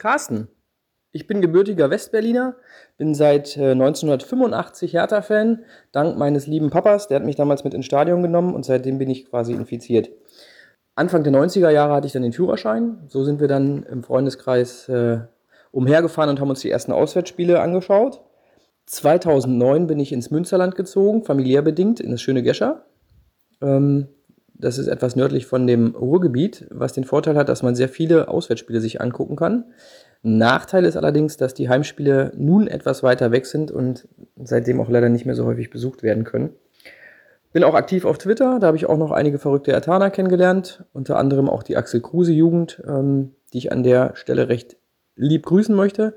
Carsten, ich bin gebürtiger Westberliner, bin seit äh, 1985 Hertha-Fan, dank meines lieben Papas, der hat mich damals mit ins Stadion genommen und seitdem bin ich quasi infiziert. Anfang der 90er Jahre hatte ich dann den Führerschein, so sind wir dann im Freundeskreis äh, umhergefahren und haben uns die ersten Auswärtsspiele angeschaut. 2009 bin ich ins Münsterland gezogen, familiär bedingt, in das schöne Gescher. Ähm, das ist etwas nördlich von dem Ruhrgebiet, was den Vorteil hat, dass man sehr viele Auswärtsspiele sich angucken kann. Nachteil ist allerdings, dass die Heimspiele nun etwas weiter weg sind und seitdem auch leider nicht mehr so häufig besucht werden können. Bin auch aktiv auf Twitter, da habe ich auch noch einige verrückte Ertaner kennengelernt, unter anderem auch die Axel Kruse Jugend, ähm, die ich an der Stelle recht lieb grüßen möchte.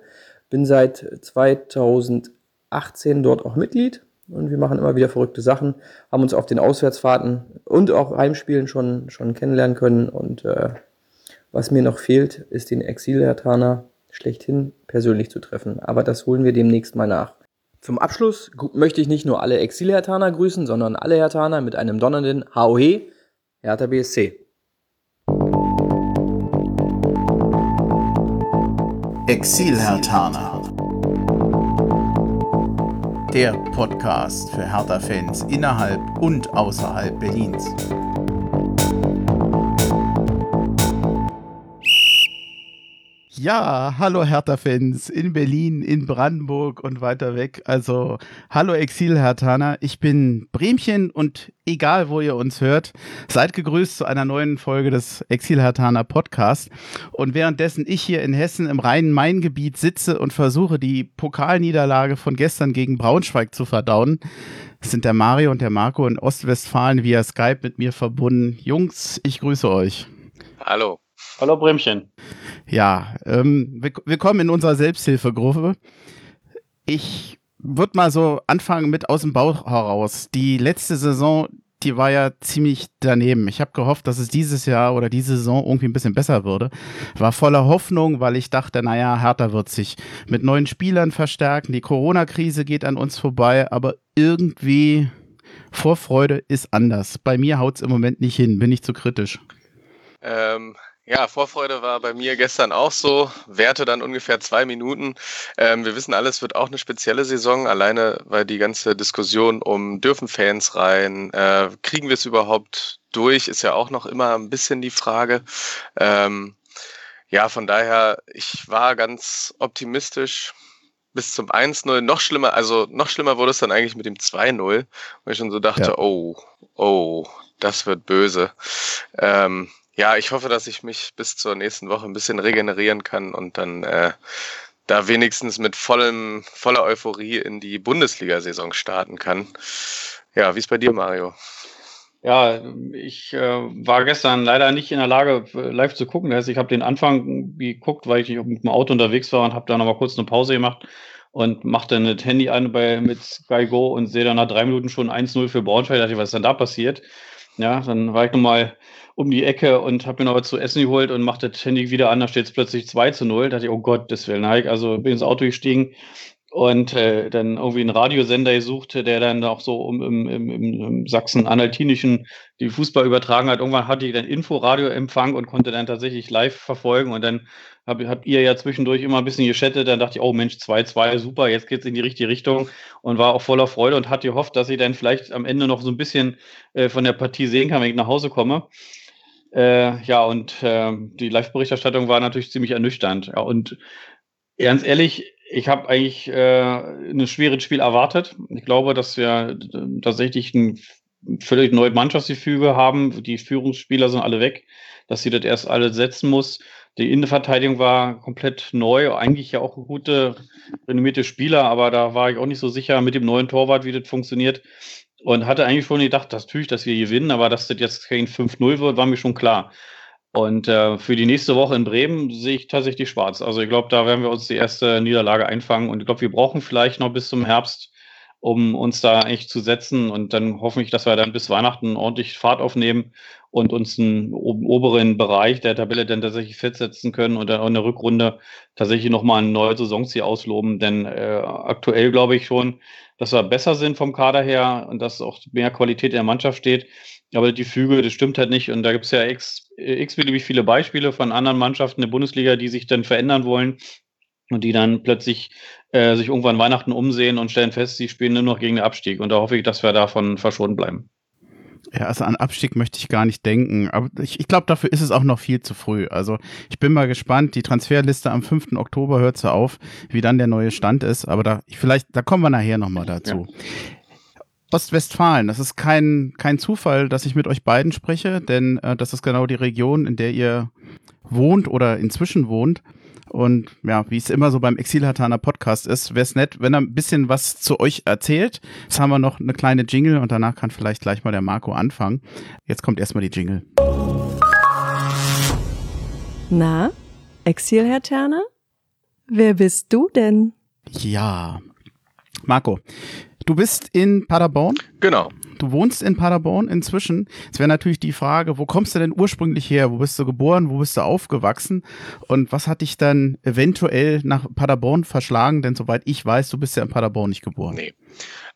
Bin seit 2018 dort auch Mitglied und wir machen immer wieder verrückte Sachen, haben uns auf den Auswärtsfahrten und auch Heimspielen schon, schon kennenlernen können und äh, was mir noch fehlt, ist den Exil-Hertaner schlechthin persönlich zu treffen. Aber das holen wir demnächst mal nach. Zum Abschluss möchte ich nicht nur alle Exil-Hertaner grüßen, sondern alle Hertaner mit einem donnernden HOE, Hertha BSC. Exil-Hertaner. Der Podcast für Hertha-Fans innerhalb und außerhalb Berlins. Ja, hallo Hertha-Fans in Berlin, in Brandenburg und weiter weg. Also, hallo Exil-Hertaner. Ich bin Bremchen und egal, wo ihr uns hört, seid gegrüßt zu einer neuen Folge des Exil-Hertaner Podcast. Und währenddessen ich hier in Hessen im Rhein-Main-Gebiet sitze und versuche, die Pokalniederlage von gestern gegen Braunschweig zu verdauen, sind der Mario und der Marco in Ostwestfalen via Skype mit mir verbunden. Jungs, ich grüße euch. Hallo. Hallo Bremchen. Ja, ähm, willkommen in unserer Selbsthilfegruppe. Ich würde mal so anfangen mit aus dem Bauch heraus. Die letzte Saison, die war ja ziemlich daneben. Ich habe gehofft, dass es dieses Jahr oder diese Saison irgendwie ein bisschen besser würde. War voller Hoffnung, weil ich dachte, naja, Hertha wird sich mit neuen Spielern verstärken. Die Corona-Krise geht an uns vorbei, aber irgendwie Vorfreude ist anders. Bei mir haut es im Moment nicht hin. Bin ich zu kritisch? Ähm, ja, Vorfreude war bei mir gestern auch so. Werte dann ungefähr zwei Minuten. Ähm, wir wissen alles, wird auch eine spezielle Saison, alleine weil die ganze Diskussion um dürfen Fans rein, äh, kriegen wir es überhaupt durch, ist ja auch noch immer ein bisschen die Frage. Ähm, ja, von daher, ich war ganz optimistisch bis zum 1-0. Noch schlimmer, also noch schlimmer wurde es dann eigentlich mit dem 2-0, wo ich schon so dachte, ja. oh, oh, das wird böse. Ähm, ja, ich hoffe, dass ich mich bis zur nächsten Woche ein bisschen regenerieren kann und dann äh, da wenigstens mit vollem, voller Euphorie in die Bundesliga-Saison starten kann. Ja, wie ist bei dir, Mario? Ja, ich äh, war gestern leider nicht in der Lage, live zu gucken. Das heißt, ich habe den Anfang geguckt, weil ich nicht mit dem Auto unterwegs war und habe da nochmal kurz eine Pause gemacht und machte dann das Handy an bei, mit Sky Go und sehe dann nach drei Minuten schon 1-0 für Braunschweig. Da dachte ich, was ist denn da passiert? Ja, dann war ich nochmal um die Ecke und habe mir noch was zu essen geholt und machte das Handy wieder an, da steht es plötzlich 2 zu 0. Da dachte ich, oh Gott, das will Nike. Also bin ins Auto gestiegen und äh, dann irgendwie einen Radiosender gesucht, der dann auch so um, im, im, im Sachsen-Anhaltinischen die Fußball übertragen hat. Irgendwann hatte ich dann Info-Radio-Empfang und konnte dann tatsächlich live verfolgen und dann hab, habt ihr ja zwischendurch immer ein bisschen geschattet, dann dachte ich, oh Mensch, 2-2, super, jetzt geht's in die richtige Richtung und war auch voller Freude und hatte gehofft, dass ich dann vielleicht am Ende noch so ein bisschen äh, von der Partie sehen kann, wenn ich nach Hause komme. Äh, ja, und äh, die Live-Berichterstattung war natürlich ziemlich ernüchternd. Ja, und ganz ehrlich, ich habe eigentlich äh, ein schweres Spiel erwartet. Ich glaube, dass wir tatsächlich ein völlig neues Mannschaftsgefüge haben. Die Führungsspieler sind alle weg, dass sie das erst alle setzen muss. Die Innenverteidigung war komplett neu, eigentlich ja auch gute, renommierte Spieler, aber da war ich auch nicht so sicher mit dem neuen Torwart, wie das funktioniert. Und hatte eigentlich schon gedacht, das natürlich, dass wir gewinnen, aber dass das jetzt kein 5-0 wird, war mir schon klar. Und äh, für die nächste Woche in Bremen sehe ich tatsächlich schwarz. Also ich glaube, da werden wir uns die erste Niederlage einfangen. Und ich glaube, wir brauchen vielleicht noch bis zum Herbst, um uns da eigentlich zu setzen. Und dann hoffe ich, dass wir dann bis Weihnachten ordentlich Fahrt aufnehmen und uns einen oberen Bereich der Tabelle dann tatsächlich festsetzen können und dann auch in der Rückrunde tatsächlich nochmal ein neues Saisonziel ausloben. Denn äh, aktuell glaube ich schon, dass wir besser sind vom Kader her und dass auch mehr Qualität in der Mannschaft steht. aber die Füge, das stimmt halt nicht. Und da gibt es ja x, x-beliebig viele Beispiele von anderen Mannschaften der Bundesliga, die sich dann verändern wollen und die dann plötzlich äh, sich irgendwann Weihnachten umsehen und stellen fest, sie spielen nur noch gegen den Abstieg. Und da hoffe ich, dass wir davon verschont bleiben. Ja, also an Abstieg möchte ich gar nicht denken. Aber ich, ich glaube, dafür ist es auch noch viel zu früh. Also ich bin mal gespannt. Die Transferliste am 5. Oktober hört so auf, wie dann der neue Stand ist. Aber da vielleicht, da kommen wir nachher nochmal dazu. Ja. Ostwestfalen, das ist kein, kein Zufall, dass ich mit euch beiden spreche, denn äh, das ist genau die Region, in der ihr wohnt oder inzwischen wohnt. Und ja, wie es immer so beim Exilhataner Podcast ist, wäre es nett, wenn er ein bisschen was zu euch erzählt. Jetzt haben wir noch eine kleine Jingle und danach kann vielleicht gleich mal der Marco anfangen. Jetzt kommt erstmal die Jingle. Na, Exilherr Terner? Wer bist du denn? Ja, Marco, du bist in Paderborn? Genau. Du wohnst in Paderborn inzwischen. Es wäre natürlich die Frage, wo kommst du denn ursprünglich her? Wo bist du geboren? Wo bist du aufgewachsen? Und was hat dich dann eventuell nach Paderborn verschlagen? Denn soweit ich weiß, du bist ja in Paderborn nicht geboren. Nee.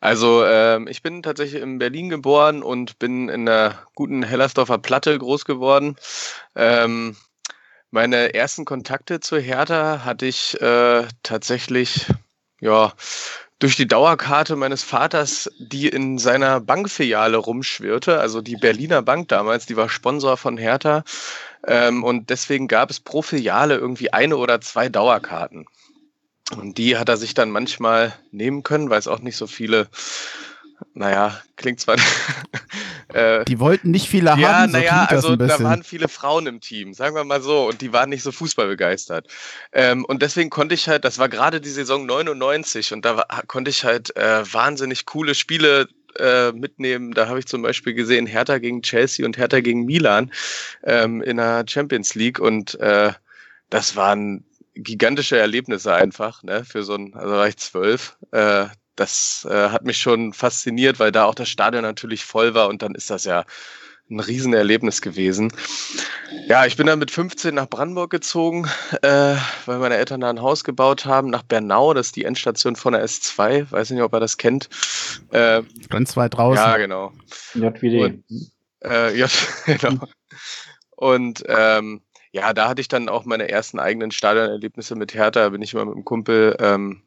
Also ähm, ich bin tatsächlich in Berlin geboren und bin in der guten Hellersdorfer Platte groß geworden. Ähm, meine ersten Kontakte zur Hertha hatte ich äh, tatsächlich ja durch die Dauerkarte meines Vaters, die in seiner Bankfiliale rumschwirrte, also die Berliner Bank damals, die war Sponsor von Hertha. Ähm, und deswegen gab es pro Filiale irgendwie eine oder zwei Dauerkarten. Und die hat er sich dann manchmal nehmen können, weil es auch nicht so viele naja, klingt zwar. äh, die wollten nicht viele haben. Ja, naja, so also da waren viele Frauen im Team, sagen wir mal so, und die waren nicht so fußballbegeistert. Ähm, und deswegen konnte ich halt, das war gerade die Saison 99 und da war, konnte ich halt äh, wahnsinnig coole Spiele äh, mitnehmen. Da habe ich zum Beispiel gesehen Hertha gegen Chelsea und Hertha gegen Milan ähm, in der Champions League und äh, das waren gigantische Erlebnisse einfach, ne, für so ein, also war ich zwölf, äh, das äh, hat mich schon fasziniert, weil da auch das Stadion natürlich voll war und dann ist das ja ein Riesenerlebnis gewesen. Ja, ich bin dann mit 15 nach Brandenburg gezogen, äh, weil meine Eltern da ein Haus gebaut haben, nach Bernau, das ist die Endstation von der S2, weiß nicht, ob er das kennt. Äh, Ganz weit draußen. Ja, genau. JWD. Und, äh, J, genau. Und ähm, ja, da hatte ich dann auch meine ersten eigenen Stadionerlebnisse mit Hertha, da bin ich immer mit einem Kumpel ähm,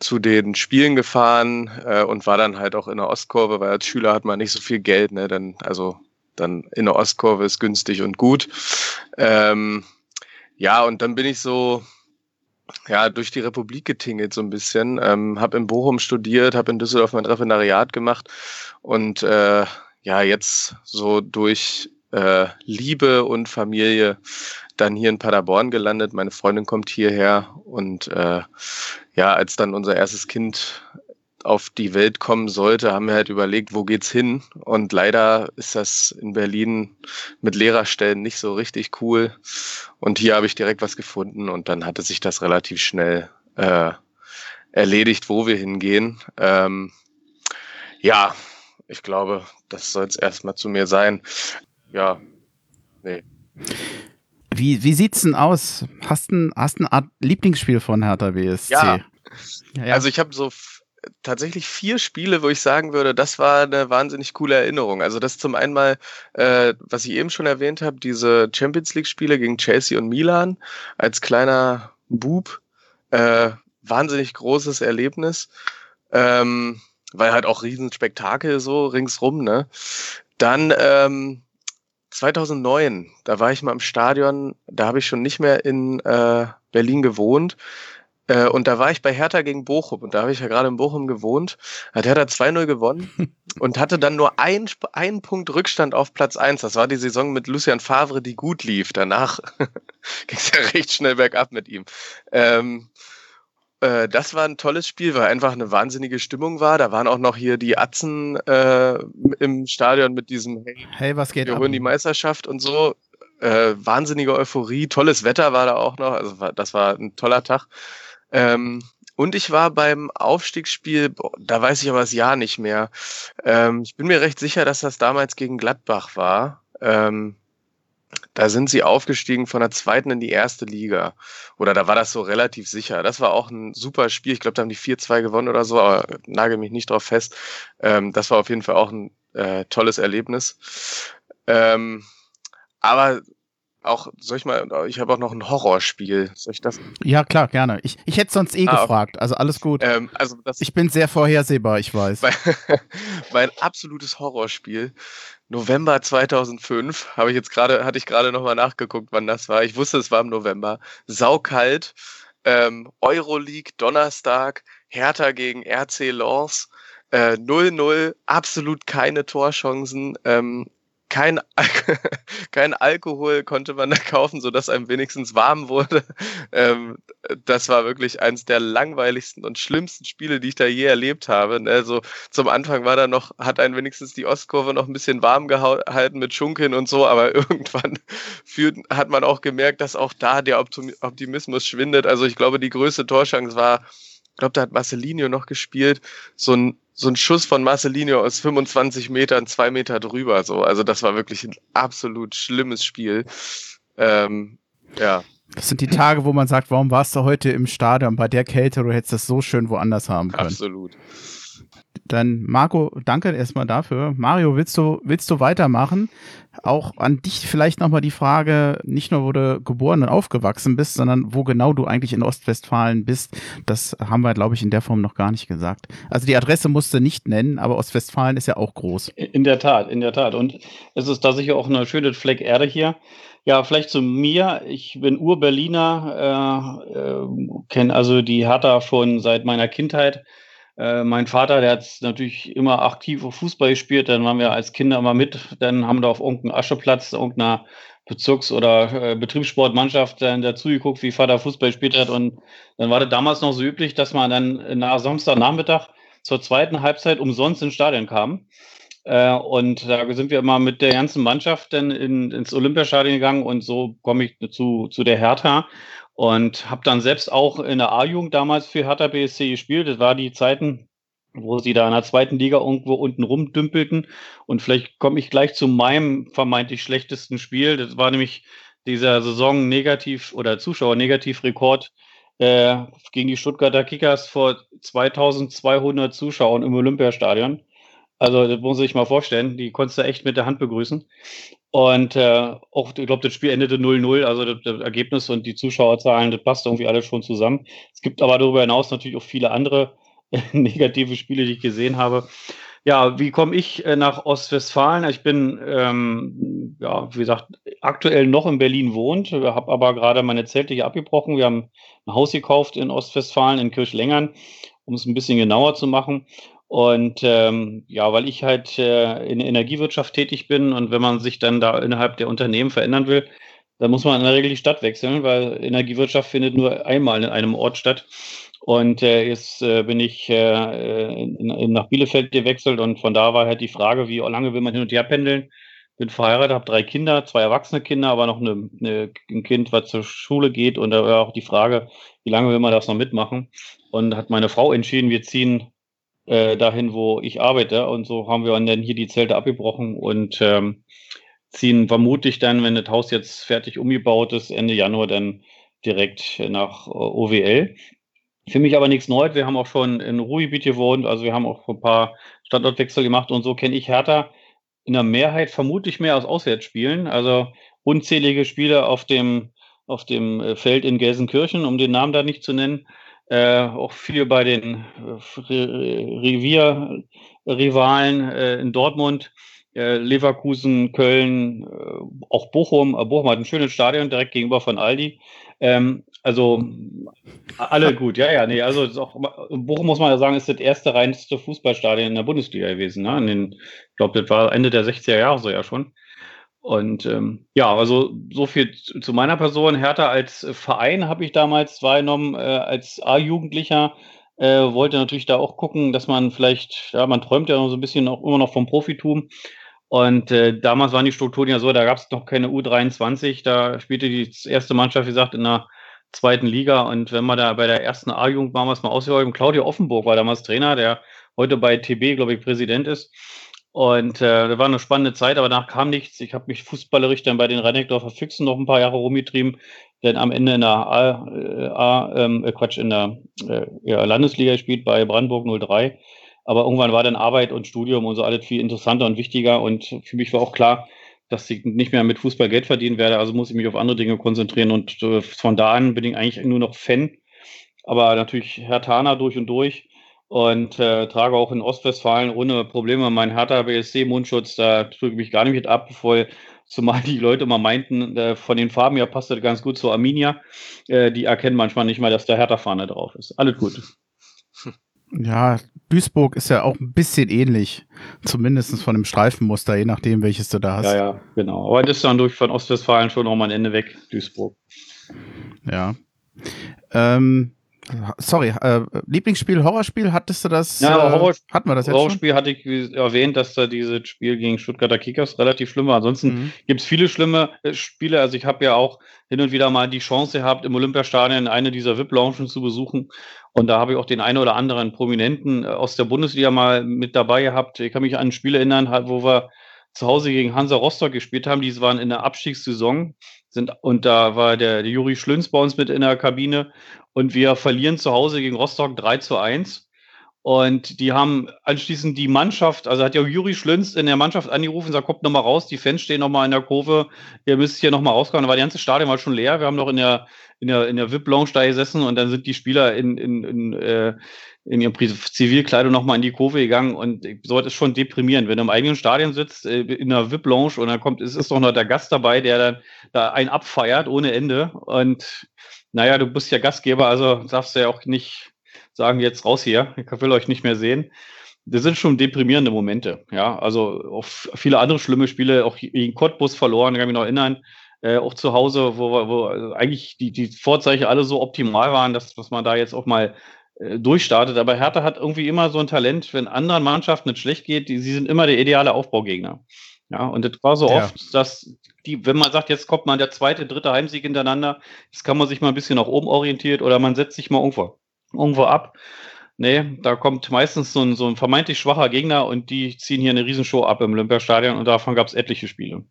zu den Spielen gefahren äh, und war dann halt auch in der Ostkurve, weil als Schüler hat man nicht so viel Geld, ne? Dann, also dann in der Ostkurve ist günstig und gut. Ähm, ja, und dann bin ich so ja durch die Republik getingelt so ein bisschen, ähm, habe in Bochum studiert, habe in Düsseldorf mein Referendariat gemacht und äh, ja jetzt so durch äh, Liebe und Familie dann hier in Paderborn gelandet. Meine Freundin kommt hierher und äh, ja, als dann unser erstes Kind auf die Welt kommen sollte, haben wir halt überlegt, wo geht's hin? Und leider ist das in Berlin mit Lehrerstellen nicht so richtig cool. Und hier habe ich direkt was gefunden und dann hatte sich das relativ schnell äh, erledigt, wo wir hingehen. Ähm, ja, ich glaube, das soll es erstmal zu mir sein. Ja, nee. Wie, wie sieht's denn aus? Hast du hast eine Art Lieblingsspiel von Hertha BSC? Ja. ja, ja. Also ich habe so tatsächlich vier Spiele, wo ich sagen würde, das war eine wahnsinnig coole Erinnerung. Also das zum einen mal, äh, was ich eben schon erwähnt habe, diese Champions League-Spiele gegen Chelsea und Milan als kleiner Bub. Äh, wahnsinnig großes Erlebnis. Ähm, weil halt auch Riesenspektakel so ringsrum, ne? Dann ähm, 2009, da war ich mal im Stadion, da habe ich schon nicht mehr in äh, Berlin gewohnt. Äh, und da war ich bei Hertha gegen Bochum und da habe ich ja gerade in Bochum gewohnt. Hat Hertha 2-0 gewonnen und hatte dann nur ein, einen Punkt Rückstand auf Platz 1. Das war die Saison mit Lucian Favre, die gut lief. Danach ging es ja recht schnell bergab mit ihm. Ähm, äh, das war ein tolles Spiel, weil einfach eine wahnsinnige Stimmung war. Da waren auch noch hier die Atzen äh, im Stadion mit diesem Hey, hey was geht wir holen die Meisterschaft und so. Äh, wahnsinnige Euphorie, tolles Wetter war da auch noch. Also das war ein toller Tag. Ähm, und ich war beim Aufstiegsspiel, boah, da weiß ich aber das Jahr nicht mehr. Ähm, ich bin mir recht sicher, dass das damals gegen Gladbach war. Ähm, da sind sie aufgestiegen von der zweiten in die erste Liga. Oder da war das so relativ sicher. Das war auch ein super Spiel. Ich glaube, da haben die 4-2 gewonnen oder so, aber nagel mich nicht drauf fest. Ähm, das war auf jeden Fall auch ein äh, tolles Erlebnis. Ähm, aber auch, soll ich mal, ich habe auch noch ein Horrorspiel. Soll ich das? Ja, klar, gerne. Ich, ich hätte sonst eh ah, gefragt, also alles gut. Ähm, also das, ich bin sehr vorhersehbar, ich weiß. Mein, mein absolutes Horrorspiel. November 2005 habe ich jetzt gerade, hatte ich gerade nochmal nachgeguckt, wann das war. Ich wusste, es war im November. Saukalt. Ähm, Euroleague Donnerstag, Hertha gegen RC Lens. 0-0, äh, absolut keine Torchancen. Ähm, kein, Al kein Alkohol konnte man da kaufen, sodass einem wenigstens warm wurde. Ähm, das war wirklich eines der langweiligsten und schlimmsten Spiele, die ich da je erlebt habe. Also zum Anfang war da noch, hat einen wenigstens die Ostkurve noch ein bisschen warm gehalten mit Schunkeln und so, aber irgendwann führt, hat man auch gemerkt, dass auch da der Optimismus schwindet. Also ich glaube, die größte Torschance war, ich glaube, da hat Marcelinho noch gespielt, so ein so ein Schuss von Marcelinho aus 25 Metern, zwei Meter drüber. So. Also das war wirklich ein absolut schlimmes Spiel. Ähm, ja. Das sind die Tage, wo man sagt, warum warst du heute im Stadion bei der Kälte, du hättest das so schön woanders haben können. Absolut. Dann Marco, danke erstmal dafür. Mario, willst du, willst du weitermachen? Auch an dich vielleicht nochmal die Frage, nicht nur wo du geboren und aufgewachsen bist, sondern wo genau du eigentlich in Ostwestfalen bist. Das haben wir, glaube ich, in der Form noch gar nicht gesagt. Also die Adresse musst du nicht nennen, aber Ostwestfalen ist ja auch groß. In der Tat, in der Tat. Und es ist da sicher auch eine schöne Fleck Erde hier. Ja, vielleicht zu mir. Ich bin Ur-Berliner, äh, äh, kenne also die Hertha schon seit meiner Kindheit äh, mein Vater, der hat natürlich immer aktiv Fußball gespielt, dann waren wir als Kinder immer mit, dann haben wir auf irgendeinem Ascheplatz, irgendeiner Bezirks- oder äh, Betriebssportmannschaft dann dazu geguckt, wie Vater Fußball gespielt hat. Und dann war das damals noch so üblich, dass man dann nach Samstagnachmittag zur zweiten Halbzeit umsonst ins Stadion kam. Äh, und da sind wir immer mit der ganzen Mannschaft dann in, ins Olympiastadion gegangen und so komme ich zu, zu der Hertha und habe dann selbst auch in der A-Jugend damals für Hertha BSC gespielt. Das war die Zeiten, wo sie da in der zweiten Liga irgendwo unten rumdümpelten. Und vielleicht komme ich gleich zu meinem vermeintlich schlechtesten Spiel. Das war nämlich dieser Saison negativ oder Zuschauer negativ Rekord äh, gegen die Stuttgarter Kickers vor 2200 Zuschauern im Olympiastadion. Also, das muss sich mal vorstellen. Die konntest du echt mit der Hand begrüßen. Und äh, auch, ich glaube, das Spiel endete 0-0, also das, das, Ergebnis und die Zuschauerzahlen, das passt irgendwie alles schon zusammen. Es gibt aber darüber hinaus natürlich auch viele andere äh, negative Spiele, die ich gesehen habe. Ja, wie komme ich äh, nach Ostwestfalen? Ich bin, ähm, ja, wie gesagt, aktuell noch in Berlin wohnt, habe aber gerade meine Zelte hier abgebrochen. Wir haben ein Haus gekauft in Ostwestfalen, in Kirchlengern, um es ein bisschen genauer zu machen. Und ähm, ja, weil ich halt äh, in der Energiewirtschaft tätig bin und wenn man sich dann da innerhalb der Unternehmen verändern will, dann muss man in der Regel die Stadt wechseln, weil Energiewirtschaft findet nur einmal in einem Ort statt. Und äh, jetzt äh, bin ich äh, in, in, nach Bielefeld gewechselt und von da war halt die Frage, wie lange will man hin und her pendeln. Bin verheiratet, habe drei Kinder, zwei erwachsene Kinder, aber noch eine, eine, ein Kind, was zur Schule geht. Und da war auch die Frage, wie lange will man das noch mitmachen? Und hat meine Frau entschieden, wir ziehen äh, dahin, wo ich arbeite. Und so haben wir dann hier die Zelte abgebrochen und ähm, ziehen vermutlich dann, wenn das Haus jetzt fertig umgebaut ist, Ende Januar dann direkt nach äh, OWL. Für mich aber nichts Neues. Wir haben auch schon in Ruhrgebiet gewohnt, also wir haben auch ein paar Standortwechsel gemacht und so kenne ich Hertha in der Mehrheit vermutlich mehr aus Auswärtsspielen. Also unzählige Spiele auf dem, auf dem äh, Feld in Gelsenkirchen, um den Namen da nicht zu nennen äh, auch viel bei den äh, Revierrivalen äh, in Dortmund, äh, Leverkusen, Köln, äh, auch Bochum. Äh, Bochum hat ein schönes Stadion direkt gegenüber von Aldi. Ähm, also alle gut, ja, ja, nee, also auch, Bochum muss man ja sagen, ist das erste reinste Fußballstadion in der Bundesliga gewesen. Ne? In den, ich glaube, das war Ende der 60er Jahre so ja schon. Und ähm, ja, also so viel zu meiner Person. Hertha als Verein habe ich damals wahrgenommen, äh, als A-Jugendlicher. Äh, wollte natürlich da auch gucken, dass man vielleicht, ja, man träumt ja noch so ein bisschen auch immer noch vom Profitum. Und äh, damals waren die Strukturen ja so, da gab es noch keine U23, da spielte die erste Mannschaft, wie gesagt, in der zweiten Liga. Und wenn man da bei der ersten A-Jugend damals mal ausgeholt, Claudio Offenburg war damals Trainer, der heute bei TB, glaube ich, Präsident ist. Und äh, das war eine spannende Zeit, aber danach kam nichts. Ich habe mich fußballerisch dann bei den Rhein-Neckdorfer Füchsen noch ein paar Jahre rumgetrieben, denn am Ende in der A, äh, A ähm, äh, Quatsch, in der äh, ja, Landesliga gespielt bei Brandenburg 03. Aber irgendwann war dann Arbeit und Studium und so alles viel interessanter und wichtiger. Und für mich war auch klar, dass ich nicht mehr mit Fußball Geld verdienen werde. Also muss ich mich auf andere Dinge konzentrieren. Und äh, von da an bin ich eigentlich nur noch Fan. Aber natürlich Herr Tana durch und durch und äh, trage auch in Ostwestfalen ohne Probleme meinen Hertha BSC Mundschutz. Da drücke ich mich gar nicht mit ab, voll, zumal die Leute immer meinten, äh, von den Farben ja passt das ganz gut zu Arminia. Äh, die erkennen manchmal nicht mal, dass der Hertha-Fahne drauf ist. Alles gut. Ja, Duisburg ist ja auch ein bisschen ähnlich. Zumindest von dem Streifenmuster, je nachdem, welches du da hast. Ja, ja, genau. Aber das ist dann durch von Ostwestfalen schon noch mal ein Ende weg, Duisburg. Ja. Ähm, Sorry, äh, Lieblingsspiel, Horrorspiel, hattest du das? Ja, äh, Horror, hatten wir das jetzt Horrorspiel schon? hatte ich erwähnt, dass da dieses Spiel gegen Stuttgarter Kickers relativ schlimm war. Ansonsten mhm. gibt es viele schlimme äh, Spiele. Also ich habe ja auch hin und wieder mal die Chance gehabt, im Olympiastadion eine dieser VIP-Loungen zu besuchen. Und da habe ich auch den einen oder anderen Prominenten äh, aus der Bundesliga mal mit dabei gehabt. Ich kann mich an ein Spiel erinnern, wo wir zu Hause gegen Hansa Rostock gespielt haben. Die waren in der Abstiegssaison. Sind, und da war der, der Juri Schlünz bei uns mit in der Kabine und wir verlieren zu Hause gegen Rostock 3 zu 1. Und die haben anschließend die Mannschaft, also hat ja Juri Schlünz in der Mannschaft angerufen, sagt, kommt nochmal raus, die Fans stehen nochmal in der Kurve, ihr müsst hier nochmal rauskommen. Da war die ganze Stadion war schon leer. Wir haben noch in der, in der, in der VIP-Lounge da gesessen und dann sind die Spieler in, in, in, äh, in ihrem Zivilkleidung nochmal in die Kurve gegangen und so ist schon deprimierend, wenn du im eigenen Stadion sitzt, äh, in einer VIP-Lounge und dann kommt, es ist doch noch der Gast dabei, der dann da einen abfeiert ohne Ende und naja, du bist ja Gastgeber, also darfst du ja auch nicht sagen, jetzt raus hier, ich will euch nicht mehr sehen. Das sind schon deprimierende Momente, ja. Also auch viele andere schlimme Spiele, auch gegen Cottbus verloren, kann ich mich noch erinnern, äh, auch zu Hause, wo, wo eigentlich die, die Vorzeichen alle so optimal waren, dass, dass man da jetzt auch mal durchstartet. Aber Hertha hat irgendwie immer so ein Talent, wenn anderen Mannschaften nicht schlecht geht, die, sie sind immer der ideale Aufbaugegner. Ja, und das war so ja. oft, dass die, wenn man sagt, jetzt kommt mal der zweite, dritte Heimsieg hintereinander, jetzt kann man sich mal ein bisschen nach oben orientiert oder man setzt sich mal irgendwo, irgendwo ab. Nee, da kommt meistens so ein, so ein vermeintlich schwacher Gegner und die ziehen hier eine Riesenshow ab im Olympiastadion und davon gab es etliche Spiele.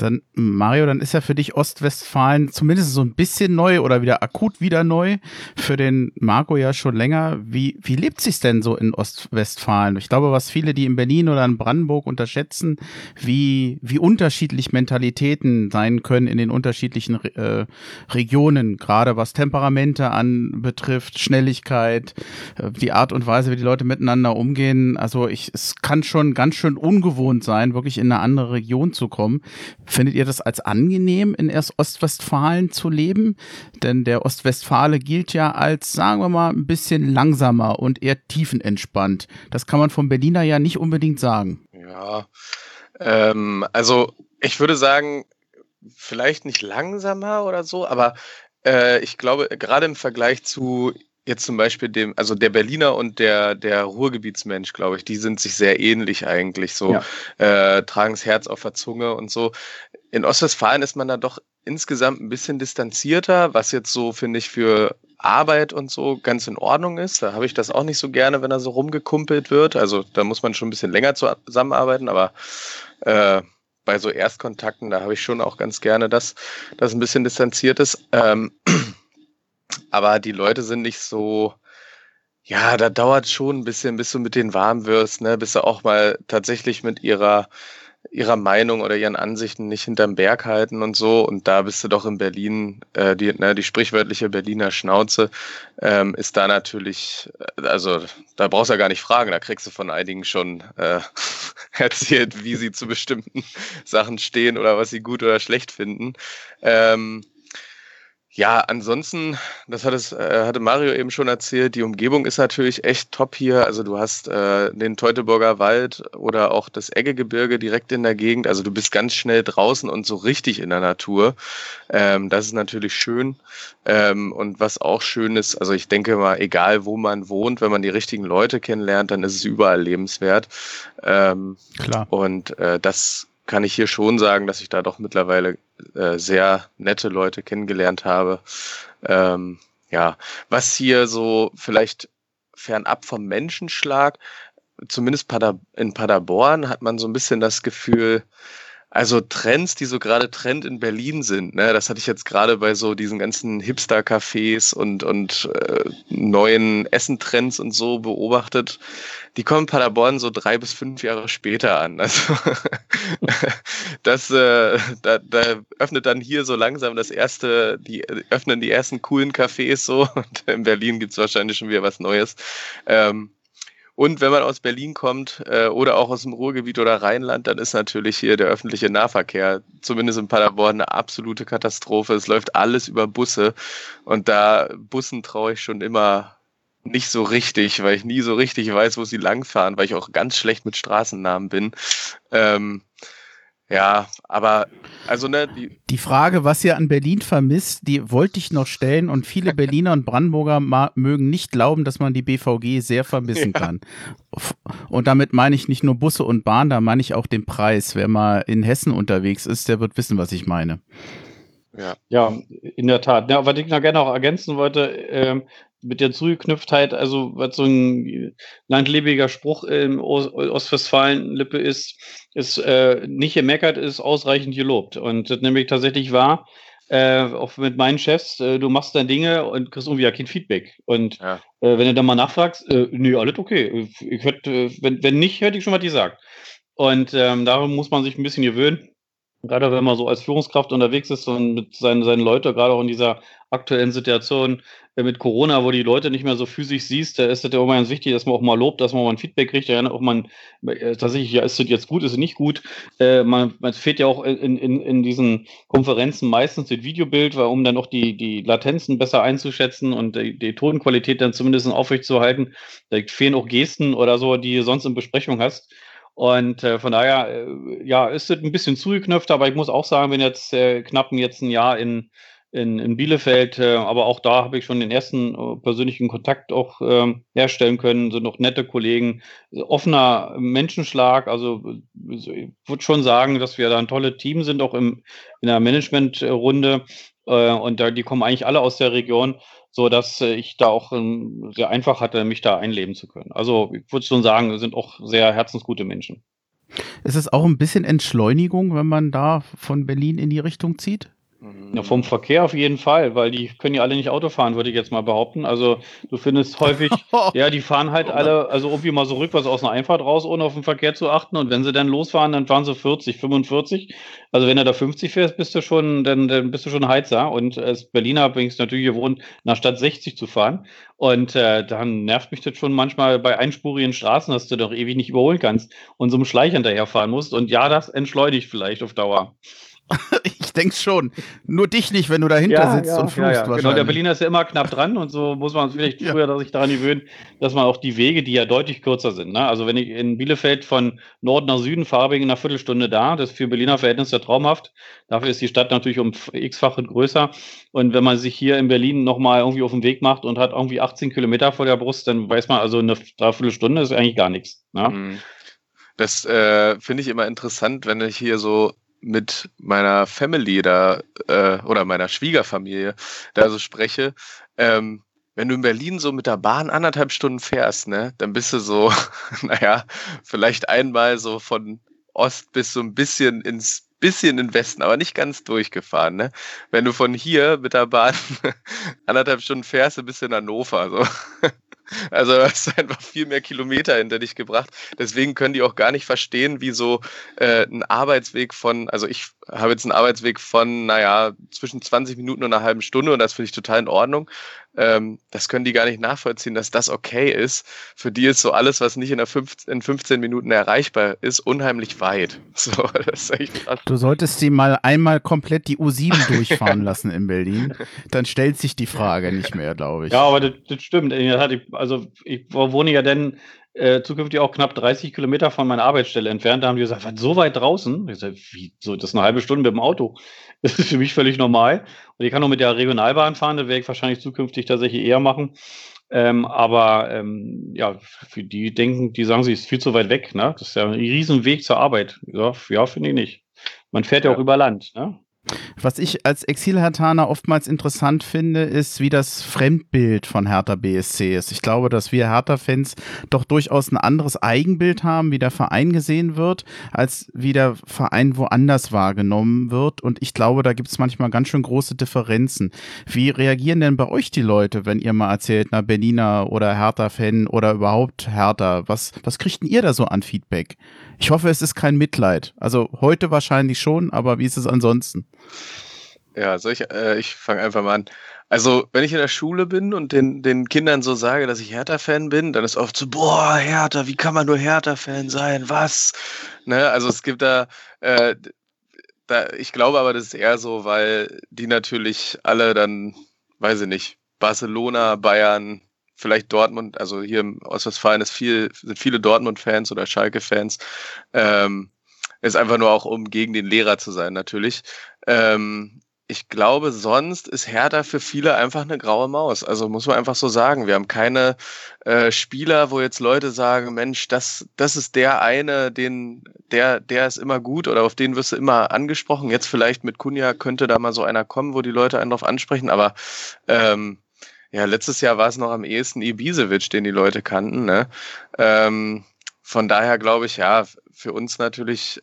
Dann, Mario, dann ist ja für dich Ostwestfalen zumindest so ein bisschen neu oder wieder akut wieder neu. Für den Marco ja schon länger. Wie, wie lebt sich denn so in Ostwestfalen? Ich glaube, was viele, die in Berlin oder in Brandenburg unterschätzen, wie, wie unterschiedlich Mentalitäten sein können in den unterschiedlichen äh, Regionen, gerade was Temperamente anbetrifft, Schnelligkeit, äh, die Art und Weise, wie die Leute miteinander umgehen. Also ich, es kann schon ganz schön ungewohnt sein, wirklich in eine andere Region zu kommen. Findet ihr das als angenehm, in erst Ostwestfalen zu leben? Denn der Ostwestfale gilt ja als, sagen wir mal, ein bisschen langsamer und eher tiefenentspannt. Das kann man vom Berliner ja nicht unbedingt sagen. Ja, ähm, also ich würde sagen, vielleicht nicht langsamer oder so, aber äh, ich glaube, gerade im Vergleich zu jetzt zum Beispiel dem, also der Berliner und der, der Ruhrgebietsmensch, glaube ich, die sind sich sehr ähnlich eigentlich, so ja. äh, tragen das Herz auf der Zunge und so. In Ostwestfalen ist man da doch insgesamt ein bisschen distanzierter, was jetzt so, finde ich, für Arbeit und so ganz in Ordnung ist. Da habe ich das auch nicht so gerne, wenn er so rumgekumpelt wird. Also da muss man schon ein bisschen länger zusammenarbeiten, aber äh, bei so Erstkontakten, da habe ich schon auch ganz gerne, dass das ein bisschen distanziert ist. Ähm, aber die Leute sind nicht so, ja, da dauert schon ein bisschen, bis du mit denen warm wirst, ne, bis du auch mal tatsächlich mit ihrer, ihrer Meinung oder ihren Ansichten nicht hinterm Berg halten und so. Und da bist du doch in Berlin, äh, die, ne, die sprichwörtliche Berliner Schnauze ähm, ist da natürlich, also da brauchst du ja gar nicht fragen, da kriegst du von einigen schon äh, erzählt, wie sie zu bestimmten Sachen stehen oder was sie gut oder schlecht finden. Ähm, ja, ansonsten, das hat es, äh, hatte Mario eben schon erzählt, die Umgebung ist natürlich echt top hier. Also du hast äh, den Teutoburger Wald oder auch das Eggegebirge direkt in der Gegend. Also du bist ganz schnell draußen und so richtig in der Natur. Ähm, das ist natürlich schön. Ähm, und was auch schön ist, also ich denke mal, egal wo man wohnt, wenn man die richtigen Leute kennenlernt, dann ist es überall lebenswert. Ähm, Klar. Und äh, das kann ich hier schon sagen, dass ich da doch mittlerweile äh, sehr nette Leute kennengelernt habe. Ähm, ja, was hier so vielleicht fernab vom Menschenschlag zumindest in Paderborn hat man so ein bisschen das Gefühl, also Trends, die so gerade Trend in Berlin sind, ne, das hatte ich jetzt gerade bei so diesen ganzen Hipster-Cafés und, und äh, neuen Essentrends und so beobachtet. Die kommen Paderborn so drei bis fünf Jahre später an. Also das, äh, da, da öffnet dann hier so langsam das erste, die öffnen die ersten coolen Cafés so. Und in Berlin gibt's wahrscheinlich schon wieder was Neues. Ähm, und wenn man aus Berlin kommt äh, oder auch aus dem Ruhrgebiet oder Rheinland, dann ist natürlich hier der öffentliche Nahverkehr, zumindest in Paderborn, eine absolute Katastrophe. Es läuft alles über Busse und da Bussen traue ich schon immer nicht so richtig, weil ich nie so richtig weiß, wo sie langfahren, weil ich auch ganz schlecht mit Straßennamen bin. Ähm, ja, aber also ne, die, die Frage, was ihr an Berlin vermisst, die wollte ich noch stellen und viele Berliner und Brandenburger mögen nicht glauben, dass man die BVG sehr vermissen ja. kann. Und damit meine ich nicht nur Busse und Bahn, da meine ich auch den Preis. Wer mal in Hessen unterwegs ist, der wird wissen, was ich meine. Ja, ja in der Tat. Ja, was ich noch gerne auch ergänzen wollte, ähm, mit der Zugeknüpftheit, also was so ein landlebiger Spruch im Ostwestfalen-Lippe ist, ist äh, nicht gemeckert, ist ausreichend gelobt. Und das nämlich tatsächlich war, äh, auch mit meinen Chefs, äh, du machst deine Dinge und kriegst irgendwie ja kein Feedback. Und ja. äh, wenn du dann mal nachfragst, äh, nee, alles okay. Ich äh, wenn, wenn nicht, hätte ich schon was gesagt. Und ähm, darum muss man sich ein bisschen gewöhnen. Gerade wenn man so als Führungskraft unterwegs ist und mit seinen, seinen Leuten, gerade auch in dieser aktuellen Situation äh, mit Corona, wo die Leute nicht mehr so physisch siehst, da ist es ja mal ganz wichtig, dass man auch mal lobt, dass man mal ein Feedback kriegt, ja, auch man äh, tatsächlich, ja, ist das jetzt gut, ist es nicht gut. Äh, man, man fehlt ja auch in, in, in diesen Konferenzen meistens das Videobild, weil, um dann auch die, die Latenzen besser einzuschätzen und die, die Tonqualität dann zumindest aufrechtzuerhalten. Da fehlen auch Gesten oder so, die du sonst in Besprechung hast. Und äh, von daher, äh, ja, ist es ein bisschen zugeknöpft, aber ich muss auch sagen, wenn jetzt äh, knapp jetzt ein Jahr in, in, in Bielefeld, äh, aber auch da habe ich schon den ersten äh, persönlichen Kontakt auch äh, herstellen können, sind noch nette Kollegen, offener Menschenschlag, also ich würde schon sagen, dass wir da ein tolles Team sind, auch im, in der Managementrunde äh, und da, die kommen eigentlich alle aus der Region so dass äh, ich da auch ähm, sehr einfach hatte, mich da einleben zu können. Also ich würde schon sagen, sind auch sehr herzensgute Menschen. Ist es auch ein bisschen Entschleunigung, wenn man da von Berlin in die Richtung zieht? Ja, vom Verkehr auf jeden Fall, weil die können ja alle nicht Auto fahren, würde ich jetzt mal behaupten. Also du findest häufig, ja, die fahren halt alle, also irgendwie mal so rückwärts aus einer Einfahrt raus, ohne auf den Verkehr zu achten. Und wenn sie dann losfahren, dann fahren sie 40, 45. Also wenn du da 50 fährst, bist du schon, dann, dann bist du schon Heizer. Und als Berliner bin ich natürlich gewohnt, nach Stadt 60 zu fahren. Und äh, dann nervt mich das schon manchmal bei einspurigen Straßen, dass du doch ewig nicht überholen kannst und so einem Schleich hinterherfahren musst. Und ja, das entschleunigt vielleicht auf Dauer. ich denke schon. Nur dich nicht, wenn du dahinter ja, sitzt ja, und fluchst. Ja, genau, der Berliner ist ja immer knapp dran und so muss man vielleicht früher sich daran gewöhnen, dass man auch die Wege, die ja deutlich kürzer sind. Ne? Also wenn ich in Bielefeld von Norden nach Süden fahre, bin ich in einer Viertelstunde da. Das ist für Berliner Verhältnisse traumhaft. Dafür ist die Stadt natürlich um x-fache größer. Und wenn man sich hier in Berlin nochmal irgendwie auf den Weg macht und hat irgendwie 18 Kilometer vor der Brust, dann weiß man also eine Dreiviertelstunde ist eigentlich gar nichts. Ne? Mhm. Das äh, finde ich immer interessant, wenn ich hier so mit meiner Family da äh, oder meiner Schwiegerfamilie da so spreche, ähm, wenn du in Berlin so mit der Bahn anderthalb Stunden fährst, ne, dann bist du so, naja, vielleicht einmal so von Ost bis so ein bisschen ins bisschen in Westen, aber nicht ganz durchgefahren. Ne? Wenn du von hier mit der Bahn anderthalb Stunden fährst, dann bist du in Hannover. So. Also du hast einfach viel mehr Kilometer hinter dich gebracht. Deswegen können die auch gar nicht verstehen, wie so äh, ein Arbeitsweg von, also ich habe jetzt einen Arbeitsweg von, naja, zwischen 20 Minuten und einer halben Stunde und das finde ich total in Ordnung. Ähm, das können die gar nicht nachvollziehen, dass das okay ist. Für die ist so alles, was nicht in, der 15, in 15 Minuten erreichbar ist, unheimlich weit. So, das ist echt krass. Du solltest sie mal einmal komplett die U7 durchfahren lassen in Berlin. Dann stellt sich die Frage nicht mehr, glaube ich. Ja, aber das, das stimmt. Also ich wohne ja dann äh, zukünftig auch knapp 30 Kilometer von meiner Arbeitsstelle entfernt. Da haben die gesagt, was, so weit draußen? Ich sag, wie, so, das ist eine halbe Stunde mit dem Auto. Das ist für mich völlig normal. Und ich kann auch mit der Regionalbahn fahren, das werde ich wahrscheinlich zukünftig tatsächlich eher machen. Ähm, aber ähm, ja, für die denken, die sagen, sie ist viel zu weit weg. Ne? Das ist ja ein Riesenweg zur Arbeit. Ja, ja finde ich nicht. Man fährt ja, ja auch über Land. Ne? Was ich als Exil-Hertaner oftmals interessant finde, ist, wie das Fremdbild von Hertha BSC ist. Ich glaube, dass wir Hertha-Fans doch durchaus ein anderes Eigenbild haben, wie der Verein gesehen wird, als wie der Verein woanders wahrgenommen wird. Und ich glaube, da gibt es manchmal ganz schön große Differenzen. Wie reagieren denn bei euch die Leute, wenn ihr mal erzählt, na, Berliner oder Hertha-Fan oder überhaupt Hertha? Was, was kriegt denn ihr da so an Feedback? Ich hoffe, es ist kein Mitleid. Also heute wahrscheinlich schon, aber wie ist es ansonsten? Ja, soll ich, äh, ich fange einfach mal an. Also, wenn ich in der Schule bin und den, den Kindern so sage, dass ich Hertha-Fan bin, dann ist oft so, boah, Hertha, wie kann man nur Hertha-Fan sein? Was? Ne? Also es gibt da, äh, da, ich glaube aber, das ist eher so, weil die natürlich alle dann, weiß ich nicht, Barcelona, Bayern, vielleicht Dortmund, also hier im Ostwestfalen ist viel, sind viele Dortmund-Fans oder Schalke-Fans. Ähm, ist einfach nur auch, um gegen den Lehrer zu sein, natürlich. Ähm, ich glaube, sonst ist Hertha für viele einfach eine graue Maus. Also muss man einfach so sagen. Wir haben keine äh, Spieler, wo jetzt Leute sagen, Mensch, das, das ist der eine, den, der, der ist immer gut oder auf den wirst du immer angesprochen. Jetzt vielleicht mit Kunja könnte da mal so einer kommen, wo die Leute einen drauf ansprechen, aber ähm, ja, letztes Jahr war es noch am ehesten Ibisevic, den die Leute kannten. Ne? Ähm, von daher glaube ich, ja, für uns natürlich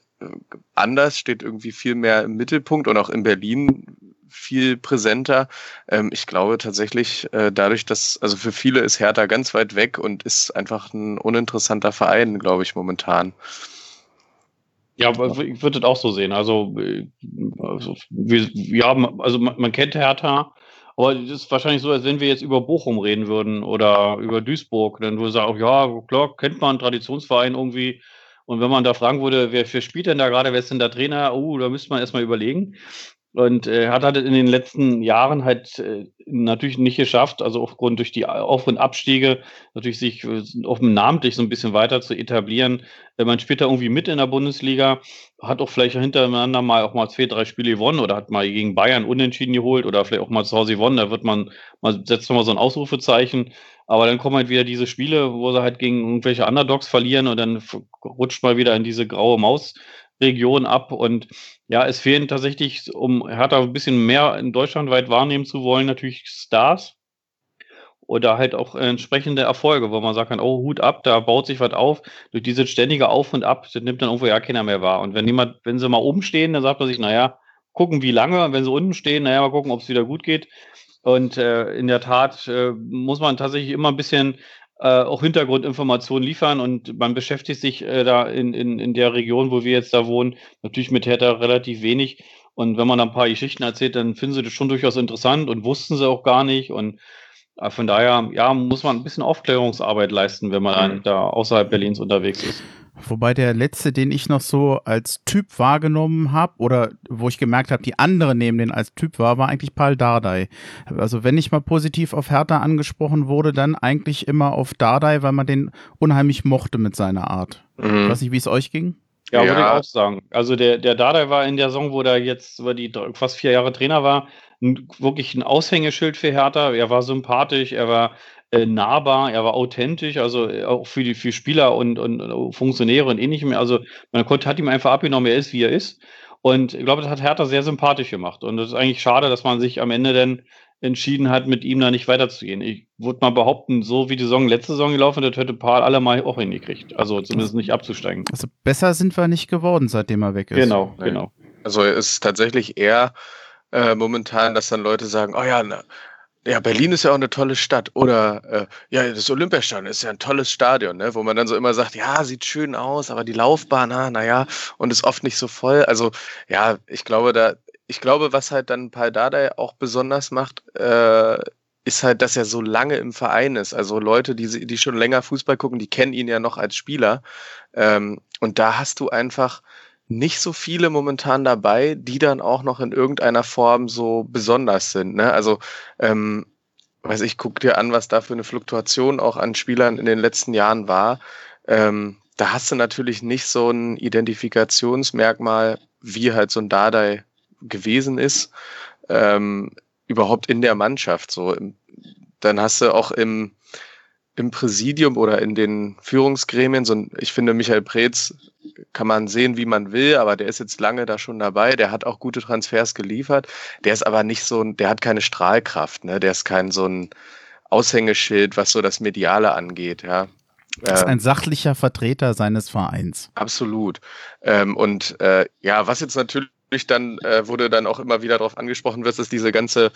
anders, steht irgendwie viel mehr im Mittelpunkt und auch in Berlin viel präsenter. Ähm, ich glaube tatsächlich, äh, dadurch, dass, also für viele ist Hertha ganz weit weg und ist einfach ein uninteressanter Verein, glaube ich, momentan. Ja, ich würde das auch so sehen. Also, äh, also wir, wir haben, also man, man kennt Hertha, aber das ist wahrscheinlich so, als wenn wir jetzt über Bochum reden würden oder über Duisburg. Dann würde sagen, ja, klar, kennt man Traditionsverein irgendwie. Und wenn man da fragen würde, wer für spielt denn da gerade, wer ist denn der Trainer? Oh, da müsste man erstmal überlegen. Und äh, hat halt in den letzten Jahren halt äh, natürlich nicht geschafft, also aufgrund durch die Auf- und Abstiege, natürlich sich äh, offen namentlich so ein bisschen weiter zu etablieren. Äh, man spielt da irgendwie mit in der Bundesliga, hat auch vielleicht hintereinander mal auch mal zwei, drei Spiele gewonnen oder hat mal gegen Bayern unentschieden geholt oder vielleicht auch mal zu Hause gewonnen. Da wird man, man setzt nochmal so ein Ausrufezeichen. Aber dann kommen halt wieder diese Spiele, wo sie halt gegen irgendwelche Underdogs verlieren und dann rutscht mal wieder in diese graue Maus. Region ab. Und ja, es fehlen tatsächlich, um Hertha ein bisschen mehr in Deutschland weit wahrnehmen zu wollen, natürlich Stars oder halt auch entsprechende Erfolge, wo man sagen kann, oh, Hut ab, da baut sich was auf. Durch dieses ständige Auf und Ab, das nimmt dann irgendwo ja keiner mehr wahr. Und wenn jemand, wenn sie mal oben stehen, dann sagt man sich, naja, gucken wie lange. Und wenn sie unten stehen, naja, mal gucken, ob es wieder gut geht. Und äh, in der Tat äh, muss man tatsächlich immer ein bisschen äh, auch Hintergrundinformationen liefern und man beschäftigt sich äh, da in, in, in der Region, wo wir jetzt da wohnen, natürlich mit Hertha relativ wenig. Und wenn man da ein paar Geschichten erzählt, dann finden sie das schon durchaus interessant und wussten sie auch gar nicht. Und äh, von daher, ja, muss man ein bisschen Aufklärungsarbeit leisten, wenn man mhm. da außerhalb Berlins unterwegs ist. Wobei der letzte, den ich noch so als Typ wahrgenommen habe oder wo ich gemerkt habe, die anderen nehmen den als Typ wahr, war eigentlich Paul Dardai. Also wenn ich mal positiv auf Hertha angesprochen wurde, dann eigentlich immer auf Dardai, weil man den unheimlich mochte mit seiner Art. Mhm. Ich weiß nicht, wie es euch ging. Ja, ja, würde ich auch sagen. Also der, der Dardai war in der Saison, wo er jetzt über die fast vier Jahre Trainer war, ein, wirklich ein Aushängeschild für Hertha. Er war sympathisch, er war äh, nahbar, er war authentisch, also äh, auch für die für Spieler und, und, und Funktionäre und ähnlichem. Also man konnte, hat ihm einfach abgenommen, er ist, wie er ist. Und ich glaube, das hat Hertha sehr sympathisch gemacht. Und es ist eigentlich schade, dass man sich am Ende dann entschieden hat, mit ihm da nicht weiterzugehen. Ich würde mal behaupten, so wie die Saison letzte Saison gelaufen ist, hätte Paul alle mal auch hingekriegt. Also zumindest nicht abzusteigen. Also besser sind wir nicht geworden, seitdem er weg ist. Genau, genau. Also es ist tatsächlich eher äh, momentan, dass dann Leute sagen, oh ja, na, ja, Berlin ist ja auch eine tolle Stadt. Oder äh, ja, das Olympiastadion ist ja ein tolles Stadion, ne? wo man dann so immer sagt, ja, sieht schön aus, aber die Laufbahn, ah, naja, und ist oft nicht so voll. Also ja, ich glaube, da, ich glaube, was halt dann Paul Dardai auch besonders macht, äh, ist halt, dass er so lange im Verein ist. Also Leute, die, die schon länger Fußball gucken, die kennen ihn ja noch als Spieler. Ähm, und da hast du einfach nicht so viele momentan dabei, die dann auch noch in irgendeiner Form so besonders sind. Ne? Also, ähm, weiß ich, guck dir an, was da für eine Fluktuation auch an Spielern in den letzten Jahren war. Ähm, da hast du natürlich nicht so ein Identifikationsmerkmal, wie halt so ein Dardai gewesen ist, ähm, überhaupt in der Mannschaft. So, dann hast du auch im im Präsidium oder in den Führungsgremien. So, ich finde, Michael Preetz kann man sehen, wie man will, aber der ist jetzt lange da schon dabei. Der hat auch gute Transfers geliefert. Der ist aber nicht so ein, der hat keine Strahlkraft, ne? Der ist kein so ein Aushängeschild, was so das Mediale angeht, ja. Das ist ein sachlicher Vertreter seines Vereins. Absolut. Ähm, und äh, ja, was jetzt natürlich dann äh, wurde dann auch immer wieder darauf angesprochen dass diese ganze,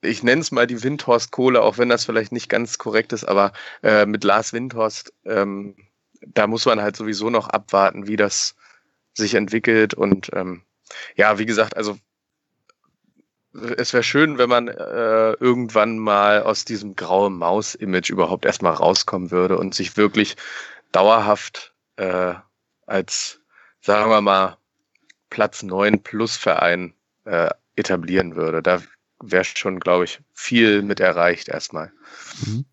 ich nenne es mal die Windhorst-Kohle, auch wenn das vielleicht nicht ganz korrekt ist, aber äh, mit Lars Windhorst, ähm, da muss man halt sowieso noch abwarten, wie das sich entwickelt. Und ähm, ja, wie gesagt, also es wäre schön, wenn man äh, irgendwann mal aus diesem grauen Maus-Image überhaupt erstmal rauskommen würde und sich wirklich dauerhaft äh, als, sagen wir mal, Platz 9 plus Verein äh, etablieren würde. Da wäre schon, glaube ich, viel mit erreicht erstmal. Mhm.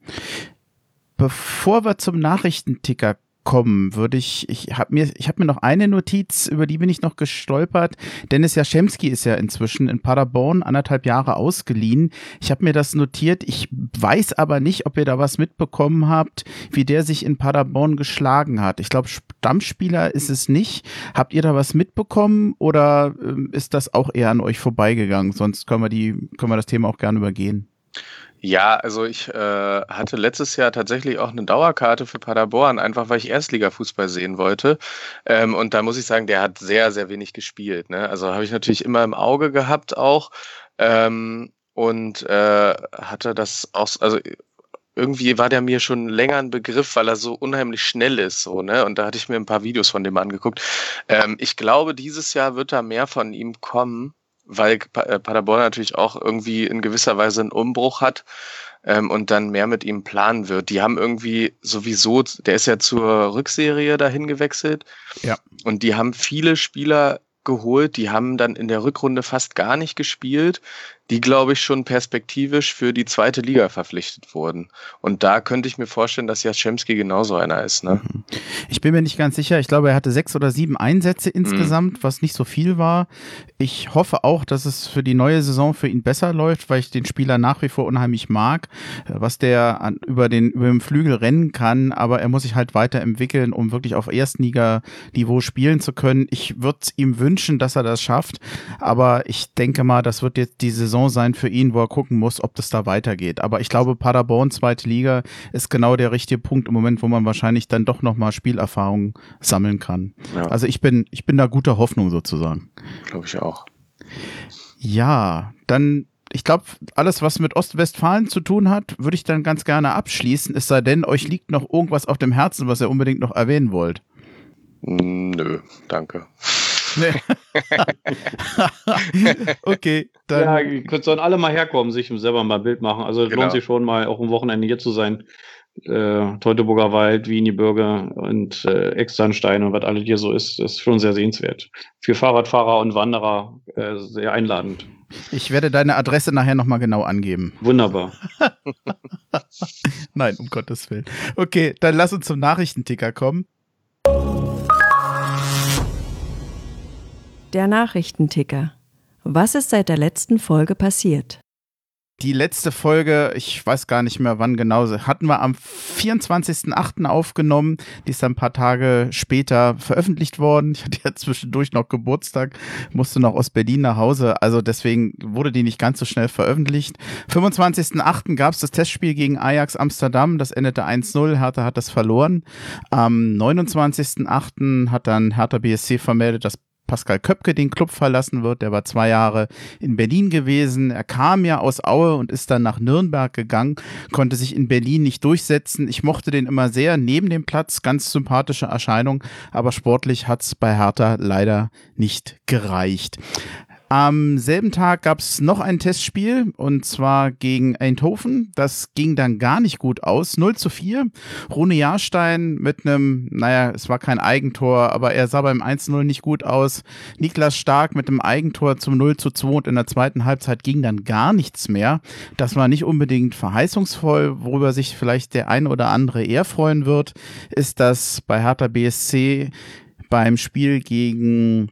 Bevor wir zum Nachrichtenticker kommen, würde ich, ich habe mir, ich mir noch eine Notiz, über die bin ich noch gestolpert. Dennis Jaschemski ist ja inzwischen in Paderborn anderthalb Jahre ausgeliehen. Ich habe mir das notiert. Ich weiß aber nicht, ob ihr da was mitbekommen habt, wie der sich in Paderborn geschlagen hat. Ich glaube, Stammspieler ist es nicht. Habt ihr da was mitbekommen oder äh, ist das auch eher an euch vorbeigegangen? Sonst können wir die, können wir das Thema auch gerne übergehen. Ja, also ich äh, hatte letztes Jahr tatsächlich auch eine Dauerkarte für Paderborn, einfach weil ich Erstligafußball sehen wollte. Ähm, und da muss ich sagen, der hat sehr, sehr wenig gespielt. Ne? Also habe ich natürlich immer im Auge gehabt auch. Ähm, und äh, hatte das auch, also irgendwie war der mir schon länger ein Begriff, weil er so unheimlich schnell ist, so, ne? Und da hatte ich mir ein paar Videos von dem angeguckt. Ähm, ich glaube, dieses Jahr wird da mehr von ihm kommen weil äh, Paderborn natürlich auch irgendwie in gewisser Weise einen Umbruch hat ähm, und dann mehr mit ihm planen wird. Die haben irgendwie sowieso, der ist ja zur Rückserie dahin gewechselt. Ja. Und die haben viele Spieler geholt, die haben dann in der Rückrunde fast gar nicht gespielt die, glaube ich, schon perspektivisch für die zweite Liga verpflichtet wurden. Und da könnte ich mir vorstellen, dass Jaschemski genauso einer ist. Ne? Mhm. Ich bin mir nicht ganz sicher. Ich glaube, er hatte sechs oder sieben Einsätze mhm. insgesamt, mhm. was nicht so viel war. Ich hoffe auch, dass es für die neue Saison für ihn besser läuft, weil ich den Spieler nach wie vor unheimlich mag, was der an, über, den, über den Flügel rennen kann. Aber er muss sich halt weiterentwickeln, um wirklich auf Erstliga-Niveau spielen zu können. Ich würde ihm wünschen, dass er das schafft. Aber ich denke mal, das wird jetzt die Saison Saison sein für ihn, wo er gucken muss, ob das da weitergeht. Aber ich glaube, Paderborn, zweite Liga, ist genau der richtige Punkt im Moment, wo man wahrscheinlich dann doch nochmal Spielerfahrung sammeln kann. Ja. Also ich bin, ich bin da guter Hoffnung sozusagen. Glaube ich auch. Ja, dann ich glaube, alles, was mit Ostwestfalen zu tun hat, würde ich dann ganz gerne abschließen, es sei denn, euch liegt noch irgendwas auf dem Herzen, was ihr unbedingt noch erwähnen wollt. Nö, danke. Nee. okay, dann. Ja, sollen alle mal herkommen, sich selber mal ein Bild machen. Also genau. lohnt sich schon mal auch ein Wochenende hier zu sein. Äh, Teutoburger Wald, Wienieburger und äh, Externstein und was alles hier so ist, ist schon sehr sehenswert. Für Fahrradfahrer und Wanderer äh, sehr einladend. Ich werde deine Adresse nachher nochmal genau angeben. Wunderbar. Nein, um Gottes Willen. Okay, dann lass uns zum Nachrichtenticker kommen. Der Nachrichtenticker. Was ist seit der letzten Folge passiert? Die letzte Folge, ich weiß gar nicht mehr wann genau, hatten wir am 24.08. aufgenommen. Die ist dann ein paar Tage später veröffentlicht worden. Ich hatte ja zwischendurch noch Geburtstag, musste noch aus Berlin nach Hause. Also deswegen wurde die nicht ganz so schnell veröffentlicht. 25.08. gab es das Testspiel gegen Ajax Amsterdam. Das endete 1-0. Hertha hat das verloren. Am 29.08. hat dann Hertha BSC vermeldet, dass Pascal Köpke den Club verlassen wird. Der war zwei Jahre in Berlin gewesen. Er kam ja aus Aue und ist dann nach Nürnberg gegangen, konnte sich in Berlin nicht durchsetzen. Ich mochte den immer sehr neben dem Platz, ganz sympathische Erscheinung, aber sportlich hat es bei Hertha leider nicht gereicht. Am selben Tag gab es noch ein Testspiel und zwar gegen Eindhoven. Das ging dann gar nicht gut aus. 0 zu 4. Rune Jahrstein mit einem, naja, es war kein Eigentor, aber er sah beim 1-0 nicht gut aus. Niklas Stark mit einem Eigentor zum 0 zu 2 und in der zweiten Halbzeit ging dann gar nichts mehr. Das war nicht unbedingt verheißungsvoll, worüber sich vielleicht der ein oder andere eher freuen wird, ist, dass bei Hertha BSC beim Spiel gegen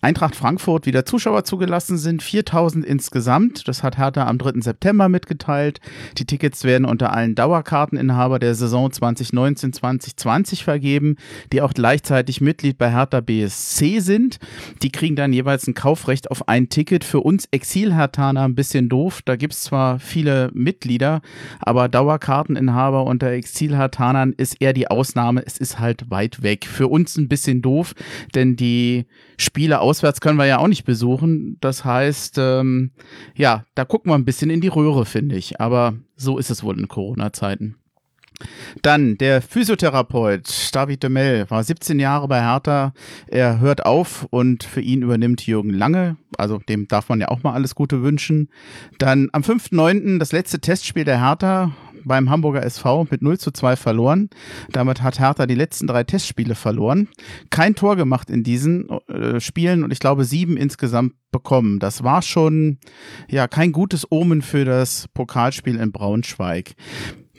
Eintracht Frankfurt wieder Zuschauer zugelassen sind, 4000 insgesamt. Das hat Hertha am 3. September mitgeteilt. Die Tickets werden unter allen Dauerkarteninhaber der Saison 2019-2020 vergeben, die auch gleichzeitig Mitglied bei Hertha BSC sind. Die kriegen dann jeweils ein Kaufrecht auf ein Ticket. Für uns Exil-Hertaner ein bisschen doof. Da gibt es zwar viele Mitglieder, aber Dauerkarteninhaber unter Exil-Hertanern ist eher die Ausnahme. Es ist halt weit weg. Für uns ein bisschen doof, denn die Spiele auswärts können wir ja auch nicht besuchen. Das heißt, ähm, ja, da gucken wir ein bisschen in die Röhre, finde ich. Aber so ist es wohl in Corona-Zeiten. Dann der Physiotherapeut David de Mel war 17 Jahre bei Hertha. Er hört auf und für ihn übernimmt Jürgen Lange. Also dem darf man ja auch mal alles Gute wünschen. Dann am 5.9. das letzte Testspiel der Hertha beim Hamburger SV mit 0 zu 2 verloren. Damit hat Hertha die letzten drei Testspiele verloren. Kein Tor gemacht in diesen äh, Spielen und ich glaube sieben insgesamt bekommen. Das war schon ja kein gutes Omen für das Pokalspiel in Braunschweig.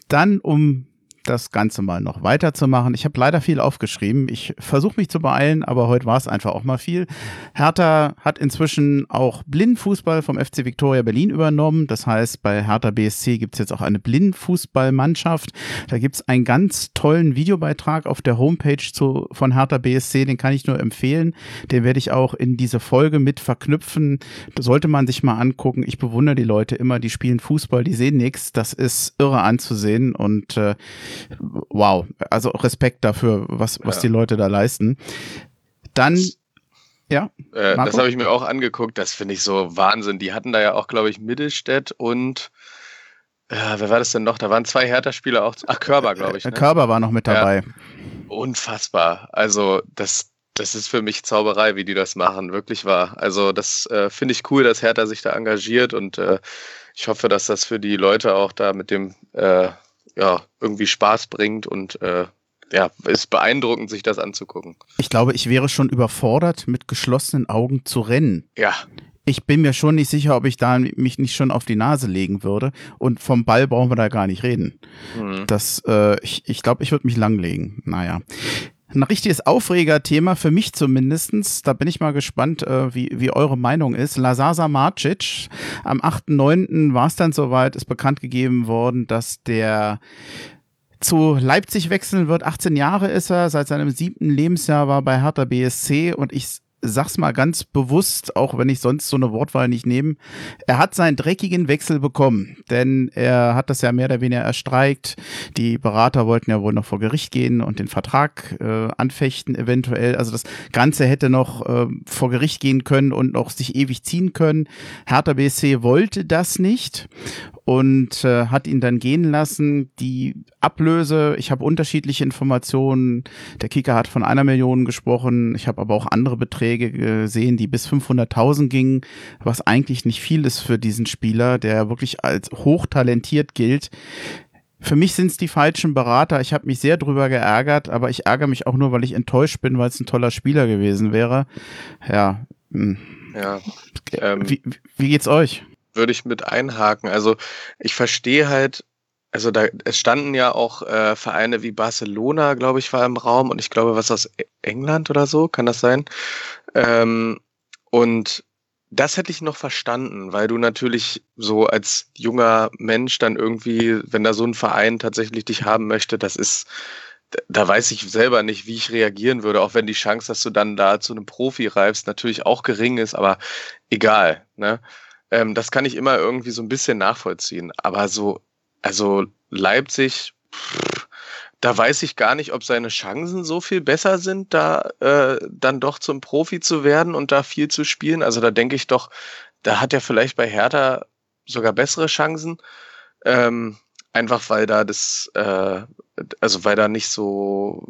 Dann um das Ganze mal noch weiterzumachen. Ich habe leider viel aufgeschrieben. Ich versuche mich zu beeilen, aber heute war es einfach auch mal viel. Hertha hat inzwischen auch Blindfußball vom FC Victoria Berlin übernommen. Das heißt, bei Hertha BSC gibt es jetzt auch eine Blindfußballmannschaft. Da gibt es einen ganz tollen Videobeitrag auf der Homepage zu, von Hertha BSC. Den kann ich nur empfehlen. Den werde ich auch in diese Folge mit verknüpfen. Da sollte man sich mal angucken. Ich bewundere die Leute immer, die spielen Fußball, die sehen nichts. Das ist irre anzusehen und äh, wow, also Respekt dafür, was, was ja. die Leute da leisten. Dann ja. Äh, das habe ich mir auch angeguckt. Das finde ich so Wahnsinn. Die hatten da ja auch, glaube ich, Mittelstädt und äh, wer war das denn noch? Da waren zwei Hertha-Spieler auch. Ach, Körber, glaube ich. Ne? Körber war noch mit dabei. Ja. Unfassbar. Also, das, das ist für mich Zauberei, wie die das machen. Wirklich wahr. Also, das äh, finde ich cool, dass Hertha sich da engagiert und äh, ich hoffe, dass das für die Leute auch da mit dem äh, ja, irgendwie Spaß bringt und äh, ja, ist beeindruckend, sich das anzugucken. Ich glaube, ich wäre schon überfordert, mit geschlossenen Augen zu rennen. Ja. Ich bin mir schon nicht sicher, ob ich da mich nicht schon auf die Nase legen würde. Und vom Ball brauchen wir da gar nicht reden. Mhm. Das, äh, ich, ich glaube, ich würde mich langlegen. Naja ein richtiges Aufregerthema für mich zumindestens. Da bin ich mal gespannt, äh, wie, wie eure Meinung ist. Lazasa Marcic, am 8.9. war es dann soweit, ist bekannt gegeben worden, dass der zu Leipzig wechseln wird. 18 Jahre ist er, seit seinem siebten Lebensjahr war bei Hertha BSC und ich sag's mal ganz bewusst, auch wenn ich sonst so eine Wortwahl nicht nehme, er hat seinen dreckigen Wechsel bekommen, denn er hat das ja mehr oder weniger erstreikt. Die Berater wollten ja wohl noch vor Gericht gehen und den Vertrag äh, anfechten eventuell. Also das Ganze hätte noch äh, vor Gericht gehen können und noch sich ewig ziehen können. Hertha BSC wollte das nicht und äh, hat ihn dann gehen lassen. Die Ablöse, ich habe unterschiedliche Informationen. Der Kicker hat von einer Million gesprochen. Ich habe aber auch andere Beträge gesehen, die bis 500.000 gingen, was eigentlich nicht viel ist für diesen Spieler, der wirklich als hochtalentiert gilt. Für mich sind es die falschen Berater. Ich habe mich sehr drüber geärgert, aber ich ärgere mich auch nur, weil ich enttäuscht bin, weil es ein toller Spieler gewesen wäre. Ja. Hm. Ja. Ähm, wie, wie geht's euch? Würde ich mit einhaken. Also ich verstehe halt, also da es standen ja auch äh, Vereine wie Barcelona, glaube ich, war im Raum und ich glaube, was aus e-, England oder so, kann das sein? Ähm, und das hätte ich noch verstanden, weil du natürlich so als junger Mensch dann irgendwie, wenn da so ein Verein tatsächlich dich haben möchte, das ist, da weiß ich selber nicht, wie ich reagieren würde, auch wenn die Chance, dass du dann da zu einem Profi reifst, natürlich auch gering ist, aber egal. Ne? Ähm, das kann ich immer irgendwie so ein bisschen nachvollziehen. Aber so, also Leipzig, pff, da weiß ich gar nicht, ob seine Chancen so viel besser sind, da äh, dann doch zum Profi zu werden und da viel zu spielen. Also da denke ich doch, da hat er vielleicht bei Hertha sogar bessere Chancen. Ähm, einfach weil da das, äh, also weil da nicht so,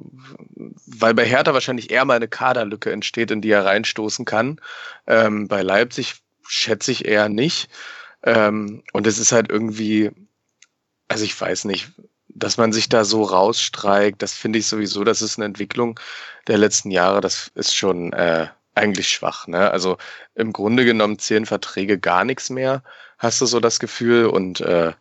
weil bei Hertha wahrscheinlich eher mal eine Kaderlücke entsteht, in die er reinstoßen kann. Ähm, bei Leipzig schätze ich eher nicht. Ähm, und es ist halt irgendwie, also ich weiß nicht, dass man sich da so rausstreikt, das finde ich sowieso, das ist eine Entwicklung der letzten Jahre, das ist schon äh, eigentlich schwach. Ne? Also im Grunde genommen zählen Verträge gar nichts mehr, hast du so das Gefühl. Und äh,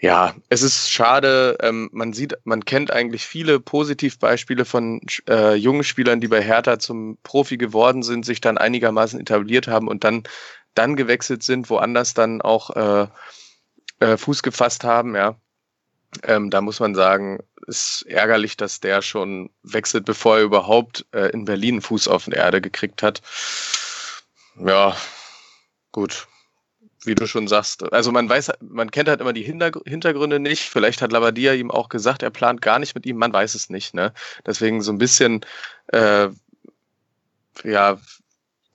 Ja, es ist schade. Ähm, man sieht, man kennt eigentlich viele Positivbeispiele von äh, jungen Spielern, die bei Hertha zum Profi geworden sind, sich dann einigermaßen etabliert haben und dann dann gewechselt sind, woanders dann auch äh, äh, Fuß gefasst haben. Ja, ähm, da muss man sagen, ist ärgerlich, dass der schon wechselt, bevor er überhaupt äh, in Berlin Fuß auf die Erde gekriegt hat. Ja, gut wie du schon sagst. Also man weiß, man kennt halt immer die Hintergründe nicht. Vielleicht hat Labadia ihm auch gesagt, er plant gar nicht mit ihm. Man weiß es nicht. Ne? Deswegen so ein bisschen, äh, ja,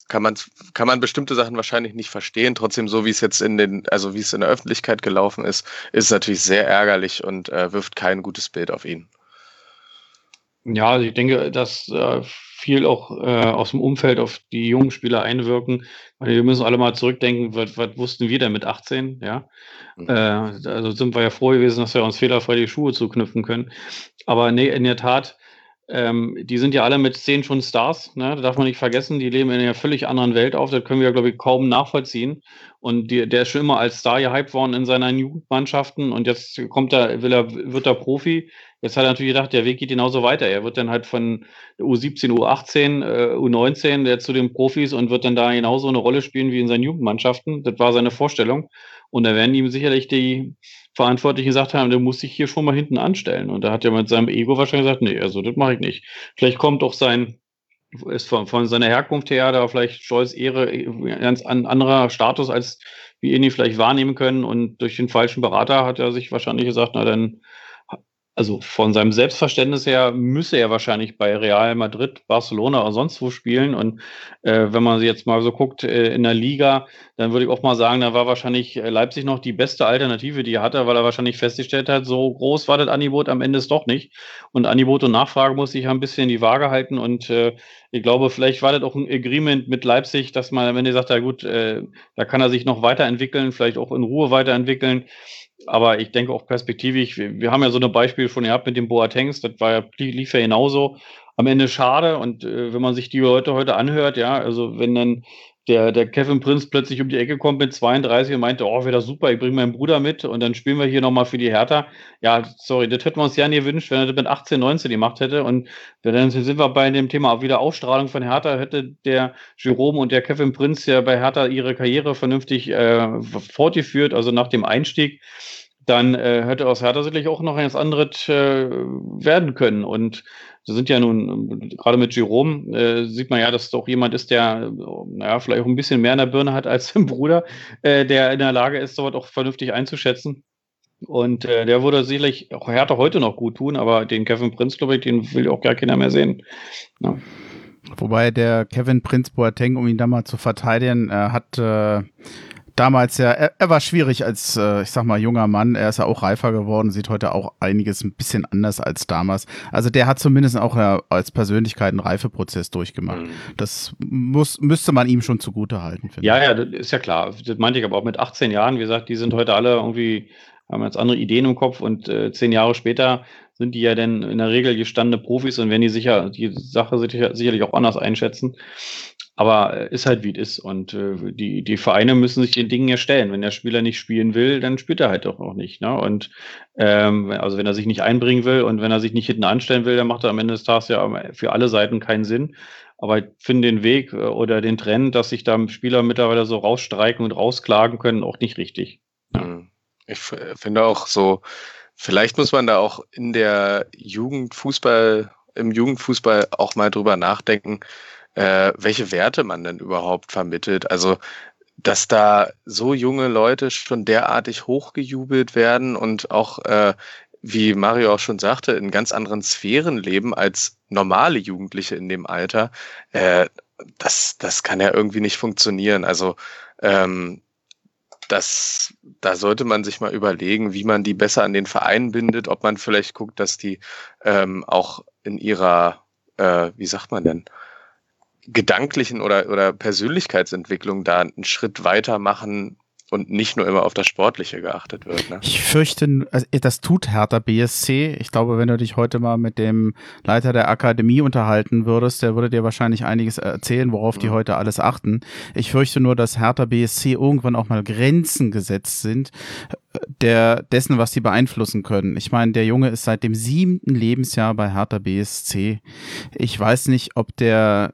kann man kann man bestimmte Sachen wahrscheinlich nicht verstehen. Trotzdem, so wie es jetzt in den, also wie es in der Öffentlichkeit gelaufen ist, ist natürlich sehr ärgerlich und äh, wirft kein gutes Bild auf ihn. Ja, ich denke, dass äh, viel auch äh, aus dem Umfeld auf die jungen Spieler einwirken. Wir müssen alle mal zurückdenken, was, was wussten wir denn mit 18? Ja, mhm. äh, also sind wir ja froh gewesen, dass wir uns fehlerfrei die Schuhe zuknüpfen können. Aber nee, in der Tat, ähm, die sind ja alle mit zehn schon Stars, ne? Das darf man nicht vergessen, die leben in einer völlig anderen Welt auf, das können wir, glaube ich, kaum nachvollziehen. Und die, der ist schon immer als Star gehypt worden in seinen Jugendmannschaften und jetzt kommt er, will er, wird er Profi. Jetzt hat er natürlich gedacht, der Weg geht genauso weiter. Er wird dann halt von U17, U18, äh, U19 der zu den Profis und wird dann da genauso eine Rolle spielen wie in seinen Jugendmannschaften. Das war seine Vorstellung. Und da werden ihm sicherlich die Verantwortlichen gesagt haben, der muss sich hier schon mal hinten anstellen. Und da hat er mit seinem Ego wahrscheinlich gesagt, nee, also das mache ich nicht. Vielleicht kommt auch sein, ist von, von seiner Herkunft her da vielleicht Scholz Ehre ganz an anderer Status, als wir ihn vielleicht wahrnehmen können. Und durch den falschen Berater hat er sich wahrscheinlich gesagt, na dann also von seinem Selbstverständnis her müsse er wahrscheinlich bei Real Madrid, Barcelona oder sonst wo spielen. Und äh, wenn man jetzt mal so guckt äh, in der Liga, dann würde ich auch mal sagen, da war wahrscheinlich äh, Leipzig noch die beste Alternative, die er hatte, weil er wahrscheinlich festgestellt hat, so groß war das Angebot am Ende ist doch nicht. Und Angebot und Nachfrage muss sich ein bisschen in die Waage halten. Und äh, ich glaube, vielleicht war das auch ein Agreement mit Leipzig, dass man, wenn ihr sagt, ja gut, äh, da kann er sich noch weiterentwickeln, vielleicht auch in Ruhe weiterentwickeln. Aber ich denke auch perspektivisch, wir, haben ja so eine Beispiel schon gehabt mit dem Boatengs, das war ja, lief ja genauso. Am Ende schade und äh, wenn man sich die Leute heute anhört, ja, also wenn dann der, der Kevin Prinz plötzlich um die Ecke kommt mit 32 und meinte, oh, wäre das super, ich bringe meinen Bruder mit und dann spielen wir hier nochmal für die Hertha. Ja, sorry, das hätten wir uns ja nie gewünscht, wenn er das mit 18, 19 gemacht hätte. Und dann sind wir bei dem Thema auch wieder Ausstrahlung von Hertha, hätte der Jerome und der Kevin Prinz ja bei Hertha ihre Karriere vernünftig äh, fortgeführt, also nach dem Einstieg dann äh, hätte aus Hertha sicherlich auch noch eines anderes äh, werden können. Und da sind ja nun, gerade mit Jerome, äh, sieht man ja, dass es doch jemand ist, der, naja, vielleicht auch ein bisschen mehr in der Birne hat als sein Bruder, äh, der in der Lage ist, sowas auch vernünftig einzuschätzen. Und äh, der würde sicherlich auch Hertha heute noch gut tun, aber den Kevin Prinz, glaube ich, den will auch gar keiner mehr sehen. Ja. Wobei der Kevin Prinz Boateng, um ihn da mal zu verteidigen, äh, hat äh, damals ja, er, er war schwierig als, äh, ich sag mal, junger Mann. Er ist ja auch reifer geworden, sieht heute auch einiges ein bisschen anders als damals. Also der hat zumindest auch ja, als Persönlichkeit einen Reifeprozess durchgemacht. Mhm. Das muss, müsste man ihm schon zugute halten, finde ja, ich. Ja, ja, das ist ja klar. Das meinte ich aber auch mit 18 Jahren. Wie gesagt, die sind heute alle irgendwie, haben jetzt andere Ideen im Kopf und äh, zehn Jahre später sind die ja dann in der Regel gestandene Profis und werden die sicher die Sache sicher, sicherlich auch anders einschätzen. Aber äh, ist halt wie es ist. Und äh, die, die Vereine müssen sich den Dingen ja stellen. Wenn der Spieler nicht spielen will, dann spielt er halt doch auch nicht. Ne? Und ähm, also wenn er sich nicht einbringen will und wenn er sich nicht hinten anstellen will, dann macht er am Ende des Tages ja für alle Seiten keinen Sinn. Aber ich finde den Weg äh, oder den Trend, dass sich da Spieler mittlerweile so rausstreiken und rausklagen können, auch nicht richtig. Ja. Hm. Ich finde auch so, vielleicht muss man da auch in der Jugendfußball, im Jugendfußball auch mal drüber nachdenken, äh, welche Werte man denn überhaupt vermittelt. Also, dass da so junge Leute schon derartig hochgejubelt werden und auch, äh, wie Mario auch schon sagte, in ganz anderen Sphären leben als normale Jugendliche in dem Alter, äh, das, das kann ja irgendwie nicht funktionieren. Also ähm, das, da sollte man sich mal überlegen, wie man die besser an den Verein bindet, ob man vielleicht guckt, dass die ähm, auch in ihrer, äh, wie sagt man denn, gedanklichen oder, oder Persönlichkeitsentwicklung da einen Schritt weiter machen und nicht nur immer auf das Sportliche geachtet wird. Ne? Ich fürchte, also, das tut Hertha BSC. Ich glaube, wenn du dich heute mal mit dem Leiter der Akademie unterhalten würdest, der würde dir wahrscheinlich einiges erzählen, worauf mhm. die heute alles achten. Ich fürchte nur, dass Hertha BSC irgendwann auch mal Grenzen gesetzt sind, der, dessen, was sie beeinflussen können. Ich meine, der Junge ist seit dem siebten Lebensjahr bei Hertha BSC. Ich weiß nicht, ob der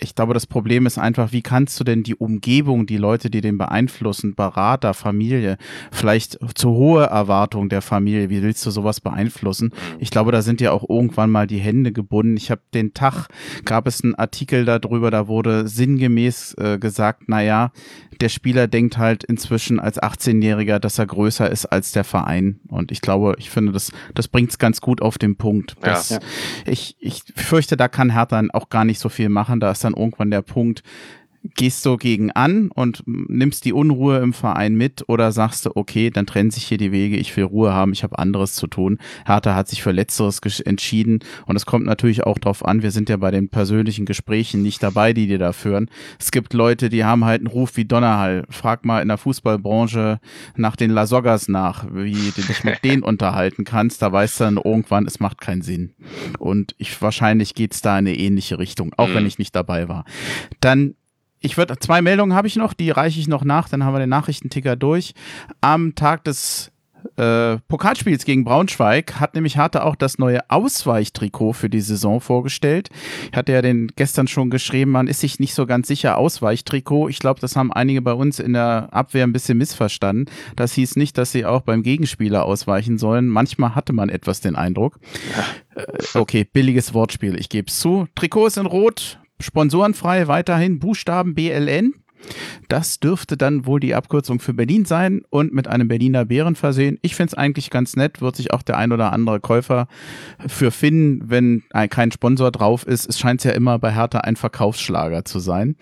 ich glaube, das Problem ist einfach, wie kannst du denn die Umgebung, die Leute, die den beeinflussen, Berater, Familie, vielleicht zu hohe Erwartungen der Familie, wie willst du sowas beeinflussen? Mhm. Ich glaube, da sind ja auch irgendwann mal die Hände gebunden. Ich habe den Tag, gab es einen Artikel darüber, da wurde sinngemäß äh, gesagt, na ja, der Spieler denkt halt inzwischen als 18-Jähriger, dass er größer ist als der Verein. Und ich glaube, ich finde, das, das bringt es ganz gut auf den Punkt. Ja. Ich, ich fürchte, da kann Hertha auch gar nicht so viel machen. Da ist dann irgendwann der Punkt, gehst du gegen an und nimmst die Unruhe im Verein mit oder sagst du, okay, dann trennen sich hier die Wege, ich will Ruhe haben, ich habe anderes zu tun. Hertha hat sich für Letzteres entschieden und es kommt natürlich auch darauf an, wir sind ja bei den persönlichen Gesprächen nicht dabei, die dir da führen. Es gibt Leute, die haben halt einen Ruf wie Donnerhall. Frag mal in der Fußballbranche nach den Lasoggas nach, wie du dich mit denen unterhalten kannst. Da weißt du dann irgendwann, es macht keinen Sinn. Und ich, wahrscheinlich geht's da in eine ähnliche Richtung, auch mhm. wenn ich nicht dabei war. Dann ich würde zwei Meldungen habe ich noch, die reiche ich noch nach, dann haben wir den Nachrichtenticker durch. Am Tag des äh, Pokalspiels gegen Braunschweig hat nämlich Harte auch das neue Ausweichtrikot für die Saison vorgestellt. Ich hatte ja den gestern schon geschrieben, man ist sich nicht so ganz sicher, Ausweichtrikot. Ich glaube, das haben einige bei uns in der Abwehr ein bisschen missverstanden. Das hieß nicht, dass sie auch beim Gegenspieler ausweichen sollen. Manchmal hatte man etwas den Eindruck. Äh, okay, billiges Wortspiel, ich gebe es zu. Trikot ist in Rot, sponsorenfrei weiterhin Buchstaben BLN. Das dürfte dann wohl die Abkürzung für Berlin sein und mit einem Berliner Bären versehen. Ich finde es eigentlich ganz nett, wird sich auch der ein oder andere Käufer für finden, wenn kein Sponsor drauf ist. Es scheint ja immer bei Hertha ein Verkaufsschlager zu sein.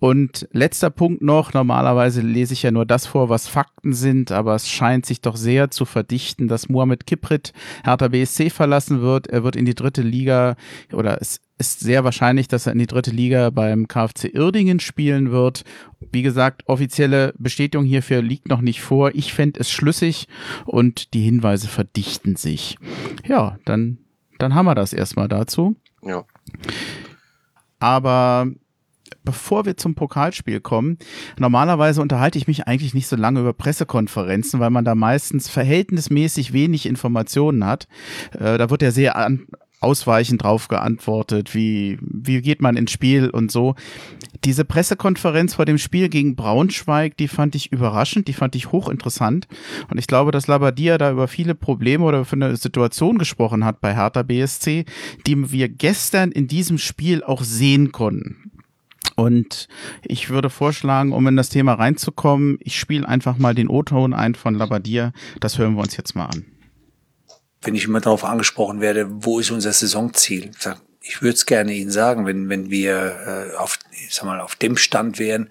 Und letzter Punkt noch, normalerweise lese ich ja nur das vor, was Fakten sind, aber es scheint sich doch sehr zu verdichten, dass Mohamed Kiprit Hertha BSC verlassen wird. Er wird in die dritte Liga oder es ist sehr wahrscheinlich, dass er in die dritte Liga beim KfC Irdingen spielen wird. Wie gesagt, offizielle Bestätigung hierfür liegt noch nicht vor. Ich fände es schlüssig und die Hinweise verdichten sich. Ja, dann, dann haben wir das erstmal dazu. Ja. Aber bevor wir zum Pokalspiel kommen, normalerweise unterhalte ich mich eigentlich nicht so lange über Pressekonferenzen, weil man da meistens verhältnismäßig wenig Informationen hat. Äh, da wird ja sehr an, ausweichend drauf geantwortet, wie, wie geht man ins Spiel und so. Diese Pressekonferenz vor dem Spiel gegen Braunschweig, die fand ich überraschend, die fand ich hochinteressant. Und ich glaube, dass Labadia da über viele Probleme oder für eine Situation gesprochen hat bei Hertha BSC, die wir gestern in diesem Spiel auch sehen konnten. Und ich würde vorschlagen, um in das Thema reinzukommen, ich spiele einfach mal den O-Ton ein von Labadia. Das hören wir uns jetzt mal an wenn ich immer darauf angesprochen werde, wo ist unser Saisonziel? Ich, sag, ich würde es gerne Ihnen sagen, wenn, wenn wir äh, auf, ich sag mal, auf dem Stand wären,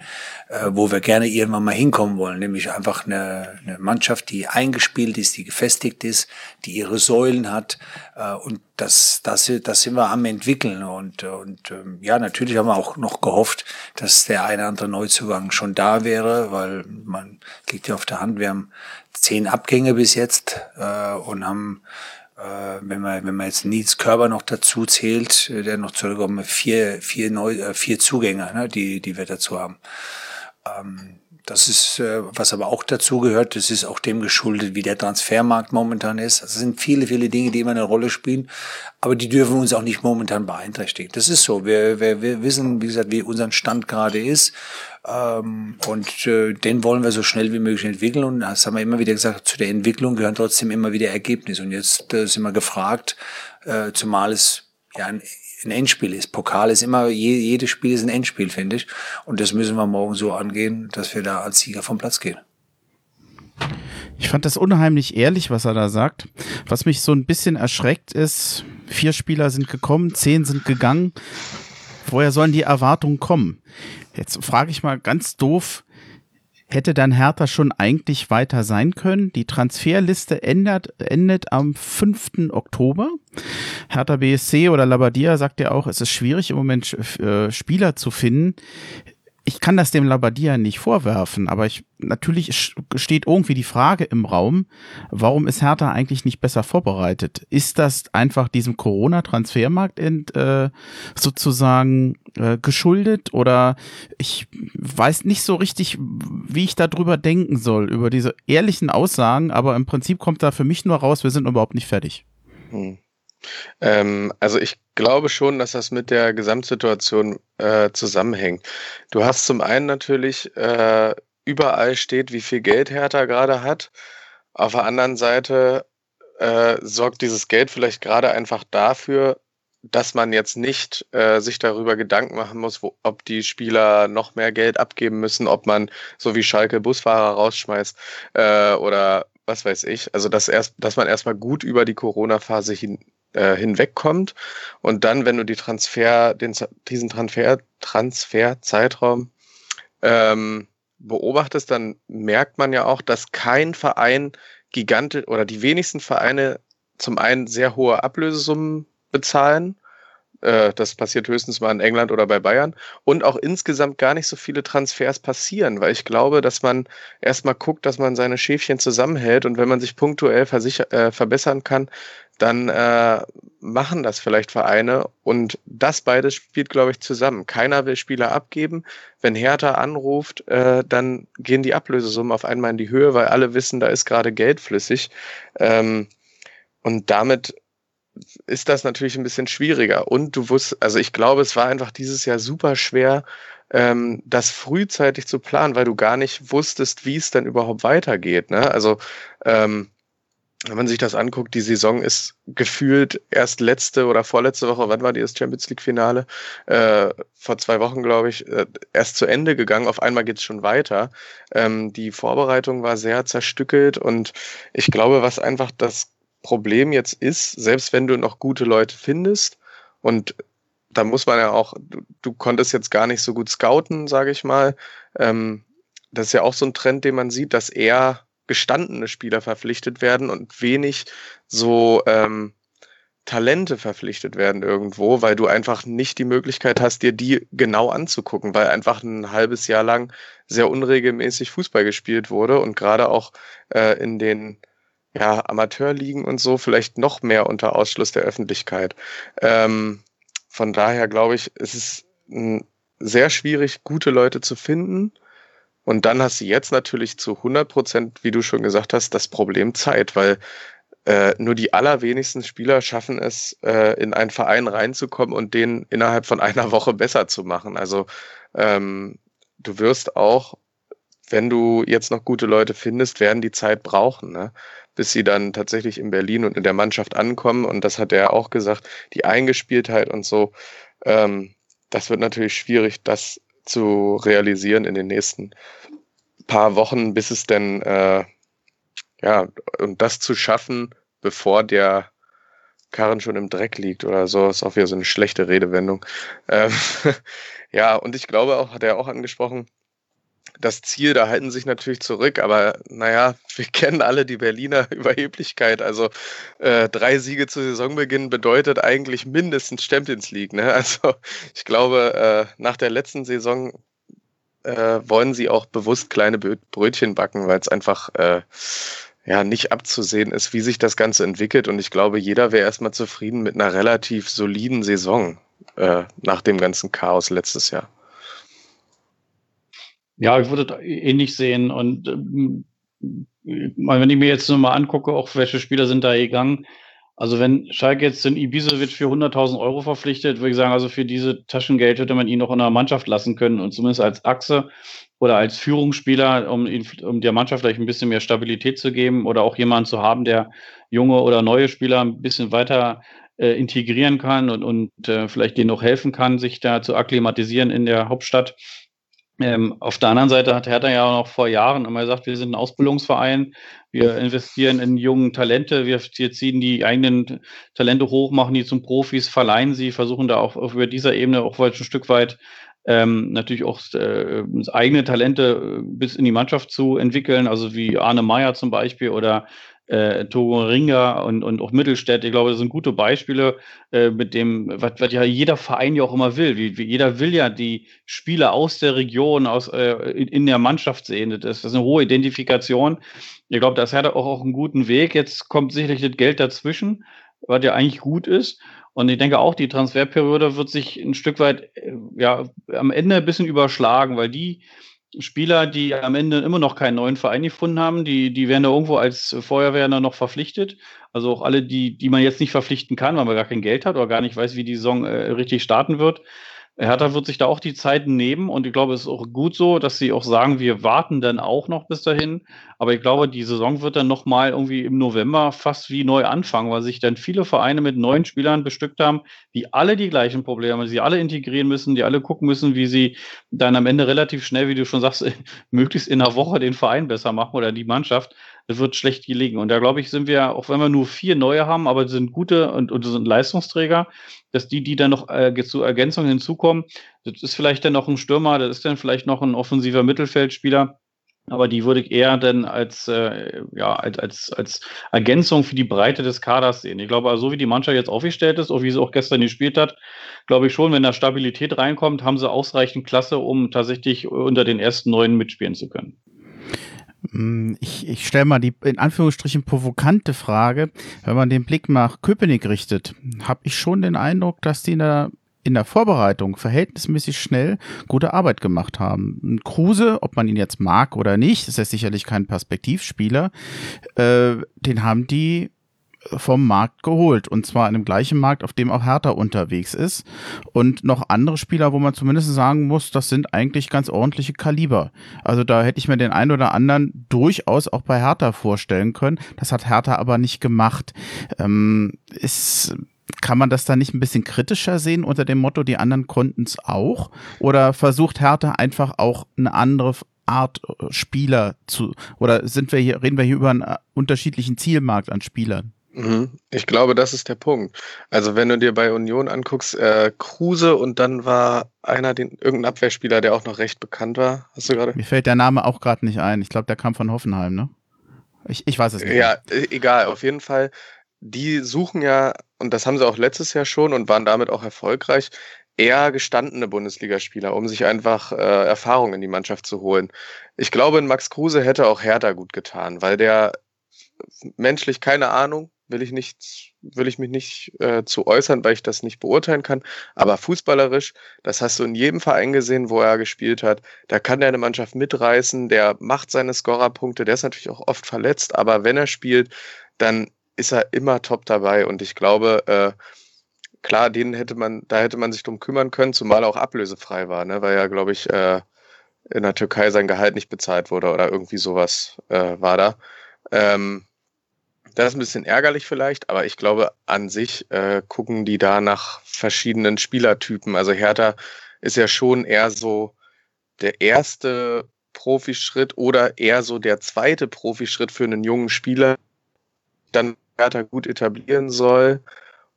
äh, wo wir gerne irgendwann mal hinkommen wollen, nämlich einfach eine, eine Mannschaft, die eingespielt ist, die gefestigt ist, die ihre Säulen hat äh, und das, das, das sind wir am entwickeln. Und, und ähm, ja, natürlich haben wir auch noch gehofft, dass der eine oder andere Neuzugang schon da wäre, weil man liegt ja auf der Hand, wir haben zehn Abgänge bis jetzt äh, und haben, wenn man wenn man jetzt Nils Körber noch dazu zählt, äh, der noch zurückkommt, vier vier neu äh, vier Zugänge, ne, die die wir dazu haben. Ähm, das ist, äh, was aber auch dazu gehört, das ist auch dem geschuldet, wie der Transfermarkt momentan ist. Das sind viele, viele Dinge, die immer eine Rolle spielen, aber die dürfen uns auch nicht momentan beeinträchtigen. Das ist so. Wir, wir, wir wissen, wie gesagt, wie unser Stand gerade ist. Ähm, und äh, den wollen wir so schnell wie möglich entwickeln. Und das haben wir immer wieder gesagt, zu der Entwicklung gehören trotzdem immer wieder Ergebnisse. Und jetzt äh, sind wir gefragt, äh, zumal es ja ein ein Endspiel ist. Pokal ist immer, je, jedes Spiel ist ein Endspiel, finde ich. Und das müssen wir morgen so angehen, dass wir da als Sieger vom Platz gehen. Ich fand das unheimlich ehrlich, was er da sagt. Was mich so ein bisschen erschreckt ist, vier Spieler sind gekommen, zehn sind gegangen. Woher sollen die Erwartungen kommen? Jetzt frage ich mal ganz doof, hätte dann Hertha schon eigentlich weiter sein können. Die Transferliste ändert, endet am 5. Oktober. Hertha BSC oder Labadia sagt ja auch, es ist schwierig im Moment äh, Spieler zu finden. Ich kann das dem Labadia nicht vorwerfen, aber ich, natürlich steht irgendwie die Frage im Raum, warum ist Hertha eigentlich nicht besser vorbereitet? Ist das einfach diesem Corona-Transfermarkt äh, sozusagen äh, geschuldet oder ich weiß nicht so richtig, wie ich darüber denken soll, über diese ehrlichen Aussagen, aber im Prinzip kommt da für mich nur raus, wir sind überhaupt nicht fertig. Hm. Ähm, also ich glaube schon, dass das mit der Gesamtsituation äh, zusammenhängt. Du hast zum einen natürlich äh, überall steht, wie viel Geld Hertha gerade hat. Auf der anderen Seite äh, sorgt dieses Geld vielleicht gerade einfach dafür, dass man jetzt nicht äh, sich darüber Gedanken machen muss, wo, ob die Spieler noch mehr Geld abgeben müssen, ob man so wie Schalke Busfahrer rausschmeißt äh, oder was weiß ich. Also dass erst, dass man erstmal gut über die Corona-Phase hin, äh, hinwegkommt. Und dann, wenn du die Transfer, den, diesen Transfer, Transferzeitraum ähm, beobachtest, dann merkt man ja auch, dass kein Verein gigantisch oder die wenigsten Vereine zum einen sehr hohe Ablösesummen bezahlen das passiert höchstens mal in England oder bei Bayern. Und auch insgesamt gar nicht so viele Transfers passieren, weil ich glaube, dass man erstmal guckt, dass man seine Schäfchen zusammenhält und wenn man sich punktuell äh, verbessern kann, dann äh, machen das vielleicht Vereine und das beides spielt, glaube ich, zusammen. Keiner will Spieler abgeben. Wenn Hertha anruft, äh, dann gehen die Ablösesummen auf einmal in die Höhe, weil alle wissen, da ist gerade Geld flüssig. Ähm, und damit ist das natürlich ein bisschen schwieriger. Und du wusst, also ich glaube, es war einfach dieses Jahr super schwer, ähm, das frühzeitig zu planen, weil du gar nicht wusstest, wie es dann überhaupt weitergeht. Ne? Also ähm, wenn man sich das anguckt, die Saison ist gefühlt erst letzte oder vorletzte Woche, wann war die das Champions League Finale? Äh, vor zwei Wochen, glaube ich, äh, erst zu Ende gegangen. Auf einmal geht es schon weiter. Ähm, die Vorbereitung war sehr zerstückelt und ich glaube, was einfach das Problem jetzt ist, selbst wenn du noch gute Leute findest und da muss man ja auch, du, du konntest jetzt gar nicht so gut scouten, sage ich mal. Ähm, das ist ja auch so ein Trend, den man sieht, dass eher gestandene Spieler verpflichtet werden und wenig so ähm, Talente verpflichtet werden irgendwo, weil du einfach nicht die Möglichkeit hast, dir die genau anzugucken, weil einfach ein halbes Jahr lang sehr unregelmäßig Fußball gespielt wurde und gerade auch äh, in den ja, Amateurligen und so vielleicht noch mehr unter Ausschluss der Öffentlichkeit. Ähm, von daher glaube ich, es ist sehr schwierig, gute Leute zu finden. Und dann hast du jetzt natürlich zu 100 Prozent, wie du schon gesagt hast, das Problem Zeit, weil äh, nur die allerwenigsten Spieler schaffen es, äh, in einen Verein reinzukommen und den innerhalb von einer Woche besser zu machen. Also ähm, du wirst auch, wenn du jetzt noch gute Leute findest, werden die Zeit brauchen. Ne? Bis sie dann tatsächlich in Berlin und in der Mannschaft ankommen. Und das hat er auch gesagt, die Eingespieltheit und so, ähm, das wird natürlich schwierig, das zu realisieren in den nächsten paar Wochen, bis es denn, äh, ja, und das zu schaffen, bevor der Karren schon im Dreck liegt oder so, ist auch wieder so eine schlechte Redewendung. Ähm, ja, und ich glaube auch, hat er auch angesprochen, das Ziel, da halten sich natürlich zurück, aber naja, wir kennen alle die Berliner Überheblichkeit. Also äh, drei Siege zu Saisonbeginn bedeutet eigentlich mindestens Champions League. Ne? Also ich glaube, äh, nach der letzten Saison äh, wollen sie auch bewusst kleine Brötchen backen, weil es einfach äh, ja nicht abzusehen ist, wie sich das Ganze entwickelt. Und ich glaube, jeder wäre erstmal zufrieden mit einer relativ soliden Saison äh, nach dem ganzen Chaos letztes Jahr. Ja, ich würde ähnlich sehen. Und ähm, wenn ich mir jetzt nochmal angucke, auch welche Spieler sind da gegangen. Also wenn Schalke jetzt den Ibisevic für 100.000 Euro verpflichtet, würde ich sagen, also für diese Taschengeld hätte man ihn noch in der Mannschaft lassen können und zumindest als Achse oder als Führungsspieler, um, ihn, um der Mannschaft vielleicht ein bisschen mehr Stabilität zu geben oder auch jemanden zu haben, der junge oder neue Spieler ein bisschen weiter äh, integrieren kann und, und äh, vielleicht denen noch helfen kann, sich da zu akklimatisieren in der Hauptstadt. Ähm, auf der anderen Seite hat Hertha ja auch noch vor Jahren immer gesagt, wir sind ein Ausbildungsverein, wir investieren in jungen Talente, wir, ziehen die eigenen Talente hoch, machen die zum Profis, verleihen sie, versuchen da auch über dieser Ebene auch ein Stück weit ähm, natürlich auch äh, eigene Talente äh, bis in die Mannschaft zu entwickeln, also wie Arne Meyer zum Beispiel oder äh, Togo Ringer und, und auch Mittelstädt. Ich glaube, das sind gute Beispiele, äh, mit dem, was, was ja jeder Verein ja auch immer will. Wie, wie jeder will ja die Spieler aus der Region, aus, äh, in, in der Mannschaft sehen. Das, das ist eine hohe Identifikation. Ich glaube, das hat auch, auch einen guten Weg. Jetzt kommt sicherlich das Geld dazwischen, was ja eigentlich gut ist. Und ich denke auch, die Transferperiode wird sich ein Stück weit äh, ja, am Ende ein bisschen überschlagen, weil die Spieler, die am Ende immer noch keinen neuen Verein gefunden haben, die, die werden da irgendwo als Feuerwehrner noch verpflichtet. Also auch alle, die, die man jetzt nicht verpflichten kann, weil man gar kein Geld hat oder gar nicht weiß, wie die Saison äh, richtig starten wird. Hertha wird sich da auch die Zeit nehmen und ich glaube, es ist auch gut so, dass sie auch sagen, wir warten dann auch noch bis dahin. Aber ich glaube, die Saison wird dann nochmal irgendwie im November fast wie neu anfangen, weil sich dann viele Vereine mit neuen Spielern bestückt haben, die alle die gleichen Probleme, die sie alle integrieren müssen, die alle gucken müssen, wie sie dann am Ende relativ schnell, wie du schon sagst, möglichst in einer Woche den Verein besser machen oder die Mannschaft wird schlecht gelegen. Und da glaube ich, sind wir, auch wenn wir nur vier neue haben, aber sind gute und, und sind Leistungsträger, dass die, die dann noch äh, zur Ergänzung hinzukommen, das ist vielleicht dann noch ein Stürmer, das ist dann vielleicht noch ein offensiver Mittelfeldspieler. Aber die würde ich eher dann als, äh, ja, als, als, als Ergänzung für die Breite des Kaders sehen. Ich glaube, also, so wie die Mannschaft jetzt aufgestellt ist, auch wie sie auch gestern gespielt hat, glaube ich schon, wenn da Stabilität reinkommt, haben sie ausreichend Klasse, um tatsächlich unter den ersten neun mitspielen zu können. Hm, ich, ich stelle mal die in Anführungsstrichen provokante Frage. Wenn man den Blick nach Köpenick richtet, habe ich schon den Eindruck, dass die in der, in der Vorbereitung verhältnismäßig schnell gute Arbeit gemacht haben. Kruse, ob man ihn jetzt mag oder nicht, ist ja sicherlich kein Perspektivspieler, äh, den haben die vom Markt geholt. Und zwar in dem gleichen Markt, auf dem auch Hertha unterwegs ist. Und noch andere Spieler, wo man zumindest sagen muss, das sind eigentlich ganz ordentliche Kaliber. Also da hätte ich mir den einen oder anderen durchaus auch bei Hertha vorstellen können. Das hat Hertha aber nicht gemacht. Ähm, ist, kann man das da nicht ein bisschen kritischer sehen unter dem Motto, die anderen konnten es auch? Oder versucht Hertha einfach auch eine andere Art äh, Spieler zu, oder sind wir hier, reden wir hier über einen äh, unterschiedlichen Zielmarkt an Spielern? Mhm. Ich glaube, das ist der Punkt. Also wenn du dir bei Union anguckst, äh, Kruse und dann war einer, den, irgendein Abwehrspieler, der auch noch recht bekannt war. Hast du gerade? Mir fällt der Name auch gerade nicht ein. Ich glaube, der kam von Hoffenheim, ne? Ich, ich weiß es nicht. Ja, mehr. E, egal. Auf jeden Fall, die suchen ja, und das haben sie auch letztes Jahr schon und waren damit auch erfolgreich, eher gestandene Bundesligaspieler, um sich einfach äh, Erfahrung in die Mannschaft zu holen. Ich glaube, Max Kruse hätte auch Hertha gut getan, weil der menschlich keine Ahnung, will ich nicht, will ich mich nicht äh, zu äußern, weil ich das nicht beurteilen kann. Aber fußballerisch, das hast du in jedem Verein gesehen, wo er gespielt hat. Da kann der eine Mannschaft mitreißen, der macht seine Scorerpunkte, der ist natürlich auch oft verletzt, aber wenn er spielt, dann ist er immer top dabei. Und ich glaube, äh, klar, den hätte man, da hätte man sich drum kümmern können, zumal er auch ablösefrei war, ne? weil ja, glaube ich, äh, in der Türkei sein Gehalt nicht bezahlt wurde oder irgendwie sowas äh, war da. Ähm, das ist ein bisschen ärgerlich vielleicht, aber ich glaube, an sich äh, gucken die da nach verschiedenen Spielertypen. Also Hertha ist ja schon eher so der erste Profischritt oder eher so der zweite Profischritt für einen jungen Spieler, dann Hertha gut etablieren soll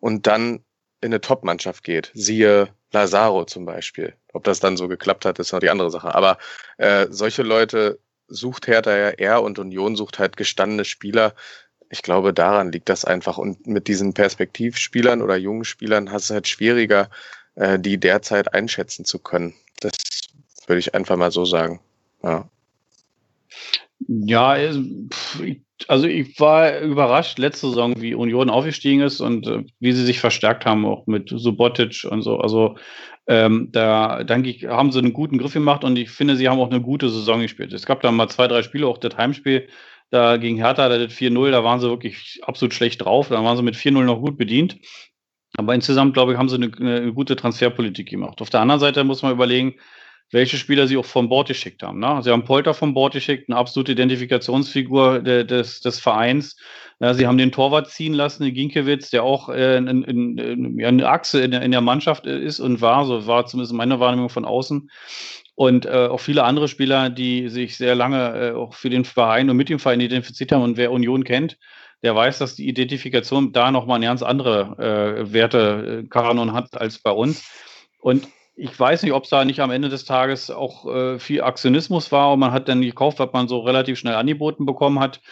und dann in eine Top-Mannschaft geht. Siehe Lazaro zum Beispiel. Ob das dann so geklappt hat, ist noch die andere Sache. Aber äh, solche Leute sucht Hertha ja eher und Union sucht halt gestandene Spieler, ich glaube, daran liegt das einfach. Und mit diesen Perspektivspielern oder jungen Spielern hast du halt schwieriger, äh, die derzeit einschätzen zu können. Das würde ich einfach mal so sagen. Ja. Ja, also ich war überrascht letzte Saison, wie Union aufgestiegen ist und äh, wie sie sich verstärkt haben, auch mit Subotic und so. Also ähm, da denke ich, haben sie einen guten Griff gemacht und ich finde, sie haben auch eine gute Saison gespielt. Es gab da mal zwei, drei Spiele, auch das Heimspiel, da gegen Hertha, da das 4-0, da waren sie wirklich absolut schlecht drauf. Da waren sie mit 4-0 noch gut bedient. Aber insgesamt, glaube ich, haben sie eine, eine, gute Transferpolitik gemacht. Auf der anderen Seite muss man überlegen, welche Spieler sie auch von Bord geschickt haben. Ne? Sie haben Polter von Bord geschickt, eine absolute Identifikationsfigur de, des, des Vereins. Ja, sie haben den Torwart ziehen lassen, den Ginkiewicz, der auch äh, in, in, in, ja, eine Achse in, in der Mannschaft ist und war, so war zumindest meine Wahrnehmung von außen und äh, auch viele andere Spieler, die sich sehr lange äh, auch für den Verein und mit dem Verein identifiziert haben. Und wer Union kennt, der weiß, dass die Identifikation da nochmal eine ganz andere äh, Werte äh, hat als bei uns. Und ich weiß nicht, ob es da nicht am Ende des Tages auch äh, viel Aktionismus war und man hat dann gekauft, was man so relativ schnell angeboten bekommen hat.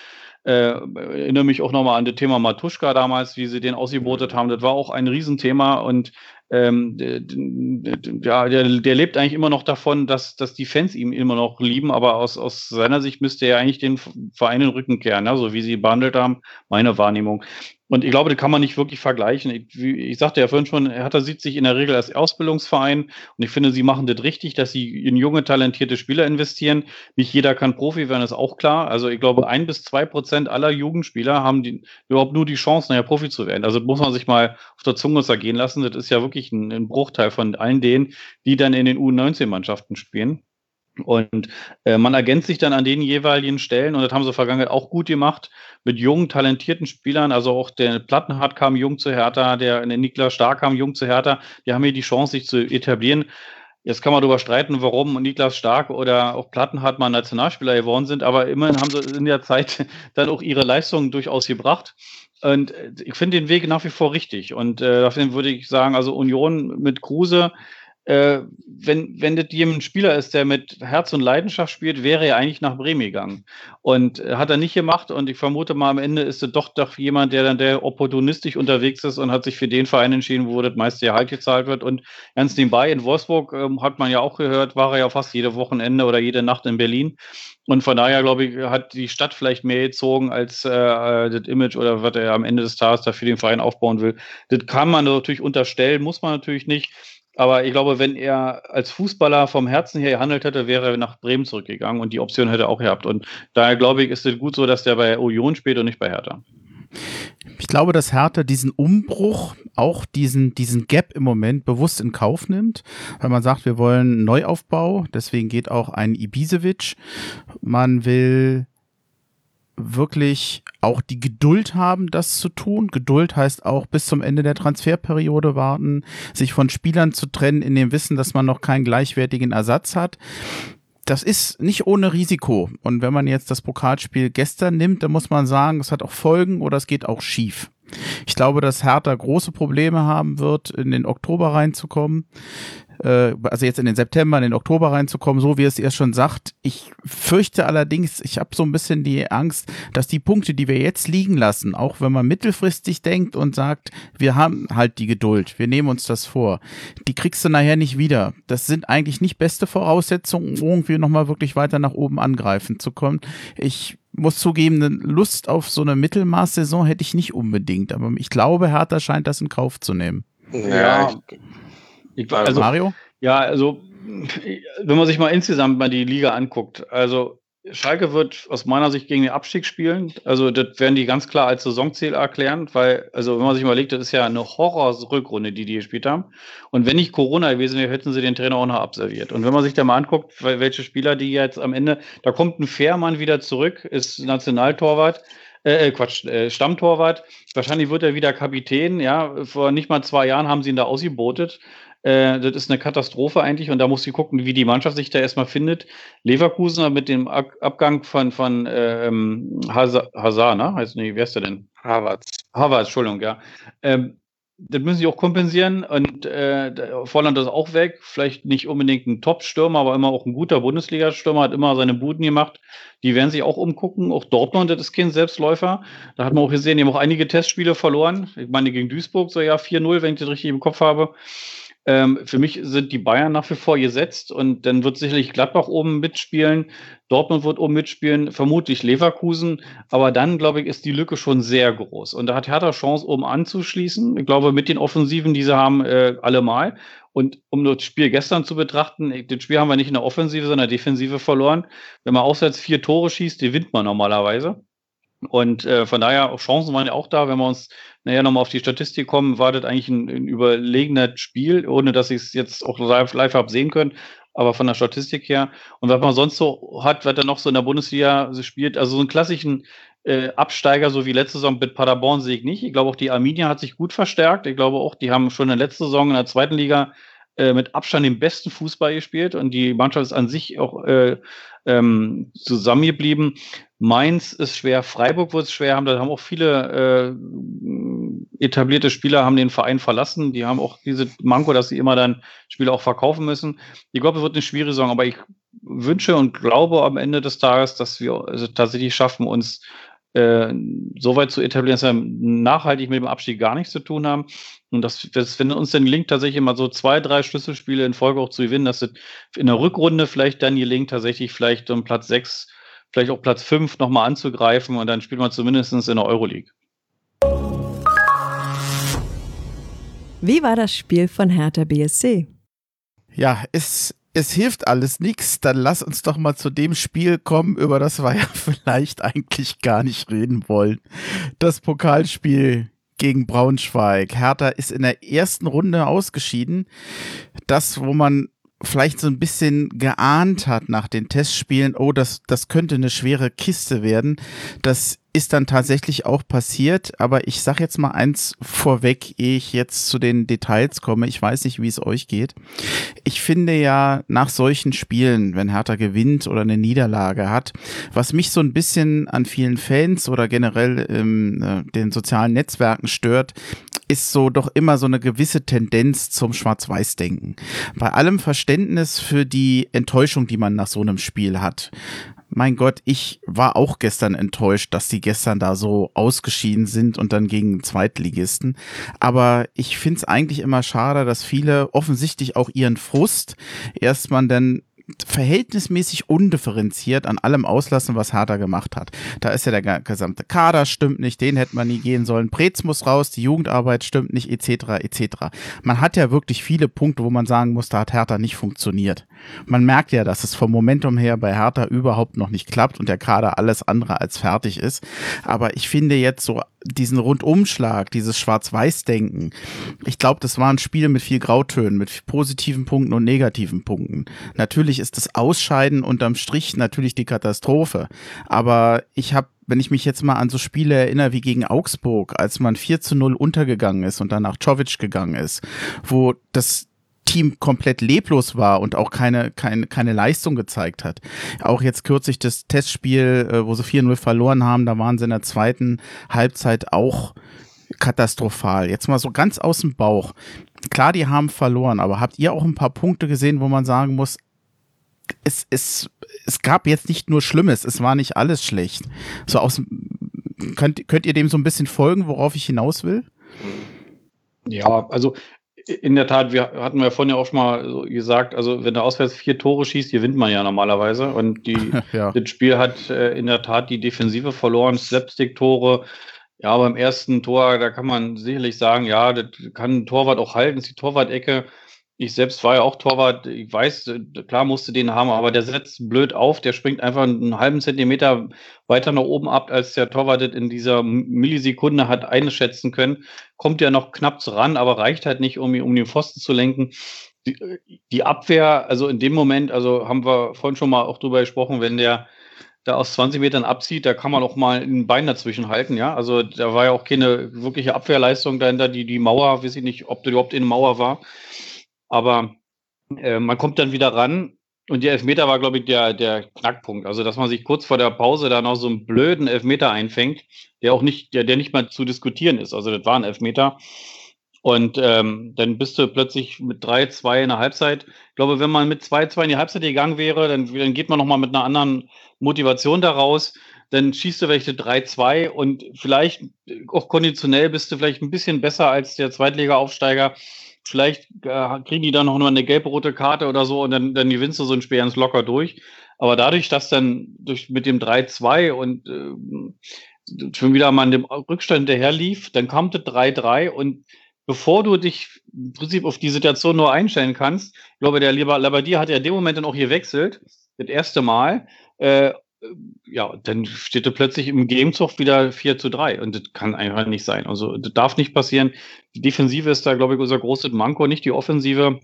Äh, erinnere mich auch nochmal an das Thema Matuschka damals, wie sie den ausgebotet haben. Das war auch ein Riesenthema und ähm, ja, der, der lebt eigentlich immer noch davon, dass, dass die Fans ihn immer noch lieben, aber aus, aus seiner Sicht müsste er eigentlich den Verein in den Rücken kehren, ne? so wie sie behandelt haben, meine Wahrnehmung. Und ich glaube, das kann man nicht wirklich vergleichen. Ich, ich sagte ja vorhin schon, Hertha sieht sich in der Regel als Ausbildungsverein und ich finde, sie machen das richtig, dass sie in junge, talentierte Spieler investieren. Nicht jeder kann Profi werden, ist auch klar. Also ich glaube, ein bis zwei Prozent aller Jugendspieler haben die, überhaupt nur die Chance, nachher Profi zu werden. Also das muss man sich mal auf der Zunge zergehen lassen. Das ist ja wirklich ein, ein Bruchteil von allen denen, die dann in den U19-Mannschaften spielen. Und äh, man ergänzt sich dann an den jeweiligen Stellen und das haben sie vergangen auch gut gemacht mit jungen, talentierten Spielern. Also auch der Plattenhardt kam jung zu Hertha, der, der Niklas Stark kam jung zu Hertha. Die haben hier die Chance, sich zu etablieren. Jetzt kann man darüber streiten, warum Niklas Stark oder auch Plattenhardt mal Nationalspieler geworden sind, aber immerhin haben sie in der Zeit dann auch ihre Leistungen durchaus gebracht. Und ich finde den Weg nach wie vor richtig. Und äh, dafür würde ich sagen, also Union mit Kruse, äh, wenn, wenn das jemand Spieler ist, der mit Herz und Leidenschaft spielt, wäre er eigentlich nach Bremen gegangen. Und äh, hat er nicht gemacht. Und ich vermute mal, am Ende ist es doch doch jemand, der dann der opportunistisch unterwegs ist und hat sich für den Verein entschieden, wo das meiste Gehalt gezahlt wird. Und ganz nebenbei, in Wolfsburg ähm, hat man ja auch gehört, war er ja fast jede Wochenende oder jede Nacht in Berlin. Und von daher, glaube ich, hat die Stadt vielleicht mehr gezogen als äh, das Image oder was er am Ende des Tages da für den Verein aufbauen will. Das kann man natürlich unterstellen, muss man natürlich nicht. Aber ich glaube, wenn er als Fußballer vom Herzen her gehandelt hätte, wäre er nach Bremen zurückgegangen und die Option hätte er auch gehabt. Und daher glaube ich, ist es gut so, dass der bei Union spielt und nicht bei Hertha. Ich glaube, dass Hertha diesen Umbruch, auch diesen, diesen Gap im Moment bewusst in Kauf nimmt, weil man sagt, wir wollen Neuaufbau, deswegen geht auch ein Ibisevic. Man will wirklich auch die Geduld haben, das zu tun. Geduld heißt auch bis zum Ende der Transferperiode warten, sich von Spielern zu trennen, in dem Wissen, dass man noch keinen gleichwertigen Ersatz hat. Das ist nicht ohne Risiko. Und wenn man jetzt das Pokalspiel gestern nimmt, dann muss man sagen, es hat auch Folgen oder es geht auch schief. Ich glaube, dass Hertha große Probleme haben wird, in den Oktober reinzukommen äh, also jetzt in den September, in den Oktober reinzukommen, so wie es ihr schon sagt. Ich fürchte allerdings, ich habe so ein bisschen die Angst, dass die Punkte, die wir jetzt liegen lassen, auch wenn man mittelfristig denkt und sagt, wir haben halt die Geduld, wir nehmen uns das vor, die kriegst du nachher nicht wieder. Das sind eigentlich nicht beste Voraussetzungen, um irgendwie nochmal wirklich weiter nach oben angreifen zu kommen. Ich muss zugeben, eine Lust auf so eine Mittelmaßsaison hätte ich nicht unbedingt, aber ich glaube, Hertha scheint das in Kauf zu nehmen. Ja, ich, also, Mario? Ja, also wenn man sich mal insgesamt mal die Liga anguckt, also Schalke wird aus meiner Sicht gegen den Abstieg spielen. Also das werden die ganz klar als Saisonziel erklären, weil, also wenn man sich überlegt, das ist ja eine Horror-Rückrunde, die die gespielt haben. Und wenn nicht Corona gewesen wäre, hätten sie den Trainer auch noch abserviert. Und wenn man sich da mal anguckt, welche Spieler die jetzt am Ende, da kommt ein Fährmann wieder zurück, ist Nationaltorwart. Äh, äh, Quatsch, äh, Stammtorwart. Wahrscheinlich wird er wieder Kapitän. Ja, vor nicht mal zwei Jahren haben sie ihn da ausgebotet. Äh, das ist eine Katastrophe eigentlich und da muss sie gucken, wie die Mannschaft sich da erstmal findet. Leverkusen mit dem Abgang von, von ähm, Hazard, ne? Heißt, nee, wer ist der denn? Harvard. Harvard, Entschuldigung, ja. Ähm, das müssen sie auch kompensieren und äh, Volland ist auch weg. Vielleicht nicht unbedingt ein Top-Stürmer, aber immer auch ein guter Bundesliga-Stürmer, hat immer seine Buden gemacht. Die werden sich auch umgucken. Auch Dortmund, das ist kein Selbstläufer. Da hat man auch gesehen, die haben auch einige Testspiele verloren. Ich meine, gegen Duisburg so ja 4-0, wenn ich das richtig im Kopf habe. Ähm, für mich sind die Bayern nach wie vor gesetzt und dann wird sicherlich Gladbach oben mitspielen, Dortmund wird oben mitspielen, vermutlich Leverkusen, aber dann, glaube ich, ist die Lücke schon sehr groß. Und da hat Hertha Chance, oben anzuschließen. Ich glaube, mit den Offensiven, die sie haben, äh, allemal. Und um das Spiel gestern zu betrachten, das Spiel haben wir nicht in der Offensive, sondern in der Defensive verloren. Wenn man auswärts vier Tore schießt, gewinnt man normalerweise. Und äh, von daher Chancen waren ja auch da. Wenn wir uns nachher nochmal auf die Statistik kommen, war das eigentlich ein, ein überlegenes Spiel, ohne dass ich es jetzt auch live, live habe sehen können. Aber von der Statistik her. Und was man sonst so hat, was er noch so in der Bundesliga spielt, also so einen klassischen äh, Absteiger, so wie letzte Saison mit Paderborn sehe ich nicht. Ich glaube auch die Arminia hat sich gut verstärkt. Ich glaube auch, die haben schon in der letzten Saison in der zweiten Liga äh, mit Abstand den besten Fußball gespielt und die Mannschaft ist an sich auch äh, ähm, zusammengeblieben. Mainz ist schwer, Freiburg wird es schwer haben. Da haben auch viele äh, etablierte Spieler haben den Verein verlassen. Die haben auch diese Manko, dass sie immer dann Spiele auch verkaufen müssen. Ich glaube, es wird eine schwierige Saison, aber ich wünsche und glaube am Ende des Tages, dass wir also tatsächlich schaffen, uns äh, so weit zu etablieren, dass wir nachhaltig mit dem Abstieg gar nichts zu tun haben. Und das, das, wenn uns dann gelingt, tatsächlich immer so zwei, drei Schlüsselspiele in Folge auch zu gewinnen, dass es in der Rückrunde vielleicht dann gelingt, tatsächlich vielleicht um Platz sechs, vielleicht auch Platz fünf nochmal anzugreifen und dann spielt man zumindest in der Euroleague. Wie war das Spiel von Hertha BSC? Ja, es, es hilft alles nichts. Dann lass uns doch mal zu dem Spiel kommen, über das wir ja vielleicht eigentlich gar nicht reden wollen. Das Pokalspiel gegen Braunschweig. Hertha ist in der ersten Runde ausgeschieden. Das, wo man vielleicht so ein bisschen geahnt hat nach den Testspielen, oh, das, das könnte eine schwere Kiste werden. Das ist dann tatsächlich auch passiert, aber ich sag jetzt mal eins vorweg, ehe ich jetzt zu den Details komme. Ich weiß nicht, wie es euch geht. Ich finde ja nach solchen Spielen, wenn Hertha gewinnt oder eine Niederlage hat, was mich so ein bisschen an vielen Fans oder generell in äh, den sozialen Netzwerken stört, ist so doch immer so eine gewisse Tendenz zum Schwarz-Weiß-Denken. Bei allem Verständnis für die Enttäuschung, die man nach so einem Spiel hat mein Gott, ich war auch gestern enttäuscht, dass die gestern da so ausgeschieden sind und dann gegen Zweitligisten. Aber ich find's eigentlich immer schade, dass viele offensichtlich auch ihren Frust erstmal dann verhältnismäßig undifferenziert an allem auslassen, was Harder gemacht hat. Da ist ja der gesamte Kader stimmt nicht, den hätte man nie gehen sollen. Prez muss raus, die Jugendarbeit stimmt nicht, etc., etc. Man hat ja wirklich viele Punkte, wo man sagen muss, da hat Hertha nicht funktioniert. Man merkt ja, dass es vom Momentum her bei Hertha überhaupt noch nicht klappt und der Kader alles andere als fertig ist. Aber ich finde jetzt so diesen Rundumschlag, dieses Schwarz-Weiß-Denken, ich glaube, das war ein Spiel mit viel Grautönen, mit positiven Punkten und negativen Punkten. Natürlich ist das Ausscheiden unterm Strich natürlich die Katastrophe. Aber ich habe wenn ich mich jetzt mal an so Spiele erinnere wie gegen Augsburg, als man 4 zu 0 untergegangen ist und dann nach Czovic gegangen ist, wo das Team komplett leblos war und auch keine, keine, keine Leistung gezeigt hat. Auch jetzt kürzlich das Testspiel, äh, wo sie 4-0 verloren haben, da waren sie in der zweiten Halbzeit auch katastrophal. Jetzt mal so ganz aus dem Bauch. Klar, die haben verloren, aber habt ihr auch ein paar Punkte gesehen, wo man sagen muss, es, es, es gab jetzt nicht nur Schlimmes, es war nicht alles schlecht. So aus, könnt, könnt ihr dem so ein bisschen folgen, worauf ich hinaus will? Ja, also in der Tat, wir hatten wir vorhin ja auch schon mal gesagt, also wenn der Auswärts vier Tore schießt, gewinnt man ja normalerweise. Und die, ja. das Spiel hat äh, in der Tat die Defensive verloren, Slapstick-Tore. Ja, beim ersten Tor, da kann man sicherlich sagen, ja, das kann ein Torwart auch halten, ist die Torwart-Ecke. Ich selbst war ja auch Torwart. Ich weiß, klar musste den haben, aber der setzt blöd auf. Der springt einfach einen halben Zentimeter weiter nach oben ab, als der Torwart in dieser Millisekunde hat einschätzen können. Kommt ja noch knapp ran, aber reicht halt nicht, um, um den Pfosten zu lenken. Die, die Abwehr, also in dem Moment, also haben wir vorhin schon mal auch drüber gesprochen, wenn der da aus 20 Metern abzieht, da kann man auch mal ein Bein dazwischen halten, ja. Also da war ja auch keine wirkliche Abwehrleistung dahinter. Die, die Mauer, weiß ich nicht, ob da überhaupt in Mauer war. Aber äh, man kommt dann wieder ran und der Elfmeter war, glaube ich, der, der Knackpunkt. Also, dass man sich kurz vor der Pause da noch so einen blöden Elfmeter einfängt, der auch nicht, der, der nicht mal zu diskutieren ist. Also, das war ein Elfmeter. Und ähm, dann bist du plötzlich mit 3-2 in der Halbzeit. Ich glaube, wenn man mit 2-2 in die Halbzeit gegangen wäre, dann, dann geht man nochmal mit einer anderen Motivation daraus. Dann schießt du welche 3-2 und vielleicht auch konditionell bist du vielleicht ein bisschen besser als der Zweitliga-Aufsteiger vielleicht äh, kriegen die dann noch mal eine gelb-rote Karte oder so und dann, dann gewinnst du so ein Spiel ganz locker durch. Aber dadurch, dass dann durch, mit dem 3-2 und äh, schon wieder mal an dem Rückstand daher lief, dann kommt das 3-3 und bevor du dich im Prinzip auf die Situation nur einstellen kannst, ich glaube, der Labadier hat ja in dem Moment dann auch gewechselt, das erste Mal, äh, ja, dann steht er plötzlich im Gamezug wieder 4 zu 3 und das kann einfach nicht sein. Also das darf nicht passieren. Die Defensive ist da, glaube ich, unser großes Manko, nicht die Offensive.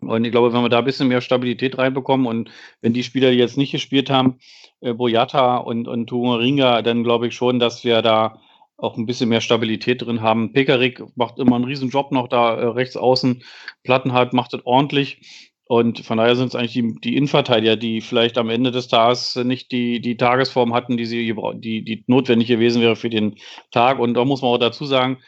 Und ich glaube, wenn wir da ein bisschen mehr Stabilität reinbekommen und wenn die Spieler, die jetzt nicht gespielt haben, äh, Boyata und, und Tumaringa, dann glaube ich schon, dass wir da auch ein bisschen mehr Stabilität drin haben. Pekarik macht immer einen riesen Job noch da äh, rechts außen. Plattenhardt macht das ordentlich. Und von daher sind es eigentlich die, die Innenverteidiger, die vielleicht am Ende des Tages nicht die, die Tagesform hatten, die, sie, die, die notwendig gewesen wäre für den Tag. Und da muss man auch dazu sagen,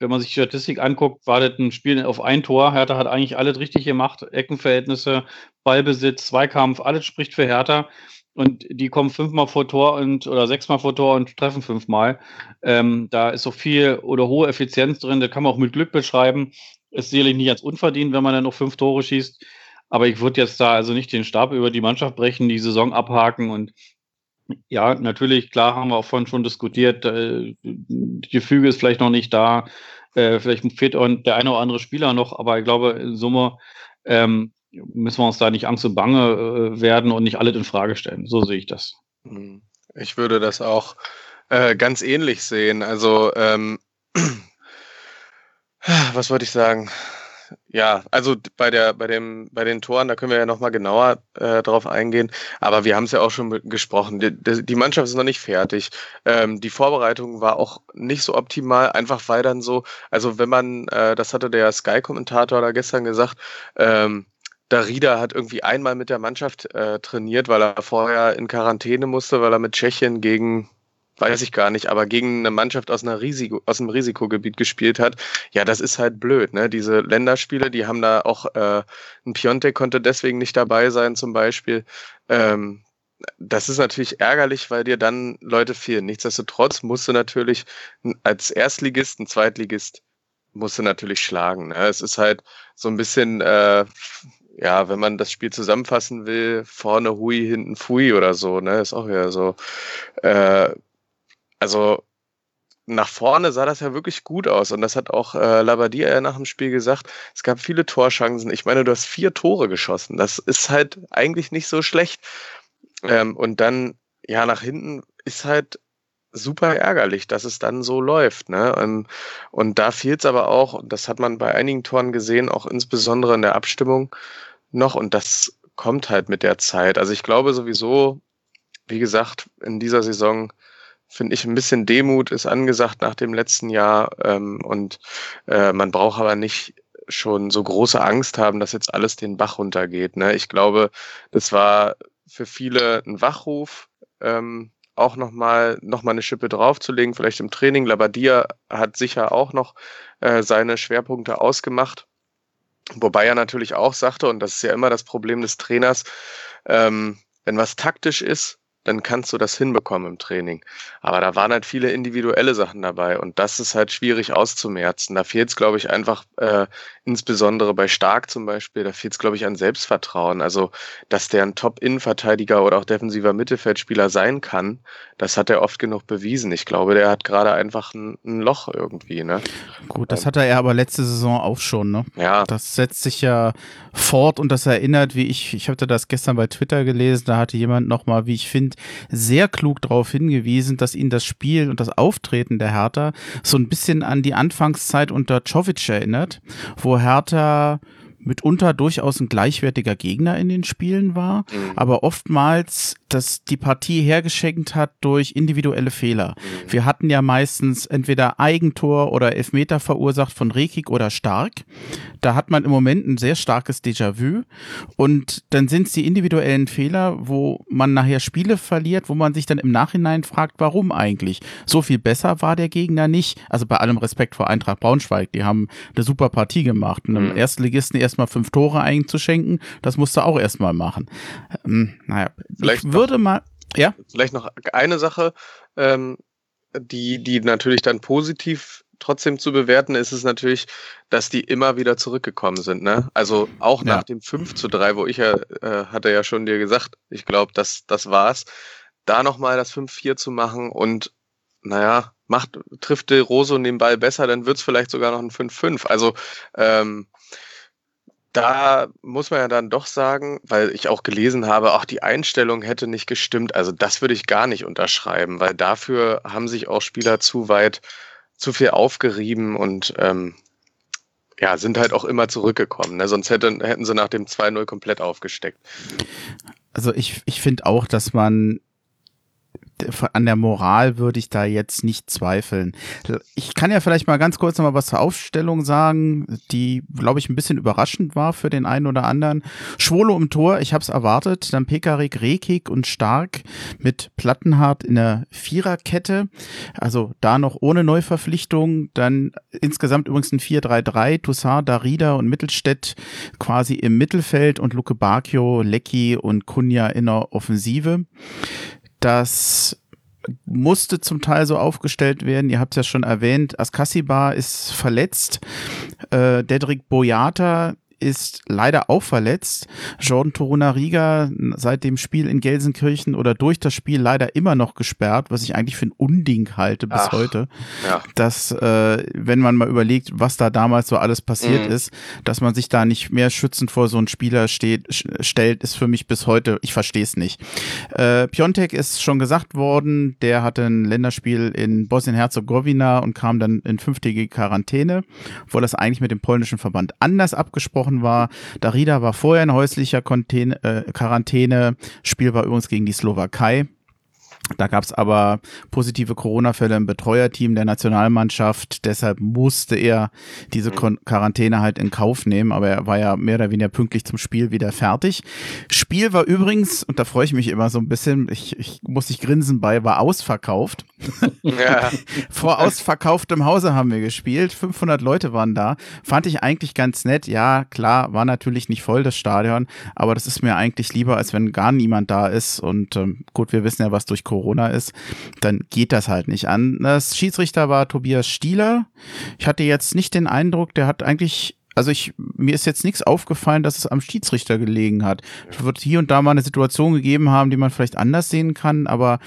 wenn man sich die Statistik anguckt, war das ein Spiel auf ein Tor. Hertha hat eigentlich alles richtig gemacht. Eckenverhältnisse, Ballbesitz, Zweikampf, alles spricht für Hertha. und die kommen fünfmal vor Tor und oder sechsmal vor Tor und treffen fünfmal. Ähm, da ist so viel oder hohe Effizienz drin, da kann man auch mit Glück beschreiben. Ist sicherlich nicht als unverdient, wenn man dann noch fünf Tore schießt. Aber ich würde jetzt da also nicht den Stab über die Mannschaft brechen, die Saison abhaken und ja, natürlich, klar haben wir auch vorhin schon diskutiert, äh, die Gefüge ist vielleicht noch nicht da, äh, vielleicht fehlt der eine oder andere Spieler noch, aber ich glaube, in Summe ähm, müssen wir uns da nicht Angst und Bange äh, werden und nicht alles in Frage stellen. So sehe ich das. Hm. Ich würde das auch äh, ganz ähnlich sehen. Also, ähm, was wollte ich sagen? Ja, also bei der, bei dem, bei den Toren, da können wir ja nochmal genauer äh, drauf eingehen. Aber wir haben es ja auch schon gesprochen. Die, die, Mannschaft ist noch nicht fertig. Ähm, die Vorbereitung war auch nicht so optimal, einfach weil dann so, also wenn man, äh, das hatte der Sky-Kommentator da gestern gesagt, ähm, Darida hat irgendwie einmal mit der Mannschaft äh, trainiert, weil er vorher in Quarantäne musste, weil er mit Tschechien gegen, weiß ich gar nicht, aber gegen eine Mannschaft aus, einer Risiko, aus einem Risikogebiet gespielt hat. Ja, das ist halt blöd, ne? Diese Länderspiele, die haben da auch, äh, ein Piontek konnte deswegen nicht dabei sein, zum Beispiel. Ähm, das ist natürlich ärgerlich, weil dir dann Leute fehlen. Nichtsdestotrotz musst du natürlich als Erstligist, ein Zweitligist, musst du natürlich schlagen. Ne? Es ist halt so ein bisschen, äh, ja, wenn man das Spiel zusammenfassen will, vorne Hui, hinten Fui oder so, ne, ist auch wieder so. Äh, also nach vorne sah das ja wirklich gut aus und das hat auch äh, Labadia ja nach dem Spiel gesagt. Es gab viele Torchancen. Ich meine, du hast vier Tore geschossen. Das ist halt eigentlich nicht so schlecht. Ähm, und dann, ja, nach hinten ist halt super ärgerlich, dass es dann so läuft. Ne? Und, und da fehlt es aber auch, das hat man bei einigen Toren gesehen, auch insbesondere in der Abstimmung noch. Und das kommt halt mit der Zeit. Also ich glaube sowieso, wie gesagt, in dieser Saison finde ich ein bisschen Demut ist angesagt nach dem letzten Jahr. Ähm, und äh, man braucht aber nicht schon so große Angst haben, dass jetzt alles den Bach runtergeht. Ne? Ich glaube, das war für viele ein Wachruf. Ähm, auch nochmal noch mal eine Schippe draufzulegen, vielleicht im Training. Labadia hat sicher auch noch äh, seine Schwerpunkte ausgemacht. Wobei er natürlich auch sagte, und das ist ja immer das Problem des Trainers, ähm, wenn was taktisch ist, dann kannst du das hinbekommen im Training. Aber da waren halt viele individuelle Sachen dabei und das ist halt schwierig auszumerzen. Da fehlt es, glaube ich, einfach äh, insbesondere bei Stark zum Beispiel, da fehlt es, glaube ich, an Selbstvertrauen. Also, dass der ein Top-Innenverteidiger oder auch defensiver Mittelfeldspieler sein kann, das hat er oft genug bewiesen. Ich glaube, der hat gerade einfach ein, ein, Loch irgendwie. Ne? Gut, das hatte er aber letzte Saison auch schon. Ne? Ja. Das setzt sich ja fort und das erinnert, wie ich, ich hatte das gestern bei Twitter gelesen, da hatte jemand nochmal, wie ich finde, sehr klug darauf hingewiesen, dass ihn das Spiel und das Auftreten der Hertha so ein bisschen an die Anfangszeit unter Czovic erinnert, wo Hertha mitunter durchaus ein gleichwertiger Gegner in den Spielen war, mhm. aber oftmals das die Partie hergeschenkt hat durch individuelle Fehler. Mhm. Wir hatten ja meistens entweder Eigentor oder Elfmeter verursacht von Rekik oder Stark. Da hat man im Moment ein sehr starkes Déjà-vu und dann sind es die individuellen Fehler, wo man nachher Spiele verliert, wo man sich dann im Nachhinein fragt, warum eigentlich? So viel besser war der Gegner nicht. Also bei allem Respekt vor Eintracht Braunschweig, die haben eine super Partie gemacht. Einem mhm. Erstligisten erstmal fünf Tore einzuschenken, das musste auch erstmal machen. Ähm, naja, Vielleicht würde mal, ja. Vielleicht noch eine Sache, ähm, die, die natürlich dann positiv trotzdem zu bewerten ist es natürlich, dass die immer wieder zurückgekommen sind. Ne? Also auch nach dem 5 zu 3, wo ich ja, äh, hatte ja schon dir gesagt, ich glaube, das, das war's. Da nochmal das 5-4 zu machen und naja, macht, trifft De Roso den Ball besser, dann wird's vielleicht sogar noch ein 5-5. Also ähm, da muss man ja dann doch sagen, weil ich auch gelesen habe, auch die Einstellung hätte nicht gestimmt. Also das würde ich gar nicht unterschreiben, weil dafür haben sich auch Spieler zu weit, zu viel aufgerieben und ähm, ja, sind halt auch immer zurückgekommen. Ne? Sonst hätten, hätten sie nach dem 2-0 komplett aufgesteckt. Also ich, ich finde auch, dass man an der Moral würde ich da jetzt nicht zweifeln. Ich kann ja vielleicht mal ganz kurz noch mal was zur Aufstellung sagen, die, glaube ich, ein bisschen überraschend war für den einen oder anderen. Schwolo im Tor, ich habe es erwartet. Dann Pekarik, Rekik und Stark mit Plattenhardt in der Viererkette. Also da noch ohne Neuverpflichtung. Dann insgesamt übrigens ein 4-3-3. Toussaint, Darida und Mittelstädt quasi im Mittelfeld und Luke Bacchio, Lecky und Kunja in der Offensive. Das musste zum Teil so aufgestellt werden. Ihr habt es ja schon erwähnt, Askasiba ist verletzt. Äh, Dedrick Boyata ist leider auch verletzt. Jordan Torunariga seit dem Spiel in Gelsenkirchen oder durch das Spiel leider immer noch gesperrt, was ich eigentlich für ein Unding halte bis Ach, heute. Ja. Dass, äh, wenn man mal überlegt, was da damals so alles passiert mhm. ist, dass man sich da nicht mehr schützend vor so einen Spieler steht, stellt, ist für mich bis heute, ich verstehe es nicht. Äh, Piontek ist schon gesagt worden, der hatte ein Länderspiel in Bosnien-Herzegowina und kam dann in fünftägige Quarantäne, obwohl das eigentlich mit dem polnischen Verband anders abgesprochen angesprochen war. Darida war vorher in häuslicher äh, Quarantäne. Spiel war übrigens gegen die Slowakei. Da gab es aber positive Corona-Fälle im Betreuerteam der Nationalmannschaft. Deshalb musste er diese mhm. Quarantäne halt in Kauf nehmen. Aber er war ja mehr oder weniger pünktlich zum Spiel wieder fertig. Spiel war übrigens, und da freue ich mich immer so ein bisschen, ich, ich muss nicht grinsen bei, war ausverkauft. Ja. Vor ausverkauftem Hause haben wir gespielt. 500 Leute waren da. Fand ich eigentlich ganz nett. Ja, klar, war natürlich nicht voll das Stadion. Aber das ist mir eigentlich lieber, als wenn gar niemand da ist. Und ähm, gut, wir wissen ja, was durch Corona Corona ist, dann geht das halt nicht an. Das Schiedsrichter war Tobias Stieler. Ich hatte jetzt nicht den Eindruck, der hat eigentlich also ich, mir ist jetzt nichts aufgefallen, dass es am Schiedsrichter gelegen hat. Es wird hier und da mal eine Situation gegeben haben, die man vielleicht anders sehen kann, aber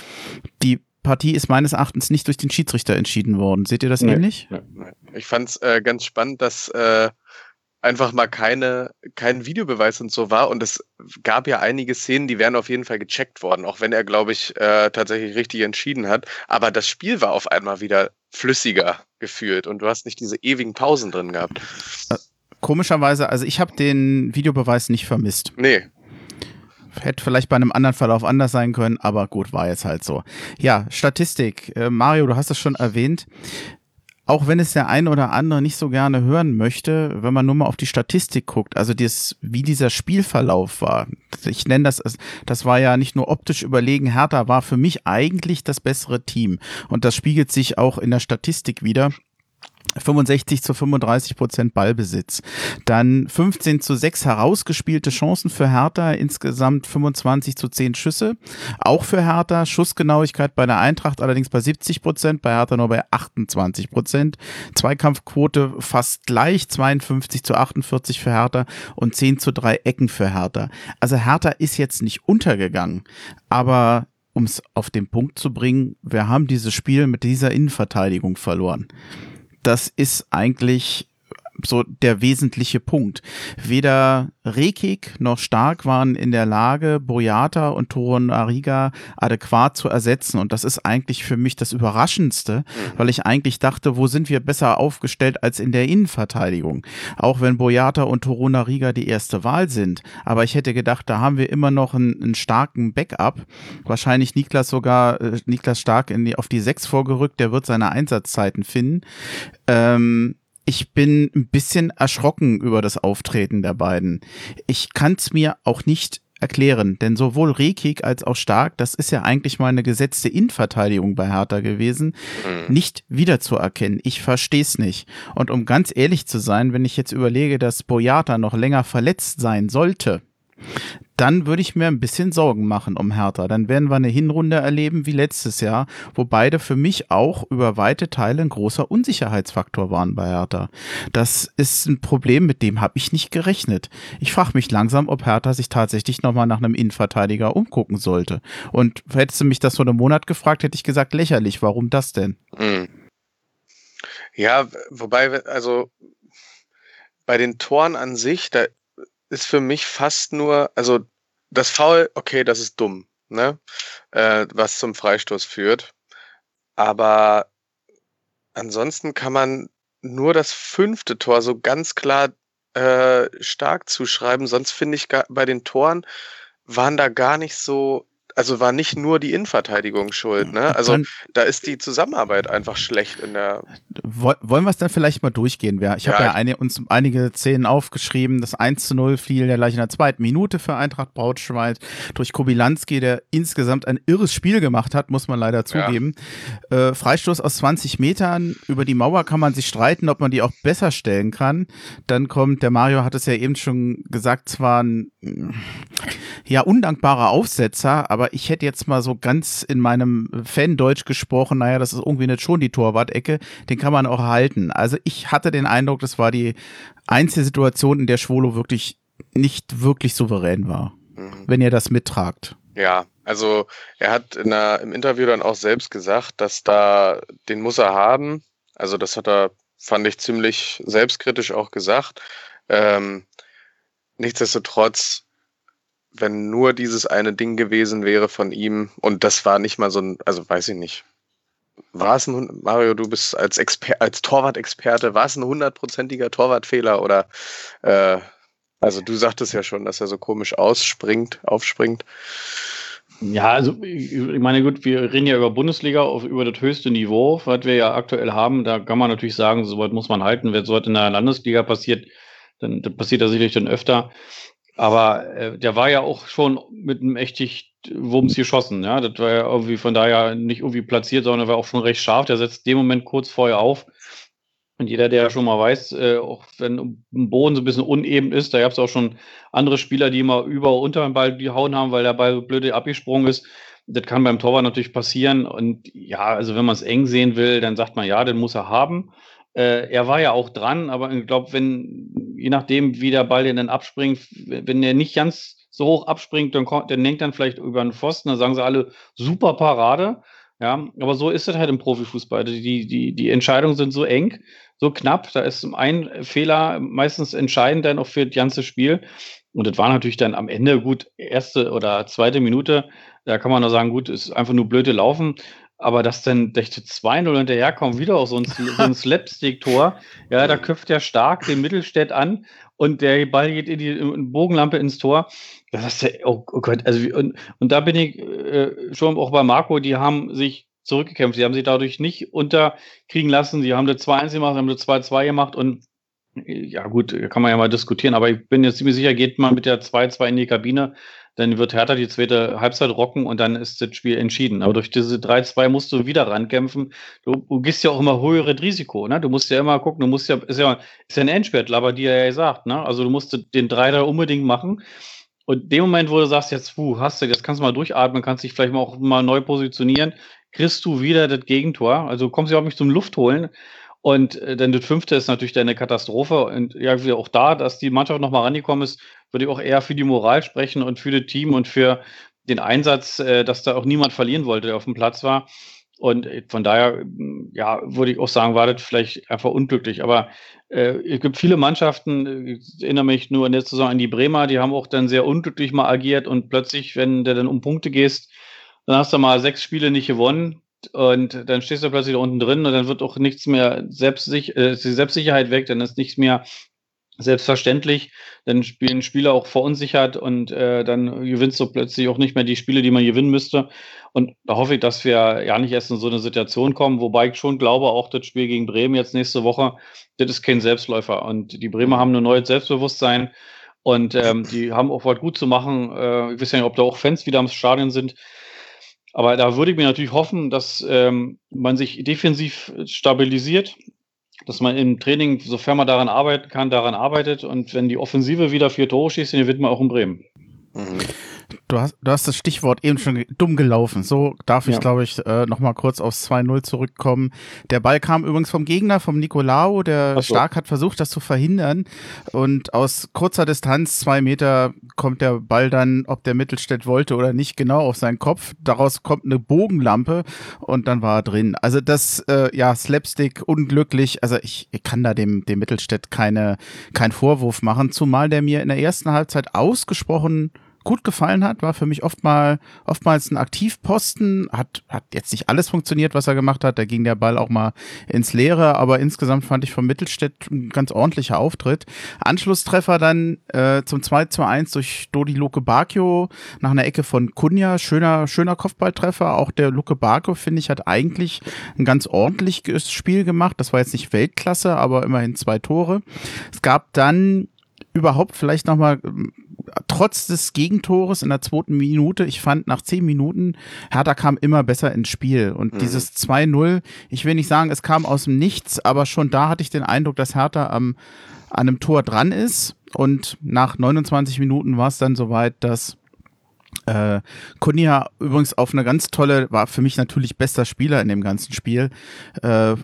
die Partie ist meines Erachtens nicht durch den Schiedsrichter entschieden worden. Seht ihr das nee, ähnlich? Nee, nee. Ich fand es äh, ganz spannend, dass äh, einfach mal keine, kein Videobeweis und so war. Und es gab ja einige Szenen, die wären auf jeden Fall gecheckt worden, auch wenn er, glaube ich, äh, tatsächlich richtig entschieden hat. Aber das Spiel war auf einmal wieder flüssiger gefühlt und du hast nicht diese ewigen Pausen drin gehabt. Äh, komischerweise, also ich habe den Videobeweis nicht vermisst. Nee, hätte vielleicht bei einem anderen Verlauf anders sein können, aber gut, war jetzt halt so. Ja, Statistik. Äh, Mario, du hast es schon erwähnt auch wenn es der eine oder andere nicht so gerne hören möchte, wenn man nur mal auf die Statistik guckt, also das, wie dieser Spielverlauf war. Ich nenne das, das war ja nicht nur optisch überlegen, Hertha war für mich eigentlich das bessere Team. Und das spiegelt sich auch in der Statistik wieder. 65 zu 35 Prozent Ballbesitz. Dann 15 zu 6 herausgespielte Chancen für Hertha, insgesamt 25 zu 10 Schüsse. Auch für Hertha, Schussgenauigkeit bei der Eintracht allerdings bei 70 Prozent, bei Hertha nur bei 28 Prozent. Zweikampfquote fast gleich, 52 zu 48 für Hertha und 10 zu 3 Ecken für Hertha. Also Hertha ist jetzt nicht untergegangen, aber um es auf den Punkt zu bringen, wir haben dieses Spiel mit dieser Innenverteidigung verloren das ist eigentlich so der wesentliche Punkt. Weder Rekik noch Stark waren in der Lage, Boyata und Toron Ariga adäquat zu ersetzen. Und das ist eigentlich für mich das Überraschendste, mhm. weil ich eigentlich dachte, wo sind wir besser aufgestellt als in der Innenverteidigung? Auch wenn Boyata und Toron Ariga die erste Wahl sind. Aber ich hätte gedacht, da haben wir immer noch einen, einen starken Backup. Wahrscheinlich Niklas sogar, äh, Niklas Stark in die, auf die Sechs vorgerückt, der wird seine Einsatzzeiten finden. Ähm, ich bin ein bisschen erschrocken über das Auftreten der beiden. Ich kann es mir auch nicht erklären, denn sowohl Rekik als auch Stark, das ist ja eigentlich mal eine gesetzte Innenverteidigung bei Hertha gewesen, mhm. nicht wiederzuerkennen. Ich verstehe es nicht. Und um ganz ehrlich zu sein, wenn ich jetzt überlege, dass Boyata noch länger verletzt sein sollte, dann würde ich mir ein bisschen Sorgen machen um Hertha. Dann werden wir eine Hinrunde erleben wie letztes Jahr, wo beide für mich auch über weite Teile ein großer Unsicherheitsfaktor waren bei Hertha. Das ist ein Problem, mit dem habe ich nicht gerechnet. Ich frage mich langsam, ob Hertha sich tatsächlich nochmal nach einem Innenverteidiger umgucken sollte. Und hättest du mich das vor einem Monat gefragt, hätte ich gesagt, lächerlich. Warum das denn? Hm. Ja, wobei, also bei den Toren an sich, da ist für mich fast nur, also das Foul, okay, das ist dumm, ne? Äh, was zum Freistoß führt. Aber ansonsten kann man nur das fünfte Tor so ganz klar äh, stark zuschreiben. Sonst finde ich bei den Toren waren da gar nicht so also war nicht nur die Innenverteidigung schuld. Ne? Also dann, da ist die Zusammenarbeit einfach schlecht in der. Wollen wir es dann vielleicht mal durchgehen? Ich habe ja, ja eine, uns einige Szenen aufgeschrieben. Das 1 zu 0 fiel ja gleich in der zweiten Minute für Eintracht Brautschweig durch Kobilanski, der insgesamt ein irres Spiel gemacht hat, muss man leider zugeben. Ja. Äh, Freistoß aus 20 Metern. Über die Mauer kann man sich streiten, ob man die auch besser stellen kann. Dann kommt, der Mario hat es ja eben schon gesagt, zwar ein ja undankbarer Aufsetzer, aber ich hätte jetzt mal so ganz in meinem Fan-Deutsch gesprochen, naja, das ist irgendwie nicht schon die Torwart-Ecke, den kann man auch halten. Also ich hatte den Eindruck, das war die einzige Situation, in der Schwolo wirklich nicht wirklich souverän war, mhm. wenn ihr das mittragt. Ja, also er hat in der, im Interview dann auch selbst gesagt, dass da den muss er haben. Also das hat er, fand ich, ziemlich selbstkritisch auch gesagt. Ähm, nichtsdestotrotz wenn nur dieses eine Ding gewesen wäre von ihm und das war nicht mal so ein, also weiß ich nicht. War es ein, Mario, du bist als, Exper als Torwart-Experte, war es ein hundertprozentiger Torwartfehler oder, äh, also du sagtest ja schon, dass er so komisch ausspringt, aufspringt. Ja, also ich meine, gut, wir reden ja über Bundesliga, auf, über das höchste Niveau, was wir ja aktuell haben. Da kann man natürlich sagen, so weit muss man halten. Wenn so weit in der Landesliga passiert, dann passiert das sicherlich dann öfter. Aber äh, der war ja auch schon mit einem echtig Wumms geschossen. Ja? Das war ja irgendwie von daher nicht irgendwie platziert, sondern war auch schon recht scharf. Der setzt dem Moment kurz vorher auf. Und jeder, der schon mal weiß, äh, auch wenn ein Boden so ein bisschen uneben ist, da gab es auch schon andere Spieler, die immer über und unter den Ball gehauen haben, weil der Ball blöde abgesprungen ist. Das kann beim Torwart natürlich passieren. Und ja, also wenn man es eng sehen will, dann sagt man, ja, den muss er haben. Äh, er war ja auch dran, aber ich glaube, wenn, je nachdem, wie der Ball dann abspringt, wenn er nicht ganz so hoch abspringt, dann, kommt, dann denkt dann vielleicht über einen Pfosten, dann sagen sie alle, super Parade. Ja, aber so ist es halt im Profifußball. Die, die, die Entscheidungen sind so eng, so knapp. Da ist ein Fehler meistens entscheidend dann auch für das ganze Spiel. Und das war natürlich dann am Ende gut, erste oder zweite Minute. Da kann man nur sagen, gut, ist einfach nur blöde Laufen. Aber dass dann durch 2-0 hinterherkommen, wieder auch so ein, so ein Slapstick-Tor, ja, da köpft er stark den Mittelstädt an und der Ball geht in die in Bogenlampe ins Tor. Das ist ja, oh, oh Gott, also, und, und da bin ich äh, schon auch bei Marco, die haben sich zurückgekämpft. Sie haben sich dadurch nicht unterkriegen lassen. Sie haben das 2-1 gemacht, haben das 2-2 gemacht und ja gut, kann man ja mal diskutieren, aber ich bin jetzt ziemlich sicher, geht man mit der 2-2 in die Kabine, dann wird Hertha die zweite Halbzeit rocken und dann ist das Spiel entschieden. Aber durch diese 3-2 musst du wieder rankämpfen. Du, du gehst ja auch immer höheres Risiko, ne? Du musst ja immer gucken, du musst ja, ist ja, ist ja ein Endspurt, aber die ja gesagt, ne? Also du musst den 3 da unbedingt machen. Und dem Moment, wo du sagst, jetzt, puh, hast du, jetzt kannst du mal durchatmen, kannst dich vielleicht mal auch mal neu positionieren, kriegst du wieder das Gegentor. Also kommst du überhaupt nicht zum Luft holen. Und äh, dann das fünfte ist natürlich deine Katastrophe. Und ja, auch da, dass die Mannschaft nochmal rangekommen ist, würde ich auch eher für die Moral sprechen und für das Team und für den Einsatz, äh, dass da auch niemand verlieren wollte, der auf dem Platz war. Und äh, von daher, ja, würde ich auch sagen, war das vielleicht einfach unglücklich. Aber äh, es gibt viele Mannschaften, ich erinnere mich nur in der Saison an die Bremer, die haben auch dann sehr unglücklich mal agiert und plötzlich, wenn du dann um Punkte gehst, dann hast du mal sechs Spiele nicht gewonnen und dann stehst du plötzlich da unten drin und dann wird auch nichts mehr selbstsich äh, die Selbstsicherheit weg, dann ist nichts mehr selbstverständlich. Dann spielen Spieler auch verunsichert und äh, dann gewinnst du plötzlich auch nicht mehr die Spiele, die man gewinnen müsste. Und da hoffe ich, dass wir ja nicht erst in so eine Situation kommen, wobei ich schon glaube, auch das Spiel gegen Bremen jetzt nächste Woche, das ist kein Selbstläufer. Und die Bremer haben ein neues Selbstbewusstsein und ähm, die haben auch was gut zu machen. Äh, ich weiß ja nicht, ob da auch Fans wieder am Stadion sind. Aber da würde ich mir natürlich hoffen, dass ähm, man sich defensiv stabilisiert, dass man im Training, sofern man daran arbeiten kann, daran arbeitet. Und wenn die Offensive wieder vier Tore schießt, dann wird man auch in Bremen. Mhm. Du hast, du hast das Stichwort eben schon dumm gelaufen. So darf ich, ja. glaube ich, äh, nochmal kurz aufs 2-0 zurückkommen. Der Ball kam übrigens vom Gegner, vom Nicolao, der so. stark hat versucht, das zu verhindern. Und aus kurzer Distanz, zwei Meter, kommt der Ball dann, ob der Mittelstädt wollte oder nicht, genau auf seinen Kopf. Daraus kommt eine Bogenlampe und dann war er drin. Also das, äh, ja, Slapstick, unglücklich. Also ich, ich kann da dem, dem Mittelstädt keine, keinen Vorwurf machen, zumal der mir in der ersten Halbzeit ausgesprochen gut gefallen hat, war für mich oft mal, oftmals ein Aktivposten, hat, hat jetzt nicht alles funktioniert, was er gemacht hat, da ging der Ball auch mal ins Leere, aber insgesamt fand ich vom Mittelstädt ein ganz ordentlicher Auftritt. Anschlusstreffer dann äh, zum 2 zu 1 durch Dodi Luke Bacchio nach einer Ecke von Kunja, schöner, schöner Kopfballtreffer, auch der Luke Bacchio, finde ich, hat eigentlich ein ganz ordentliches Spiel gemacht, das war jetzt nicht Weltklasse, aber immerhin zwei Tore. Es gab dann überhaupt vielleicht nochmal trotz des Gegentores in der zweiten Minute, ich fand nach zehn Minuten, Hertha kam immer besser ins Spiel. Und mhm. dieses 2-0, ich will nicht sagen, es kam aus dem Nichts, aber schon da hatte ich den Eindruck, dass Hertha am, an einem Tor dran ist. Und nach 29 Minuten war es dann soweit, dass äh, Konya übrigens auf eine ganz tolle, war für mich natürlich bester Spieler in dem ganzen Spiel, äh,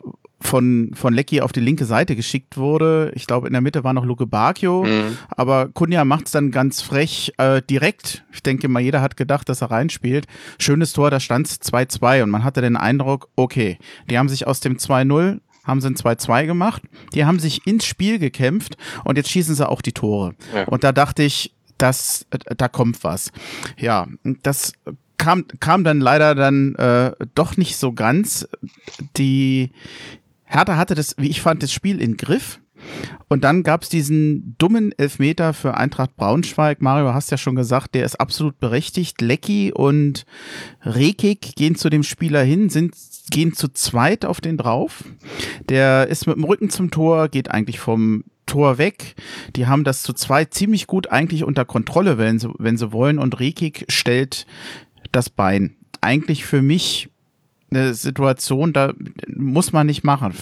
von, von Lecky auf die linke Seite geschickt wurde. Ich glaube, in der Mitte war noch Luke Bacchio, mhm. aber Kunja macht es dann ganz frech äh, direkt. Ich denke mal, jeder hat gedacht, dass er reinspielt. Schönes Tor, da stand es 2-2 und man hatte den Eindruck, okay, die haben sich aus dem 2-0 haben sie ein 2-2 gemacht. Die haben sich ins Spiel gekämpft und jetzt schießen sie auch die Tore. Ja. Und da dachte ich, das, da kommt was. Ja, das kam, kam dann leider dann äh, doch nicht so ganz. Die, Hertha hatte das, wie ich fand, das Spiel in Griff. Und dann gab es diesen dummen Elfmeter für Eintracht Braunschweig. Mario, hast ja schon gesagt, der ist absolut berechtigt. Lecky und Rekik gehen zu dem Spieler hin, sind, gehen zu zweit auf den drauf. Der ist mit dem Rücken zum Tor, geht eigentlich vom Tor weg. Die haben das zu zweit ziemlich gut eigentlich unter Kontrolle, wenn sie, wenn sie wollen. Und Rekik stellt das Bein. Eigentlich für mich eine Situation, da muss man nicht machen.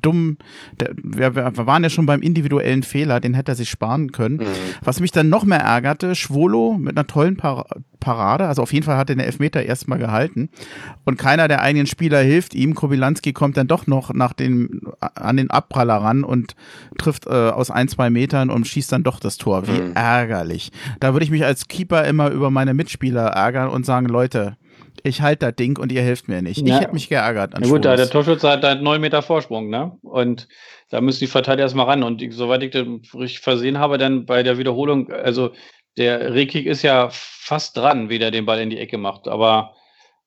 Dumm, wir, waren ja schon beim individuellen Fehler, den hätte er sich sparen können. Mhm. Was mich dann noch mehr ärgerte, Schwolo mit einer tollen Par Parade, also auf jeden Fall hat er den Elfmeter erstmal gehalten und keiner der eigenen Spieler hilft ihm. Kobilanski kommt dann doch noch nach den, an den Abpraller ran und trifft äh, aus ein, zwei Metern und schießt dann doch das Tor. Wie mhm. ärgerlich. Da würde ich mich als Keeper immer über meine Mitspieler ärgern und sagen, Leute, ich halte das Ding und ihr helft mir nicht. Ja. Ich hätte mich geärgert. An ja, gut, da, der Torschütze hat halt neun Meter Vorsprung, ne? Und da müssen die Verteidiger erstmal ran. Und soweit ich das richtig versehen habe, dann bei der Wiederholung, also der Rekik ist ja fast dran, wie der den Ball in die Ecke macht, aber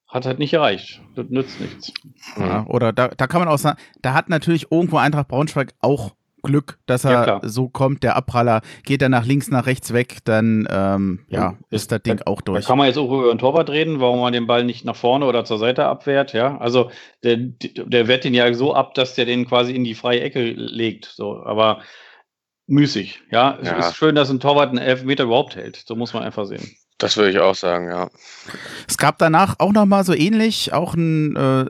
hat halt nicht erreicht. Das nützt nichts. Ja, oder da, da kann man auch sagen, da hat natürlich irgendwo Eintracht Braunschweig auch Glück, dass er ja, so kommt, der Abpraller, geht er nach links, nach rechts weg, dann ähm, ja, ja, ist das Ding da, auch durch. Da kann man jetzt auch über den Torwart reden, warum man den Ball nicht nach vorne oder zur Seite abwehrt, ja. Also der, der wehrt den ja so ab, dass der den quasi in die freie Ecke legt. So, aber müßig, ja. Es ist schön, dass ein Torwart einen Elfmeter überhaupt hält. So muss man einfach sehen. Das würde ich auch sagen, ja. Es gab danach auch nochmal so ähnlich, auch einen äh,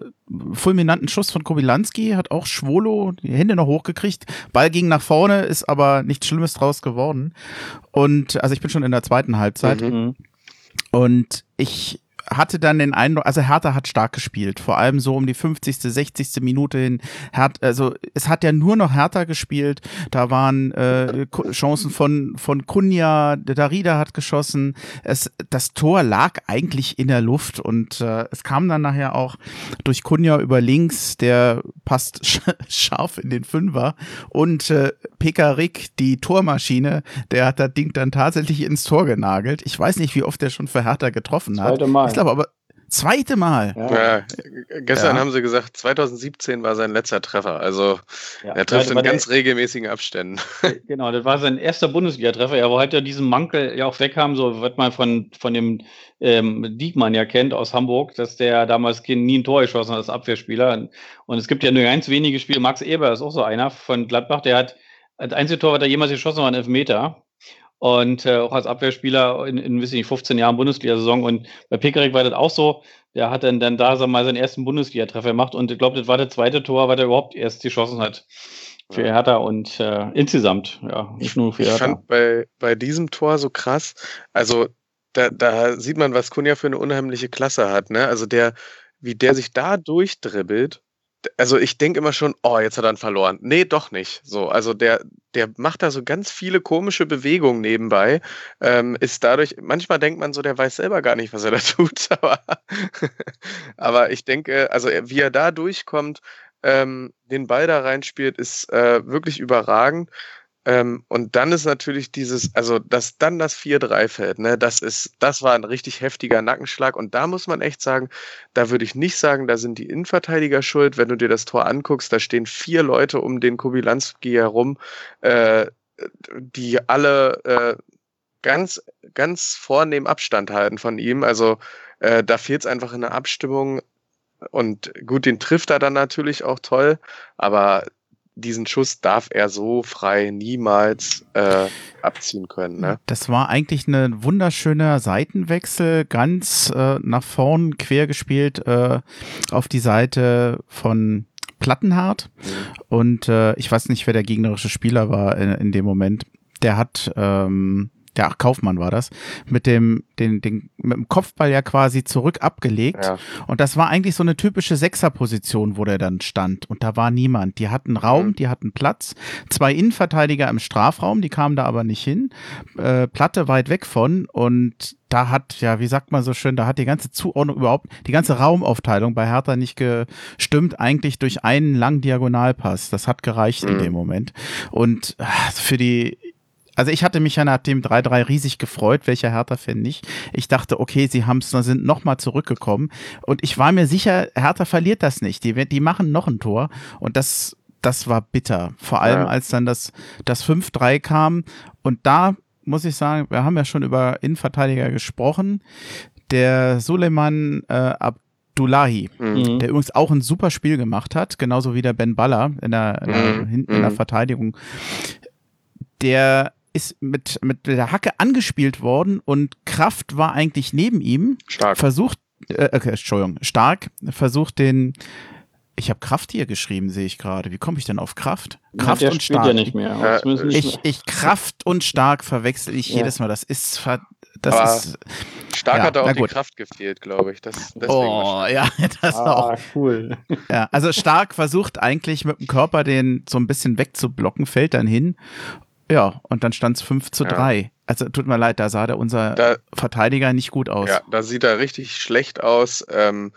fulminanten Schuss von Kobilanski, hat auch Schwolo die Hände noch hochgekriegt. Ball ging nach vorne, ist aber nichts Schlimmes draus geworden. Und also ich bin schon in der zweiten Halbzeit. Mhm. Und ich hatte dann den Eindruck, also Hertha hat stark gespielt, vor allem so um die 50., 60. Minute hin. Hertha, also es hat ja nur noch Hertha gespielt. Da waren äh, Chancen von von Kunja, Darida hat geschossen. Es, das Tor lag eigentlich in der Luft und äh, es kam dann nachher auch durch Kunja über links, der passt sch scharf in den Fünfer und äh, Pekarik, die Tormaschine, der hat das Ding dann tatsächlich ins Tor genagelt. Ich weiß nicht, wie oft er schon für Hertha getroffen hat. Zweite Mal glaube aber zweite Mal. Ja. ja gestern ja. haben sie gesagt, 2017 war sein letzter Treffer. Also ja. er trifft in ganz der, regelmäßigen Abständen. Genau, das war sein erster Bundesliga-Treffer. Er wollte ja diesen Mankel ja auch weg haben, so wird man von, von dem ähm, Diekmann ja kennt aus Hamburg, dass der damals nie ein Tor geschossen hat als Abwehrspieler. Und es gibt ja nur ganz wenige Spiele. Max Eber ist auch so einer von Gladbach, der hat das einzige Tor, was er jemals geschossen hat, war ein Elfmeter und äh, auch als Abwehrspieler in, in weiß nicht, 15 Jahren Bundesliga-Saison. Und bei Pickerick war das auch so. Der hat dann, dann da sag mal seinen ersten Bundesliga-Treffer gemacht und ich glaube, das war das zweite Tor, was er überhaupt erst geschossen hat für ja. Hertha und äh, insgesamt, ja, nicht nur für Hertha. Ich fand bei, bei diesem Tor so krass, also da, da sieht man, was Kunja für eine unheimliche Klasse hat, ne? Also der, wie der sich da durchdribbelt also ich denke immer schon, oh, jetzt hat er ihn verloren. Nee, doch nicht. So, also der, der macht da so ganz viele komische Bewegungen nebenbei. Ähm, ist dadurch, manchmal denkt man so, der weiß selber gar nicht, was er da tut. Aber, aber ich denke, also wie er da durchkommt, ähm, den Ball da reinspielt, ist äh, wirklich überragend. Ähm, und dann ist natürlich dieses, also dass dann das 4-3 fällt, ne, das ist, das war ein richtig heftiger Nackenschlag. Und da muss man echt sagen, da würde ich nicht sagen, da sind die Innenverteidiger schuld. Wenn du dir das Tor anguckst, da stehen vier Leute um den Kubilanski herum, äh, die alle äh, ganz, ganz vornehm Abstand halten von ihm. Also äh, da fehlt es einfach in der Abstimmung. Und gut, den trifft er dann natürlich auch toll, aber diesen Schuss darf er so frei niemals äh, abziehen können. Ne? Das war eigentlich ein wunderschöner Seitenwechsel, ganz äh, nach vorn quer gespielt äh, auf die Seite von Plattenhardt. Mhm. Und äh, ich weiß nicht, wer der gegnerische Spieler war in, in dem Moment. Der hat ähm, ja, Kaufmann war das, mit dem, den, den, mit dem Kopfball ja quasi zurück abgelegt. Ja. Und das war eigentlich so eine typische Sechserposition, wo der dann stand. Und da war niemand. Die hatten Raum, mhm. die hatten Platz. Zwei Innenverteidiger im Strafraum, die kamen da aber nicht hin. Äh, Platte weit weg von. Und da hat, ja, wie sagt man so schön, da hat die ganze Zuordnung überhaupt, die ganze Raumaufteilung bei Hertha nicht gestimmt, eigentlich durch einen langen Diagonalpass. Das hat gereicht mhm. in dem Moment. Und äh, für die also ich hatte mich ja nach dem 3-3 riesig gefreut, welcher Hertha-Fan nicht. Ich dachte, okay, sie haben es, sind nochmal zurückgekommen. Und ich war mir sicher, Hertha verliert das nicht. Die, die machen noch ein Tor. Und das, das war bitter. Vor allem, ja. als dann das, das 5-3 kam. Und da muss ich sagen, wir haben ja schon über Innenverteidiger gesprochen. Der Suleiman äh, Abdullahi, mhm. der übrigens auch ein super Spiel gemacht hat, genauso wie der Ben Baller in der, in der, mhm. hinten in der mhm. Verteidigung. Der ist mit, mit der Hacke angespielt worden und Kraft war eigentlich neben ihm. Stark. Versucht, äh, okay, Entschuldigung, stark, versucht den, ich habe Kraft hier geschrieben, sehe ich gerade. Wie komme ich denn auf Kraft? Kraft ja, und stark. Ja nicht mehr. Äh, ich, ich Kraft und stark verwechsel ich ja. jedes Mal. Das ist das Aber ist stark ja, hat auch die Kraft gefehlt, glaube ich. Das, oh, ja, das ah, auch. cool. Ja, also stark versucht eigentlich mit dem Körper den so ein bisschen wegzublocken, fällt dann hin ja, und dann stand es 5 zu 3. Ja. Also tut mir leid, da sah der unser da, Verteidiger nicht gut aus. Ja, da sieht er richtig schlecht aus. Ähm,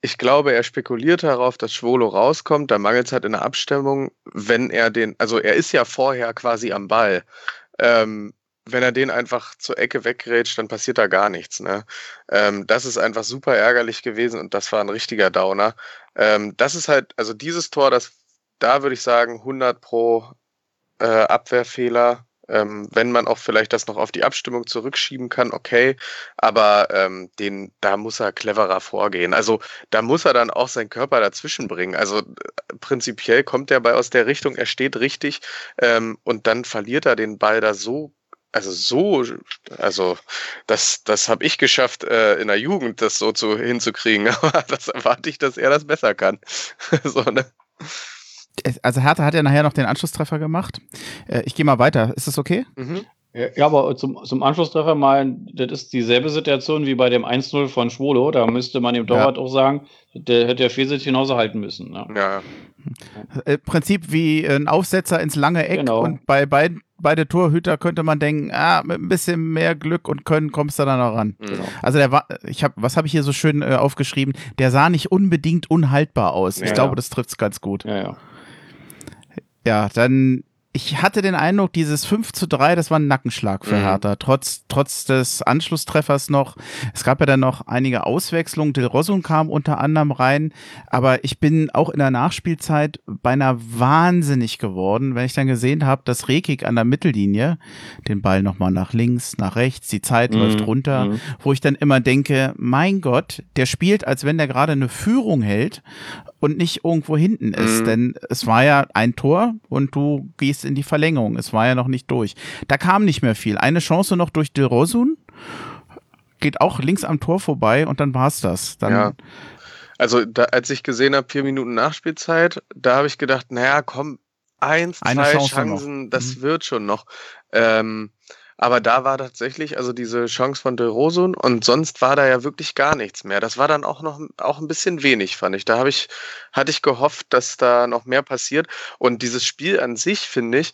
ich glaube, er spekuliert darauf, dass Schwolo rauskommt. Da mangelt es halt in der Abstimmung, wenn er den, also er ist ja vorher quasi am Ball. Ähm, wenn er den einfach zur Ecke weggrätscht, dann passiert da gar nichts. Ne? Ähm, das ist einfach super ärgerlich gewesen und das war ein richtiger Downer. Ähm, das ist halt, also dieses Tor, das, da würde ich sagen, 100 pro äh, Abwehrfehler. Ähm, wenn man auch vielleicht das noch auf die Abstimmung zurückschieben kann, okay, aber ähm, den, da muss er cleverer vorgehen. Also da muss er dann auch seinen Körper dazwischen bringen. Also äh, prinzipiell kommt er bei aus der Richtung, er steht richtig ähm, und dann verliert er den Ball da so also so, also das, das habe ich geschafft, äh, in der Jugend das so zu, hinzukriegen, aber das erwarte ich, dass er das besser kann. so, ne? Also Hertha hat ja nachher noch den Anschlusstreffer gemacht. Äh, ich gehe mal weiter. Ist das okay? Mhm. Ja, aber zum, zum Anschlusstreffer mal, das ist dieselbe Situation wie bei dem 1-0 von Schwolo. Da müsste man dem Torwart ja. auch sagen, der hätte ja Fesic genauso halten müssen. Ne? Ja. Im Prinzip wie ein Aufsetzer ins lange Eck genau. und bei beiden beide Torhüter könnte man denken, ah, mit ein bisschen mehr Glück und Können kommst du da noch ran. Genau. Also der war, ich habe, was habe ich hier so schön äh, aufgeschrieben? Der sah nicht unbedingt unhaltbar aus. Ja, ich glaube, das trifft es ganz gut. Ja, ja. Ja, dann ich hatte den Eindruck, dieses 5 zu 3, das war ein Nackenschlag für mhm. Hertha. Trotz, trotz des Anschlusstreffers noch. Es gab ja dann noch einige Auswechslungen. Del Rosun kam unter anderem rein. Aber ich bin auch in der Nachspielzeit beinahe wahnsinnig geworden, wenn ich dann gesehen habe, dass Rekik an der Mittellinie den Ball nochmal nach links, nach rechts, die Zeit mhm. läuft runter, mhm. wo ich dann immer denke, mein Gott, der spielt, als wenn der gerade eine Führung hält und nicht irgendwo hinten ist. Mhm. Denn es war ja ein Tor und du gehst in die Verlängerung. Es war ja noch nicht durch. Da kam nicht mehr viel. Eine Chance noch durch De Rosun. Geht auch links am Tor vorbei und dann war es das. Dann ja. Also da, als ich gesehen habe, vier Minuten Nachspielzeit, da habe ich gedacht, naja, komm, eins, Eine zwei Chance Chancen, noch. das mhm. wird schon noch. Ähm, aber da war tatsächlich also diese Chance von De Rosun und sonst war da ja wirklich gar nichts mehr. Das war dann auch noch auch ein bisschen wenig, fand ich. Da habe ich hatte ich gehofft, dass da noch mehr passiert und dieses Spiel an sich finde ich,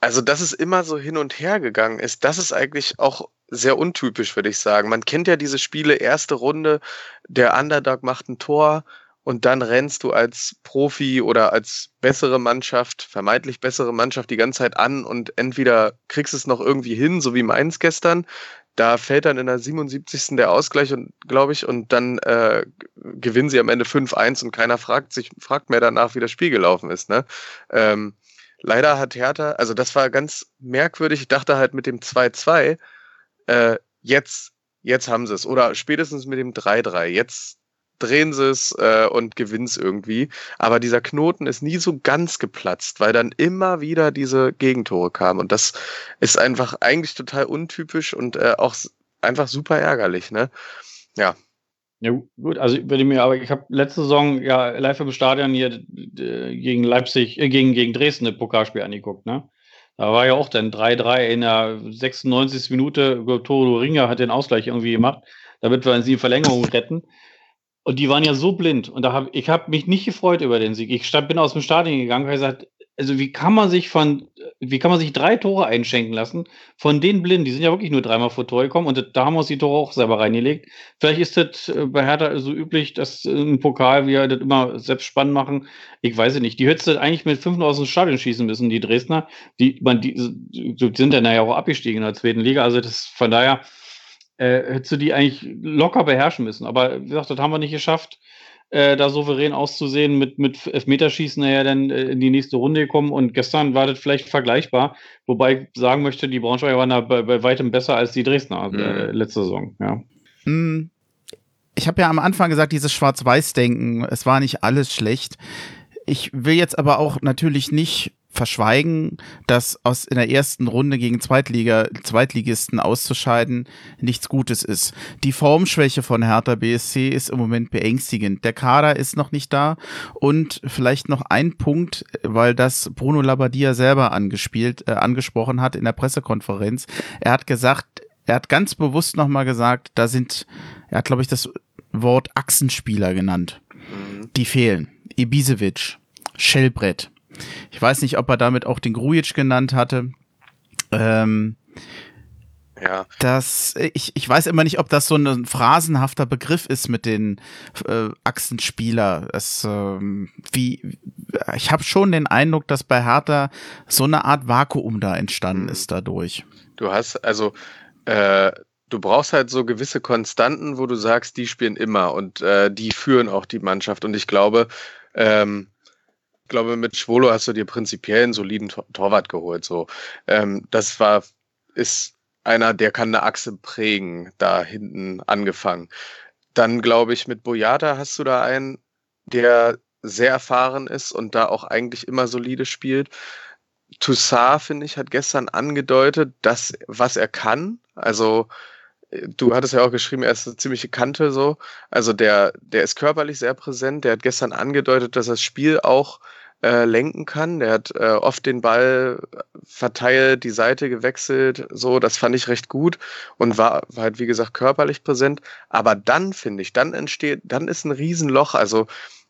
also dass es immer so hin und her gegangen ist, das ist eigentlich auch sehr untypisch, würde ich sagen. Man kennt ja diese Spiele erste Runde, der Underdog macht ein Tor und dann rennst du als Profi oder als bessere Mannschaft, vermeintlich bessere Mannschaft die ganze Zeit an und entweder kriegst es noch irgendwie hin, so wie Mainz gestern, da fällt dann in der 77. der Ausgleich glaube ich und dann äh, gewinnen sie am Ende 5-1 und keiner fragt sich fragt mehr danach, wie das Spiel gelaufen ist, ne? Ähm, leider hat Hertha, also das war ganz merkwürdig, ich dachte halt mit dem 2-2 äh, jetzt jetzt haben sie es oder spätestens mit dem 3-3, jetzt drehen sie es äh, und gewinnen es irgendwie. Aber dieser Knoten ist nie so ganz geplatzt, weil dann immer wieder diese Gegentore kamen. Und das ist einfach eigentlich total untypisch und äh, auch einfach super ärgerlich, ne? Ja. Ja, gut, also wenn ich mir, aber ich habe letzte Saison ja live im Stadion hier gegen Leipzig, äh, gegen, gegen Dresden ein Pokalspiel angeguckt, ne? Da war ja auch dann 3-3 in der 96. Minute. Toro Ringer hat den Ausgleich irgendwie gemacht, damit wir sie in Verlängerung retten. Und die waren ja so blind. Und da hab, ich habe mich nicht gefreut über den Sieg. Ich bin aus dem Stadion gegangen und gesagt, also wie kann man sich von, wie kann man sich drei Tore einschenken lassen von den Blinden? Die sind ja wirklich nur dreimal vor Tor gekommen und da haben wir uns die Tore auch selber reingelegt. Vielleicht ist das äh, bei Hertha so üblich, dass ein Pokal wir das immer selbst spannend machen. Ich weiß es nicht. Die hättest du eigentlich mit fünf aus dem Stadion schießen müssen, die Dresdner. Die, man, die, die sind dann ja auch abgestiegen in der zweiten Liga. Also das von daher, äh, hättest du die eigentlich locker beherrschen müssen. Aber wie gesagt, das haben wir nicht geschafft, äh, da souverän auszusehen, mit, mit Elfmeterschießen nachher dann äh, in die nächste Runde gekommen. Und gestern war das vielleicht vergleichbar, wobei ich sagen möchte, die Braunschweiger waren da bei, bei weitem besser als die Dresdner äh, mhm. letzte Saison. Ja. Hm. Ich habe ja am Anfang gesagt, dieses Schwarz-Weiß-Denken, es war nicht alles schlecht. Ich will jetzt aber auch natürlich nicht verschweigen, dass aus in der ersten Runde gegen Zweitliga, Zweitligisten auszuscheiden nichts Gutes ist. Die Formschwäche von Hertha BSC ist im Moment beängstigend. Der Kader ist noch nicht da und vielleicht noch ein Punkt, weil das Bruno Labbadia selber angespielt, äh, angesprochen hat in der Pressekonferenz. Er hat gesagt, er hat ganz bewusst nochmal gesagt, da sind, er hat glaube ich das Wort Achsenspieler genannt. Mhm. Die fehlen. Ibisevic, Schellbrett, ich weiß nicht, ob er damit auch den Grujic genannt hatte. Ähm, ja. Das, ich, ich weiß immer nicht, ob das so ein phrasenhafter Begriff ist mit den äh, Achsenspieler. Es, ähm, wie, ich habe schon den Eindruck, dass bei Hertha so eine Art Vakuum da entstanden mhm. ist dadurch. Du hast, also, äh, du brauchst halt so gewisse Konstanten, wo du sagst, die spielen immer und äh, die führen auch die Mannschaft. Und ich glaube, ähm, ich glaube, mit Schwolo hast du dir prinzipiell einen soliden Tor Torwart geholt. So, ähm, das war, ist einer, der kann eine Achse prägen, da hinten angefangen. Dann glaube ich, mit Boyata hast du da einen, der sehr erfahren ist und da auch eigentlich immer solide spielt. Toussaint, finde ich, hat gestern angedeutet, dass, was er kann. Also, du hattest ja auch geschrieben, er ist eine ziemliche Kante so. Also der, der ist körperlich sehr präsent. Der hat gestern angedeutet, dass er das Spiel auch äh, lenken kann. Der hat äh, oft den Ball verteilt, die Seite gewechselt, so, das fand ich recht gut und war, war halt, wie gesagt, körperlich präsent. Aber dann, finde ich, dann entsteht, dann ist ein Riesenloch. Also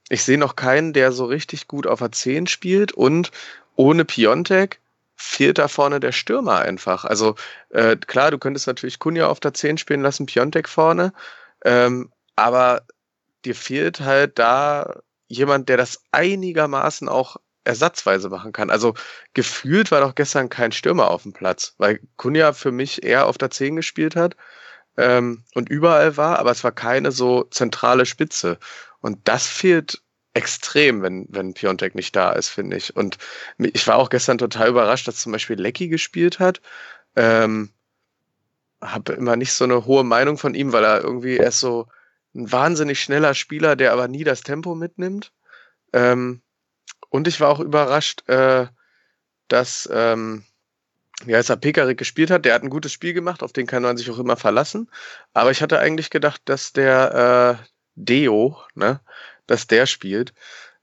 ich sehe noch keinen, der so richtig gut auf a 10 spielt und ohne Piontek fehlt da vorne der Stürmer einfach. Also äh, klar, du könntest natürlich Kunja auf der 10 spielen lassen, Piontek vorne, ähm, aber dir fehlt halt da jemand, der das einigermaßen auch ersatzweise machen kann. Also gefühlt war doch gestern kein Stürmer auf dem Platz, weil Kunja für mich eher auf der 10 gespielt hat ähm, und überall war, aber es war keine so zentrale Spitze. Und das fehlt extrem, wenn, wenn Piontek nicht da ist, finde ich. Und ich war auch gestern total überrascht, dass zum Beispiel Lecky gespielt hat. Ähm, habe immer nicht so eine hohe Meinung von ihm, weil er irgendwie erst so ein wahnsinnig schneller Spieler, der aber nie das Tempo mitnimmt. Ähm, und ich war auch überrascht, äh, dass, ähm, wie heißt er, Pekarik gespielt hat. Der hat ein gutes Spiel gemacht, auf den kann man sich auch immer verlassen. Aber ich hatte eigentlich gedacht, dass der äh, Deo, ne, dass der spielt.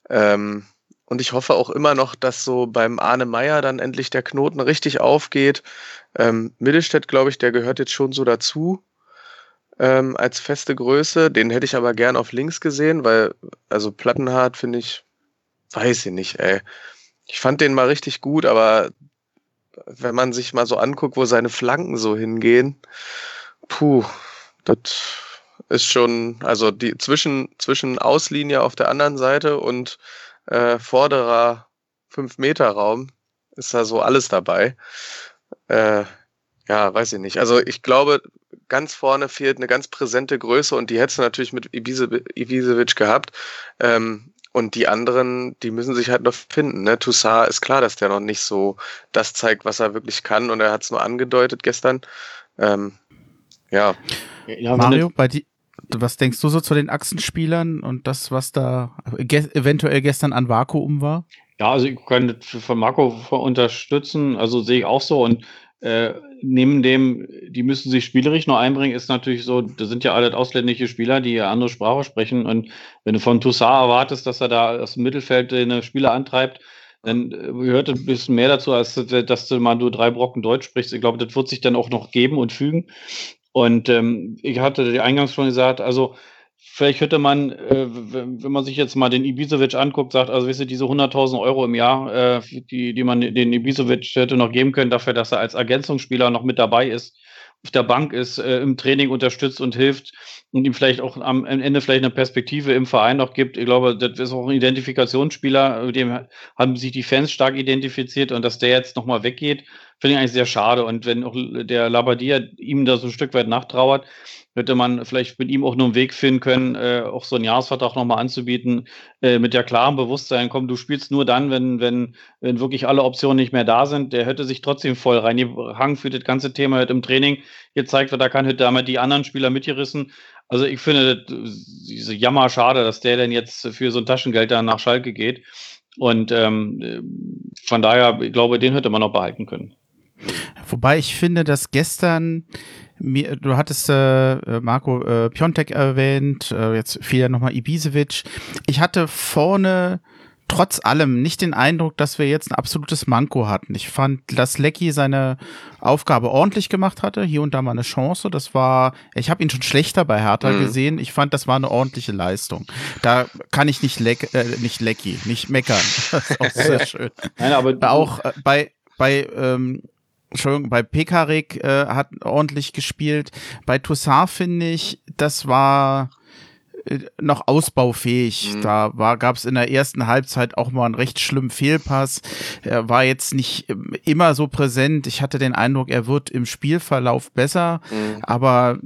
Ähm, und ich hoffe auch immer noch, dass so beim Arne Meyer dann endlich der Knoten richtig aufgeht. Ähm, Mittelstädt, glaube ich, der gehört jetzt schon so dazu ähm, als feste Größe. Den hätte ich aber gern auf links gesehen, weil, also Plattenhart finde ich, weiß ich nicht, ey. Ich fand den mal richtig gut, aber wenn man sich mal so anguckt, wo seine Flanken so hingehen, puh, das ist schon, also die zwischen, zwischen Auslinie auf der anderen Seite und äh, vorderer 5-Meter-Raum ist da so alles dabei. Äh, ja, weiß ich nicht. Also ich glaube, ganz vorne fehlt eine ganz präsente Größe und die hättest du natürlich mit Ibisevic gehabt. Ähm, und die anderen, die müssen sich halt noch finden. Ne? Toussaint ist klar, dass der noch nicht so das zeigt, was er wirklich kann. Und er hat es nur angedeutet gestern. Ähm, ja. ja Mario, bei dir, was denkst du so zu den Achsenspielern und das, was da ge eventuell gestern an Vakuum war? Ja, also ich kann von Marco unterstützen, also sehe ich auch so. Und äh, neben dem, die müssen sich spielerisch noch einbringen, ist natürlich so, das sind ja alle ausländische Spieler, die andere Sprache sprechen. Und wenn du von Toussaint erwartest, dass er da aus dem Mittelfeld eine Spieler antreibt, dann äh, gehört ein bisschen mehr dazu, als dass du mal nur drei Brocken Deutsch sprichst. Ich glaube, das wird sich dann auch noch geben und fügen. Und ähm, ich hatte die eingangs schon gesagt, also vielleicht hätte man, äh, wenn man sich jetzt mal den Ibisevic anguckt, sagt, also wisst ihr, diese 100.000 Euro im Jahr, äh, die, die man den Ibisevic hätte noch geben können, dafür, dass er als Ergänzungsspieler noch mit dabei ist, auf der Bank ist, äh, im Training unterstützt und hilft und ihm vielleicht auch am Ende vielleicht eine Perspektive im Verein noch gibt. Ich glaube, das ist auch ein Identifikationsspieler, mit dem haben sich die Fans stark identifiziert und dass der jetzt nochmal weggeht, finde ich eigentlich sehr schade. Und wenn auch der Labadia ihm da so ein Stück weit nachtrauert, hätte man vielleicht mit ihm auch nur einen Weg finden können, äh, auch so einen Jahresvertrag nochmal anzubieten, äh, mit der klaren Bewusstsein, komm, du spielst nur dann, wenn, wenn, wenn wirklich alle Optionen nicht mehr da sind. Der hätte sich trotzdem voll reingehangen für das ganze Thema hätte im Training gezeigt, wird, da kann hätte damit die anderen Spieler mitgerissen. Also ich finde diese Jammer schade, dass der denn jetzt für so ein Taschengeld dann nach Schalke geht. Und ähm, von daher, ich glaube, den hätte man noch behalten können. Wobei ich finde, dass gestern mir, du hattest äh, Marco äh, Piontek erwähnt, äh, jetzt fiel ja nochmal Ibisevic. Ich hatte vorne trotz allem nicht den Eindruck, dass wir jetzt ein absolutes Manko hatten. Ich fand, dass Lecky seine Aufgabe ordentlich gemacht hatte, hier und da mal eine Chance. Das war, ich habe ihn schon schlechter bei Hertha mhm. gesehen. Ich fand, das war eine ordentliche Leistung. Da kann ich nicht Leck, äh, nicht Lecky, nicht meckern. Das ist auch sehr schön. Nein, aber auch äh, bei bei ähm, Entschuldigung, bei Pekarik äh, hat ordentlich gespielt. Bei Toussaint finde ich, das war äh, noch ausbaufähig. Mhm. Da war, gab es in der ersten Halbzeit auch mal einen recht schlimmen Fehlpass. Er war jetzt nicht ähm, immer so präsent. Ich hatte den Eindruck, er wird im Spielverlauf besser, mhm. aber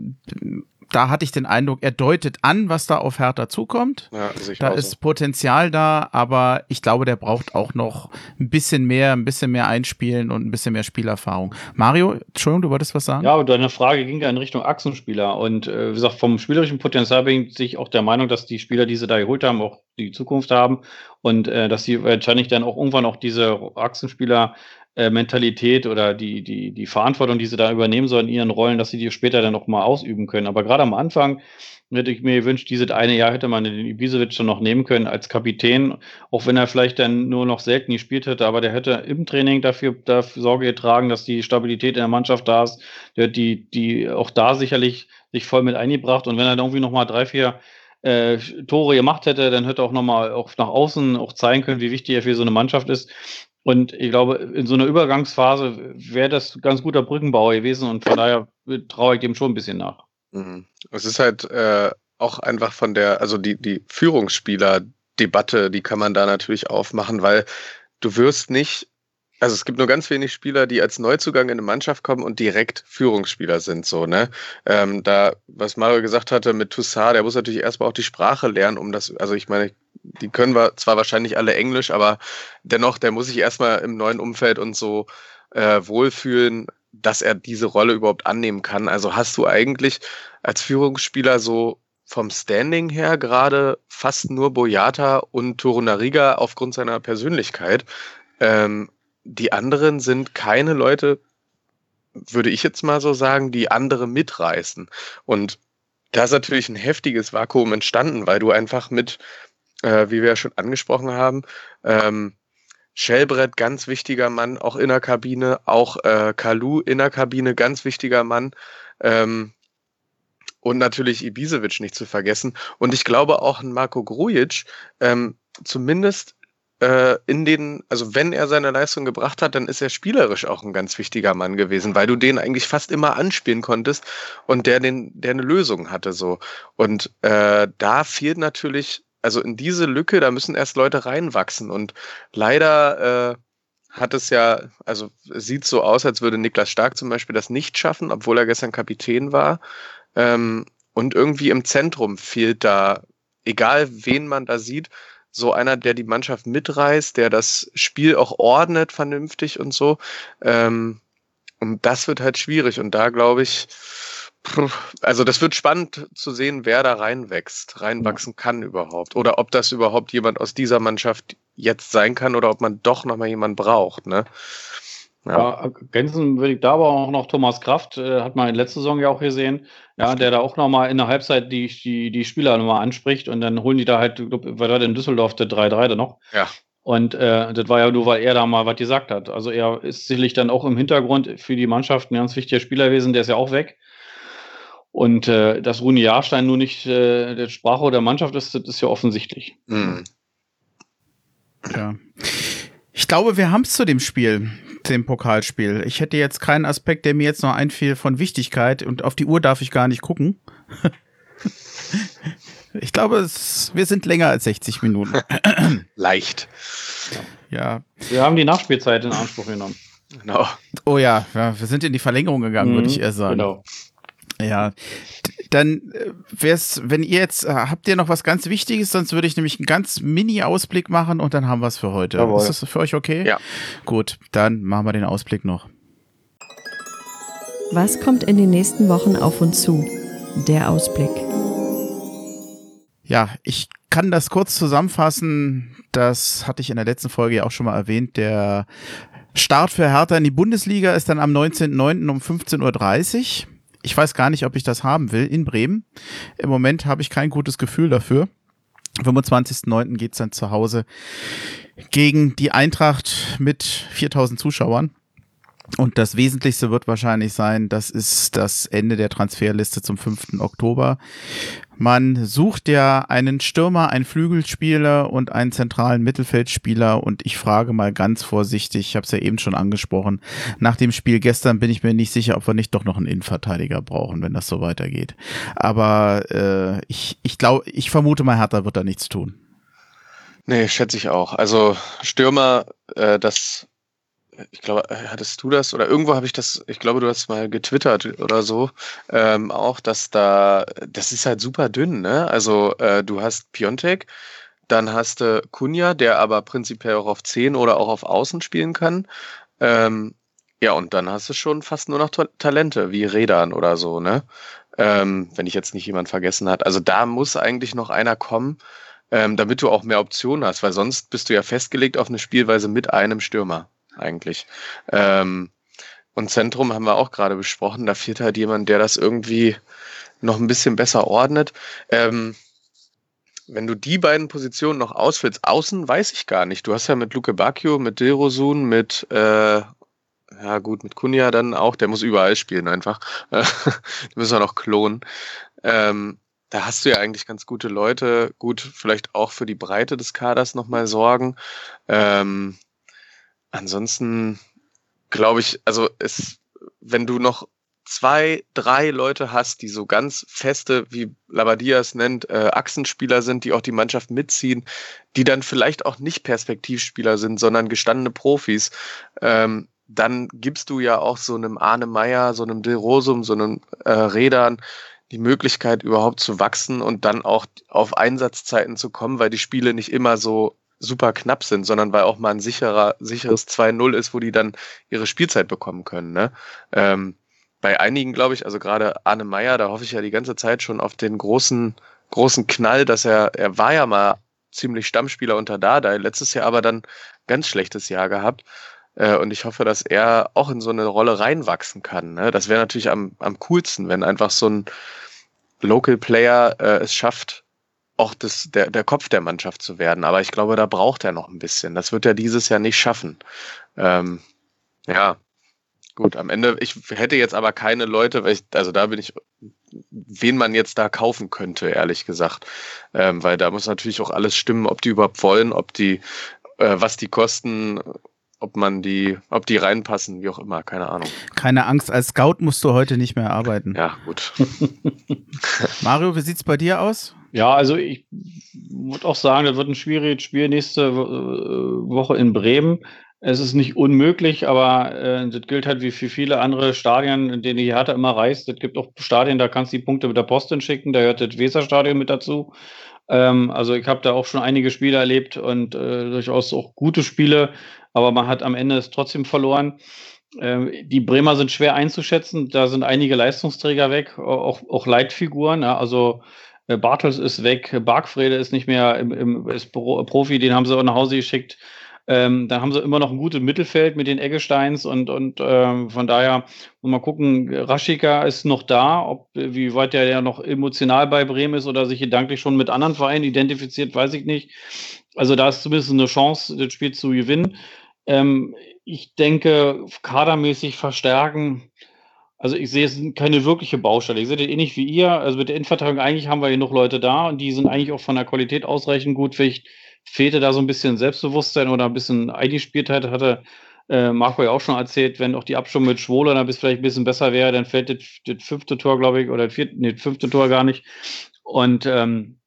da hatte ich den Eindruck, er deutet an, was da auf Hertha zukommt. Ja, da ist so. Potenzial da, aber ich glaube, der braucht auch noch ein bisschen mehr, ein bisschen mehr einspielen und ein bisschen mehr Spielerfahrung. Mario, Entschuldigung, du wolltest was sagen? Ja, und deine Frage ging ja in Richtung Achsenspieler. Und äh, wie gesagt, vom spielerischen Potenzial bin ich auch der Meinung, dass die Spieler, die sie da geholt haben, auch die Zukunft haben und äh, dass sie wahrscheinlich dann auch irgendwann auch diese Achsenspieler äh, Mentalität oder die, die, die Verantwortung, die sie da übernehmen sollen in ihren Rollen, dass sie die später dann noch mal ausüben können. Aber gerade am Anfang hätte ich mir gewünscht, dieses eine Jahr hätte man den Ibisevic schon noch nehmen können als Kapitän, auch wenn er vielleicht dann nur noch selten gespielt hätte, aber der hätte im Training dafür, dafür Sorge getragen, dass die Stabilität in der Mannschaft da ist. Der hat die, die auch da sicherlich sich voll mit eingebracht und wenn er dann irgendwie noch mal drei, vier äh, Tore gemacht hätte, dann hätte er auch nochmal auch nach außen auch zeigen können, wie wichtig er für so eine Mannschaft ist. Und ich glaube, in so einer Übergangsphase wäre das ganz guter Brückenbauer gewesen und von daher traue ich dem schon ein bisschen nach. Mhm. Es ist halt äh, auch einfach von der, also die, die Führungsspieler-Debatte, die kann man da natürlich aufmachen, weil du wirst nicht also es gibt nur ganz wenig Spieler, die als Neuzugang in eine Mannschaft kommen und direkt Führungsspieler sind, so, ne? Ähm, da, was Mario gesagt hatte mit Toussaint, der muss natürlich erstmal auch die Sprache lernen, um das, also ich meine, die können wir zwar wahrscheinlich alle Englisch, aber dennoch, der muss sich erstmal im neuen Umfeld und so äh, wohlfühlen, dass er diese Rolle überhaupt annehmen kann. Also hast du eigentlich als Führungsspieler so vom Standing her gerade fast nur Boyata und Torunariga aufgrund seiner Persönlichkeit. Ähm, die anderen sind keine Leute, würde ich jetzt mal so sagen, die andere mitreißen. Und da ist natürlich ein heftiges Vakuum entstanden, weil du einfach mit, äh, wie wir ja schon angesprochen haben, ähm, Shellbrett, ganz wichtiger Mann, auch in der Kabine, auch äh, Kalu in der Kabine, ganz wichtiger Mann. Ähm, und natürlich Ibisevic nicht zu vergessen. Und ich glaube auch ein Marco Grujic, ähm, zumindest äh, in den, also wenn er seine Leistung gebracht hat, dann ist er spielerisch auch ein ganz wichtiger Mann gewesen, weil du den eigentlich fast immer anspielen konntest und der den, der eine Lösung hatte so. Und äh, da fehlt natürlich, also in diese Lücke, da müssen erst Leute reinwachsen und leider äh, hat es ja, also sieht so aus, als würde Niklas Stark zum Beispiel das nicht schaffen, obwohl er gestern Kapitän war. Ähm, und irgendwie im Zentrum fehlt da, egal wen man da sieht, so einer, der die Mannschaft mitreißt, der das Spiel auch ordnet vernünftig und so. Ähm, und das wird halt schwierig. Und da glaube ich, also das wird spannend zu sehen, wer da reinwächst, reinwachsen kann überhaupt. Oder ob das überhaupt jemand aus dieser Mannschaft jetzt sein kann oder ob man doch nochmal jemanden braucht. Ne? Ja. ergänzen würde ich da aber auch noch Thomas Kraft, äh, hat man in letzter Saison ja auch gesehen, ja, der da auch nochmal in der Halbzeit die, die, die Spieler nochmal anspricht und dann holen die da halt, glaub, war da in Düsseldorf der 3-3 da noch. Ja. Und äh, das war ja nur, weil er da mal was gesagt hat. Also er ist sicherlich dann auch im Hintergrund für die Mannschaft ein ganz wichtiger Spieler gewesen, der ist ja auch weg. Und äh, dass Rune Jahrstein nur nicht äh, der Sprache der Mannschaft ist, das ist ja offensichtlich. Mhm. Ja. Ich glaube, wir haben es zu dem Spiel dem Pokalspiel. Ich hätte jetzt keinen Aspekt, der mir jetzt noch einfiel von Wichtigkeit und auf die Uhr darf ich gar nicht gucken. ich glaube, es, wir sind länger als 60 Minuten. Leicht. Ja. Wir haben die Nachspielzeit in Anspruch genommen. Genau. Oh ja, ja wir sind in die Verlängerung gegangen, mhm, würde ich eher sagen. Genau. Ja, dann äh, wär's, wenn ihr jetzt, äh, habt ihr noch was ganz Wichtiges, sonst würde ich nämlich einen ganz Mini-Ausblick machen und dann haben wir es für heute. Jawohl. Ist das für euch okay? Ja. Gut, dann machen wir den Ausblick noch. Was kommt in den nächsten Wochen auf uns zu? Der Ausblick. Ja, ich kann das kurz zusammenfassen. Das hatte ich in der letzten Folge ja auch schon mal erwähnt. Der Start für Hertha in die Bundesliga ist dann am 19.09. um 15.30 Uhr. Ich weiß gar nicht, ob ich das haben will in Bremen. Im Moment habe ich kein gutes Gefühl dafür. 25.09. geht's dann zu Hause gegen die Eintracht mit 4000 Zuschauern. Und das Wesentlichste wird wahrscheinlich sein, das ist das Ende der Transferliste zum 5. Oktober. Man sucht ja einen Stürmer, einen Flügelspieler und einen zentralen Mittelfeldspieler. Und ich frage mal ganz vorsichtig, ich habe es ja eben schon angesprochen, nach dem Spiel gestern bin ich mir nicht sicher, ob wir nicht doch noch einen Innenverteidiger brauchen, wenn das so weitergeht. Aber äh, ich, ich glaube, ich vermute mal, Hertha wird da nichts tun. Nee, schätze ich auch. Also Stürmer, äh, das ich glaube, äh, hattest du das oder irgendwo habe ich das, ich glaube, du hast mal getwittert oder so, ähm, auch, dass da, das ist halt super dünn, ne? Also äh, du hast Piontek, dann hast du Kunja, der aber prinzipiell auch auf 10 oder auch auf Außen spielen kann. Ähm, ja, und dann hast du schon fast nur noch Talente, wie Redan oder so, ne? Ähm, wenn ich jetzt nicht jemand vergessen hat. Also da muss eigentlich noch einer kommen, ähm, damit du auch mehr Optionen hast, weil sonst bist du ja festgelegt auf eine Spielweise mit einem Stürmer eigentlich. Ähm, und Zentrum haben wir auch gerade besprochen. Da fehlt halt jemand, der das irgendwie noch ein bisschen besser ordnet. Ähm, wenn du die beiden Positionen noch ausfüllst, außen weiß ich gar nicht. Du hast ja mit Luke Bacchio, mit Dilrosun, mit äh, ja gut, mit Kunja dann auch, der muss überall spielen einfach. die müssen wir noch klonen. Ähm, da hast du ja eigentlich ganz gute Leute. Gut, vielleicht auch für die Breite des Kaders nochmal sorgen. Ähm, Ansonsten glaube ich, also es, wenn du noch zwei, drei Leute hast, die so ganz feste, wie Labadias nennt, äh, Achsenspieler sind, die auch die Mannschaft mitziehen, die dann vielleicht auch nicht Perspektivspieler sind, sondern gestandene Profis, ähm, dann gibst du ja auch so einem Arne Meyer, so einem De Rosum, so einem äh, Rädern die Möglichkeit überhaupt zu wachsen und dann auch auf Einsatzzeiten zu kommen, weil die Spiele nicht immer so super knapp sind, sondern weil auch mal ein sicherer, sicheres 2-0 ist, wo die dann ihre Spielzeit bekommen können. Ne? Ähm, bei einigen, glaube ich, also gerade Arne Meyer, da hoffe ich ja die ganze Zeit schon auf den großen, großen Knall, dass er, er war ja mal ziemlich Stammspieler unter Dada, letztes Jahr aber dann ganz schlechtes Jahr gehabt. Äh, und ich hoffe, dass er auch in so eine Rolle reinwachsen kann. Ne? Das wäre natürlich am, am coolsten, wenn einfach so ein Local Player äh, es schafft, auch das, der, der Kopf der Mannschaft zu werden. Aber ich glaube, da braucht er noch ein bisschen. Das wird er dieses Jahr nicht schaffen. Ähm, ja, gut, am Ende, ich hätte jetzt aber keine Leute, weil ich, also da bin ich, wen man jetzt da kaufen könnte, ehrlich gesagt. Ähm, weil da muss natürlich auch alles stimmen, ob die überhaupt wollen, ob die, äh, was die kosten, ob man die, ob die reinpassen, wie auch immer, keine Ahnung. Keine Angst, als Scout musst du heute nicht mehr arbeiten. Ja, gut. Mario, wie sieht's bei dir aus? Ja, also ich würde auch sagen, das wird ein schwieriges Spiel nächste äh, Woche in Bremen. Es ist nicht unmöglich, aber äh, das gilt halt wie für viele andere Stadien, in denen die Hertha immer reist. Es gibt auch Stadien, da kannst du die Punkte mit der Post hinschicken, da gehört das Weserstadion mit dazu. Ähm, also ich habe da auch schon einige Spiele erlebt und äh, durchaus auch gute Spiele, aber man hat am Ende es trotzdem verloren. Ähm, die Bremer sind schwer einzuschätzen, da sind einige Leistungsträger weg, auch, auch Leitfiguren. Ja, also Bartels ist weg, Bargfrede ist nicht mehr im, im ist Profi, den haben sie auch nach Hause geschickt. Ähm, dann haben sie immer noch ein gutes Mittelfeld mit den Eggesteins und, und ähm, von daher muss man gucken, Raschika ist noch da, ob wie weit der ja noch emotional bei Bremen ist oder sich gedanklich schon mit anderen Vereinen identifiziert, weiß ich nicht. Also da ist zumindest eine Chance, das Spiel zu gewinnen. Ähm, ich denke, kadermäßig verstärken. Also ich sehe es keine wirkliche Baustelle. Ich sehe das ähnlich wie ihr. Also mit der Innenverteidigung eigentlich haben wir genug Leute da und die sind eigentlich auch von der Qualität ausreichend gut. Vielleicht fehlte da so ein bisschen Selbstbewusstsein oder ein bisschen Eingespieltheit, hatte äh, Marco ja auch schon erzählt, wenn auch die Abstimmung mit Schwoler dann bis vielleicht ein bisschen besser wäre, dann fällt das, das fünfte Tor, glaube ich, oder das, vierte, nee, das fünfte Tor gar nicht. Und ähm,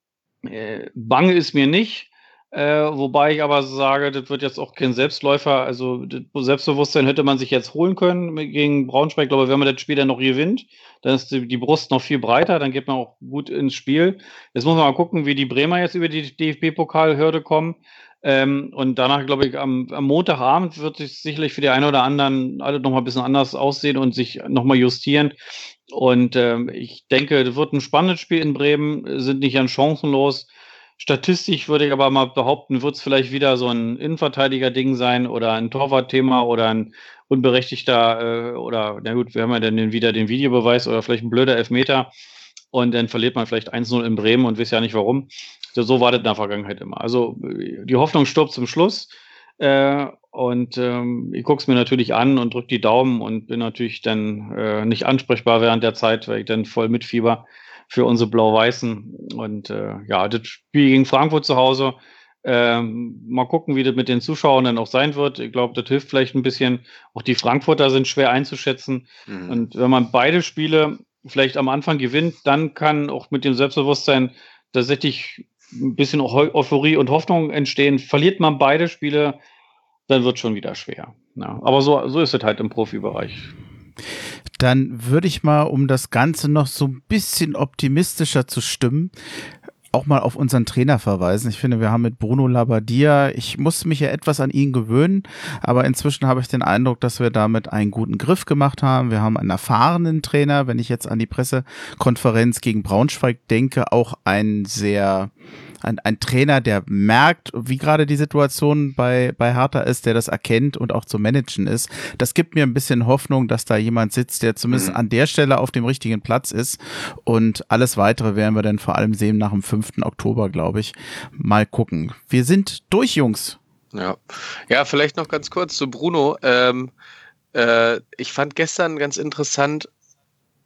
äh, bange ist mir nicht. Äh, wobei ich aber sage, das wird jetzt auch kein Selbstläufer. Also Selbstbewusstsein hätte man sich jetzt holen können gegen Braunschweig. Ich glaube, wenn man das Spiel dann noch gewinnt, dann ist die, die Brust noch viel breiter, dann geht man auch gut ins Spiel. Jetzt muss man mal gucken, wie die Bremer jetzt über die DFB-Pokalhürde kommen. Ähm, und danach, glaube ich, am, am, Montagabend wird sich sicherlich für die einen oder anderen alle nochmal ein bisschen anders aussehen und sich nochmal justieren. Und ähm, ich denke, das wird ein spannendes Spiel in Bremen, sind nicht an chancenlos. Statistisch würde ich aber mal behaupten, wird es vielleicht wieder so ein Innenverteidiger-Ding sein oder ein Torwart-Thema oder ein unberechtigter äh, oder na gut, wir haben ja dann wieder den Videobeweis oder vielleicht ein blöder Elfmeter und dann verliert man vielleicht 1-0 in Bremen und weiß ja nicht warum. So war das in der Vergangenheit immer. Also die Hoffnung stirbt zum Schluss. Äh, und ähm, ich gucke es mir natürlich an und drücke die Daumen und bin natürlich dann äh, nicht ansprechbar während der Zeit, weil ich dann voll mitfieber für unsere Blau-Weißen. Und äh, ja, das Spiel gegen Frankfurt zu Hause. Ähm, mal gucken, wie das mit den Zuschauern dann auch sein wird. Ich glaube, das hilft vielleicht ein bisschen. Auch die Frankfurter sind schwer einzuschätzen. Mhm. Und wenn man beide Spiele vielleicht am Anfang gewinnt, dann kann auch mit dem Selbstbewusstsein tatsächlich ein bisschen Euphorie und Hoffnung entstehen. Verliert man beide Spiele, dann wird es schon wieder schwer. Ja, aber so, so ist es halt im Profibereich. Dann würde ich mal, um das Ganze noch so ein bisschen optimistischer zu stimmen, auch mal auf unseren Trainer verweisen. Ich finde, wir haben mit Bruno Labbadia, ich musste mich ja etwas an ihn gewöhnen, aber inzwischen habe ich den Eindruck, dass wir damit einen guten Griff gemacht haben. Wir haben einen erfahrenen Trainer, wenn ich jetzt an die Pressekonferenz gegen Braunschweig denke, auch einen sehr ein, ein Trainer, der merkt, wie gerade die Situation bei, bei Hertha ist, der das erkennt und auch zu managen ist. Das gibt mir ein bisschen Hoffnung, dass da jemand sitzt, der zumindest mhm. an der Stelle auf dem richtigen Platz ist. Und alles weitere werden wir dann vor allem sehen nach dem 5. Oktober, glaube ich. Mal gucken. Wir sind durch, Jungs. Ja, ja vielleicht noch ganz kurz zu Bruno. Ähm, äh, ich fand gestern ganz interessant,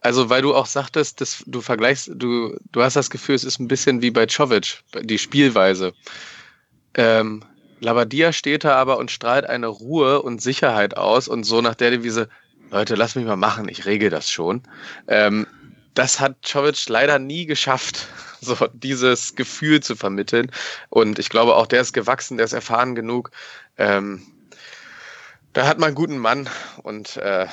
also, weil du auch sagtest, dass du vergleichst, du, du hast das Gefühl, es ist ein bisschen wie bei Czovic, die Spielweise. Ähm, Labadia steht da aber und strahlt eine Ruhe und Sicherheit aus und so nach der Devise, Leute, lass mich mal machen, ich regel das schon. Ähm, das hat Czovic leider nie geschafft, so dieses Gefühl zu vermitteln. Und ich glaube auch, der ist gewachsen, der ist erfahren genug. Ähm, da hat man einen guten Mann und äh,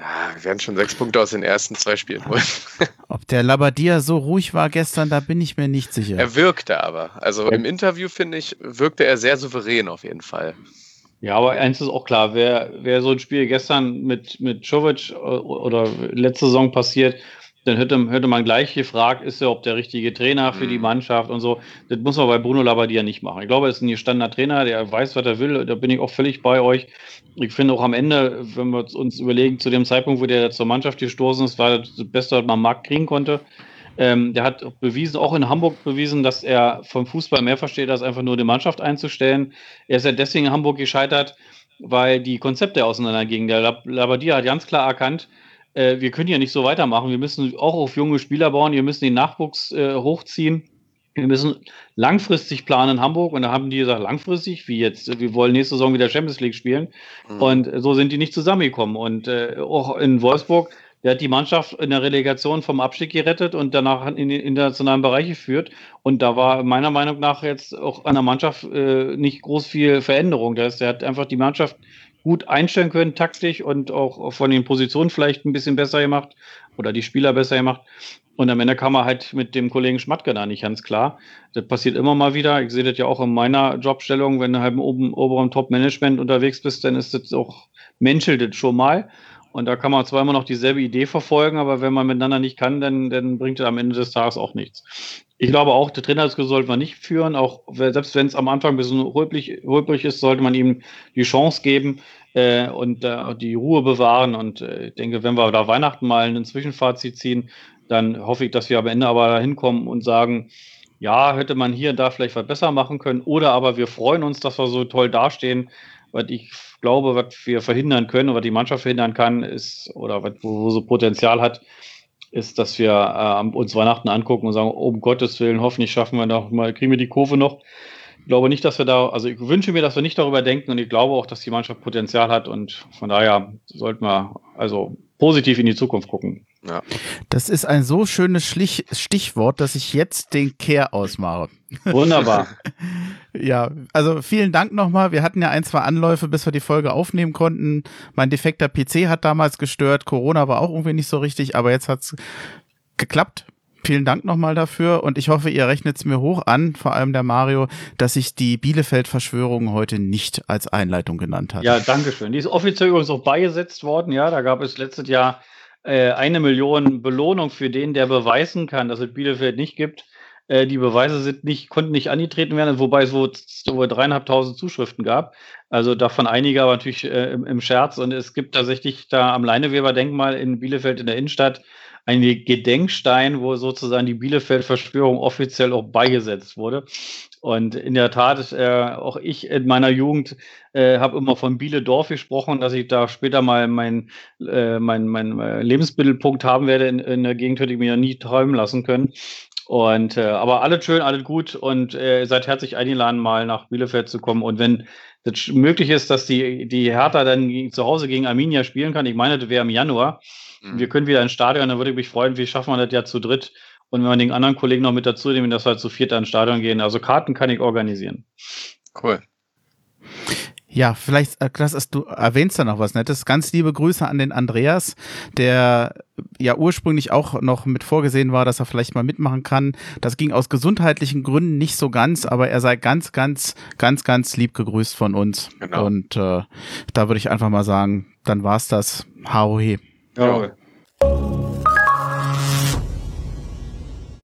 ja, wir werden schon sechs Punkte aus den ersten zwei Spielen holen. Ob der Labadia so ruhig war gestern, da bin ich mir nicht sicher. Er wirkte aber. Also im Interview, finde ich, wirkte er sehr souverän auf jeden Fall. Ja, aber eins ist auch klar, wer, wer so ein Spiel gestern mit, mit Jovic oder letzte Saison passiert, dann hätte, hätte man gleich gefragt, ist er ob der richtige Trainer für die mhm. Mannschaft und so. Das muss man bei Bruno Labbadia nicht machen. Ich glaube, er ist ein gestandener Trainer, der weiß, was er will. Da bin ich auch völlig bei euch. Ich finde auch am Ende, wenn wir uns überlegen, zu dem Zeitpunkt, wo der zur Mannschaft gestoßen ist, war das, das Beste, was man am Markt kriegen konnte. Ähm, der hat bewiesen, auch in Hamburg bewiesen, dass er vom Fußball mehr versteht, als einfach nur die Mannschaft einzustellen. Er ist ja deswegen in Hamburg gescheitert, weil die Konzepte auseinandergingen. Der Labbadia hat ganz klar erkannt, äh, wir können ja nicht so weitermachen. Wir müssen auch auf junge Spieler bauen. Wir müssen den Nachwuchs äh, hochziehen. wir müssen langfristig planen in Hamburg und da haben die gesagt, langfristig, wie jetzt, wir wollen nächste Saison wieder Champions League spielen mhm. und so sind die nicht zusammengekommen und äh, auch in Wolfsburg, der hat die Mannschaft in der Relegation vom Abstieg gerettet und danach in den internationalen Bereich geführt und da war meiner Meinung nach jetzt auch an der Mannschaft äh, nicht groß viel Veränderung, das heißt, er hat einfach die Mannschaft gut einstellen können, taktisch und auch von den Positionen vielleicht ein bisschen besser gemacht oder die Spieler besser gemacht. Und am Ende kam er halt mit dem Kollegen Schmatke da nicht ganz klar. Das passiert immer mal wieder. Ich sehe das ja auch in meiner Jobstellung, wenn du halt im oben, oberen Top-Management unterwegs bist, dann ist das auch, menschelt das schon mal. Und da kann man zwar immer noch dieselbe Idee verfolgen, aber wenn man miteinander nicht kann, dann, dann bringt es am Ende des Tages auch nichts. Ich glaube auch, der Trainerdiskussion sollte man nicht führen. Auch selbst wenn es am Anfang ein bisschen holprig, holprig ist, sollte man ihm die Chance geben äh, und äh, die Ruhe bewahren. Und äh, ich denke, wenn wir da Weihnachten mal ein Zwischenfazit ziehen, dann hoffe ich, dass wir am Ende aber da hinkommen und sagen, ja, hätte man hier und da vielleicht was besser machen können. Oder aber wir freuen uns, dass wir so toll dastehen. Was ich glaube, was wir verhindern können, was die Mannschaft verhindern kann, ist, oder was, wo, wo so Potenzial hat, ist, dass wir äh, uns Weihnachten angucken und sagen, um Gottes Willen, hoffentlich schaffen wir noch mal, kriegen wir die Kurve noch. Ich glaube nicht, dass wir da, also ich wünsche mir, dass wir nicht darüber denken und ich glaube auch, dass die Mannschaft Potenzial hat und von daher sollten wir also positiv in die Zukunft gucken. Ja. Das ist ein so schönes Schlich Stichwort, dass ich jetzt den Kehr ausmache. Wunderbar. ja, also vielen Dank nochmal. Wir hatten ja ein, zwei Anläufe, bis wir die Folge aufnehmen konnten. Mein defekter PC hat damals gestört. Corona war auch irgendwie nicht so richtig, aber jetzt hat's geklappt. Vielen Dank nochmal dafür und ich hoffe, ihr rechnet es mir hoch an, vor allem der Mario, dass ich die Bielefeld-Verschwörung heute nicht als Einleitung genannt habe. Ja, danke schön. Die ist offiziell übrigens auch beigesetzt worden. Ja, da gab es letztes Jahr äh, eine Million Belohnung für den, der beweisen kann, dass es Bielefeld nicht gibt. Äh, die Beweise sind nicht, konnten nicht angetreten werden, wobei es wohl, dreieinhalbtausend Zuschriften gab. Also davon einige aber natürlich äh, im, im, Scherz. Und es gibt tatsächlich da am Leineweber-Denkmal in Bielefeld in der Innenstadt einen Gedenkstein, wo sozusagen die Bielefeld-Verschwörung offiziell auch beigesetzt wurde. Und in der Tat, äh, auch ich in meiner Jugend äh, habe immer von Biele-Dorf gesprochen, dass ich da später mal meinen äh, mein, mein äh, Lebensmittelpunkt haben werde in, in der Gegend, hätte ich mir nie träumen lassen können. Und äh, aber alles schön, alles gut und äh, seid herzlich eingeladen, mal nach Bielefeld zu kommen. Und wenn das möglich ist, dass die, die Hertha dann zu Hause gegen Arminia spielen kann, ich meine, das wäre im Januar, mhm. wir können wieder ins Stadion, dann würde ich mich freuen, wie schaffen wir das ja zu dritt. Und wenn wir den anderen Kollegen noch mit dazu nehmen, dass wir zu viert ins Stadion gehen. Also Karten kann ich organisieren. Cool. Ja, vielleicht, äh, Klaas, du erwähnst da noch was Nettes. Ganz liebe Grüße an den Andreas, der ja ursprünglich auch noch mit vorgesehen war, dass er vielleicht mal mitmachen kann. Das ging aus gesundheitlichen Gründen nicht so ganz, aber er sei ganz, ganz, ganz, ganz lieb gegrüßt von uns. Genau. Und äh, da würde ich einfach mal sagen, dann war's das. Hauhe. Hej då.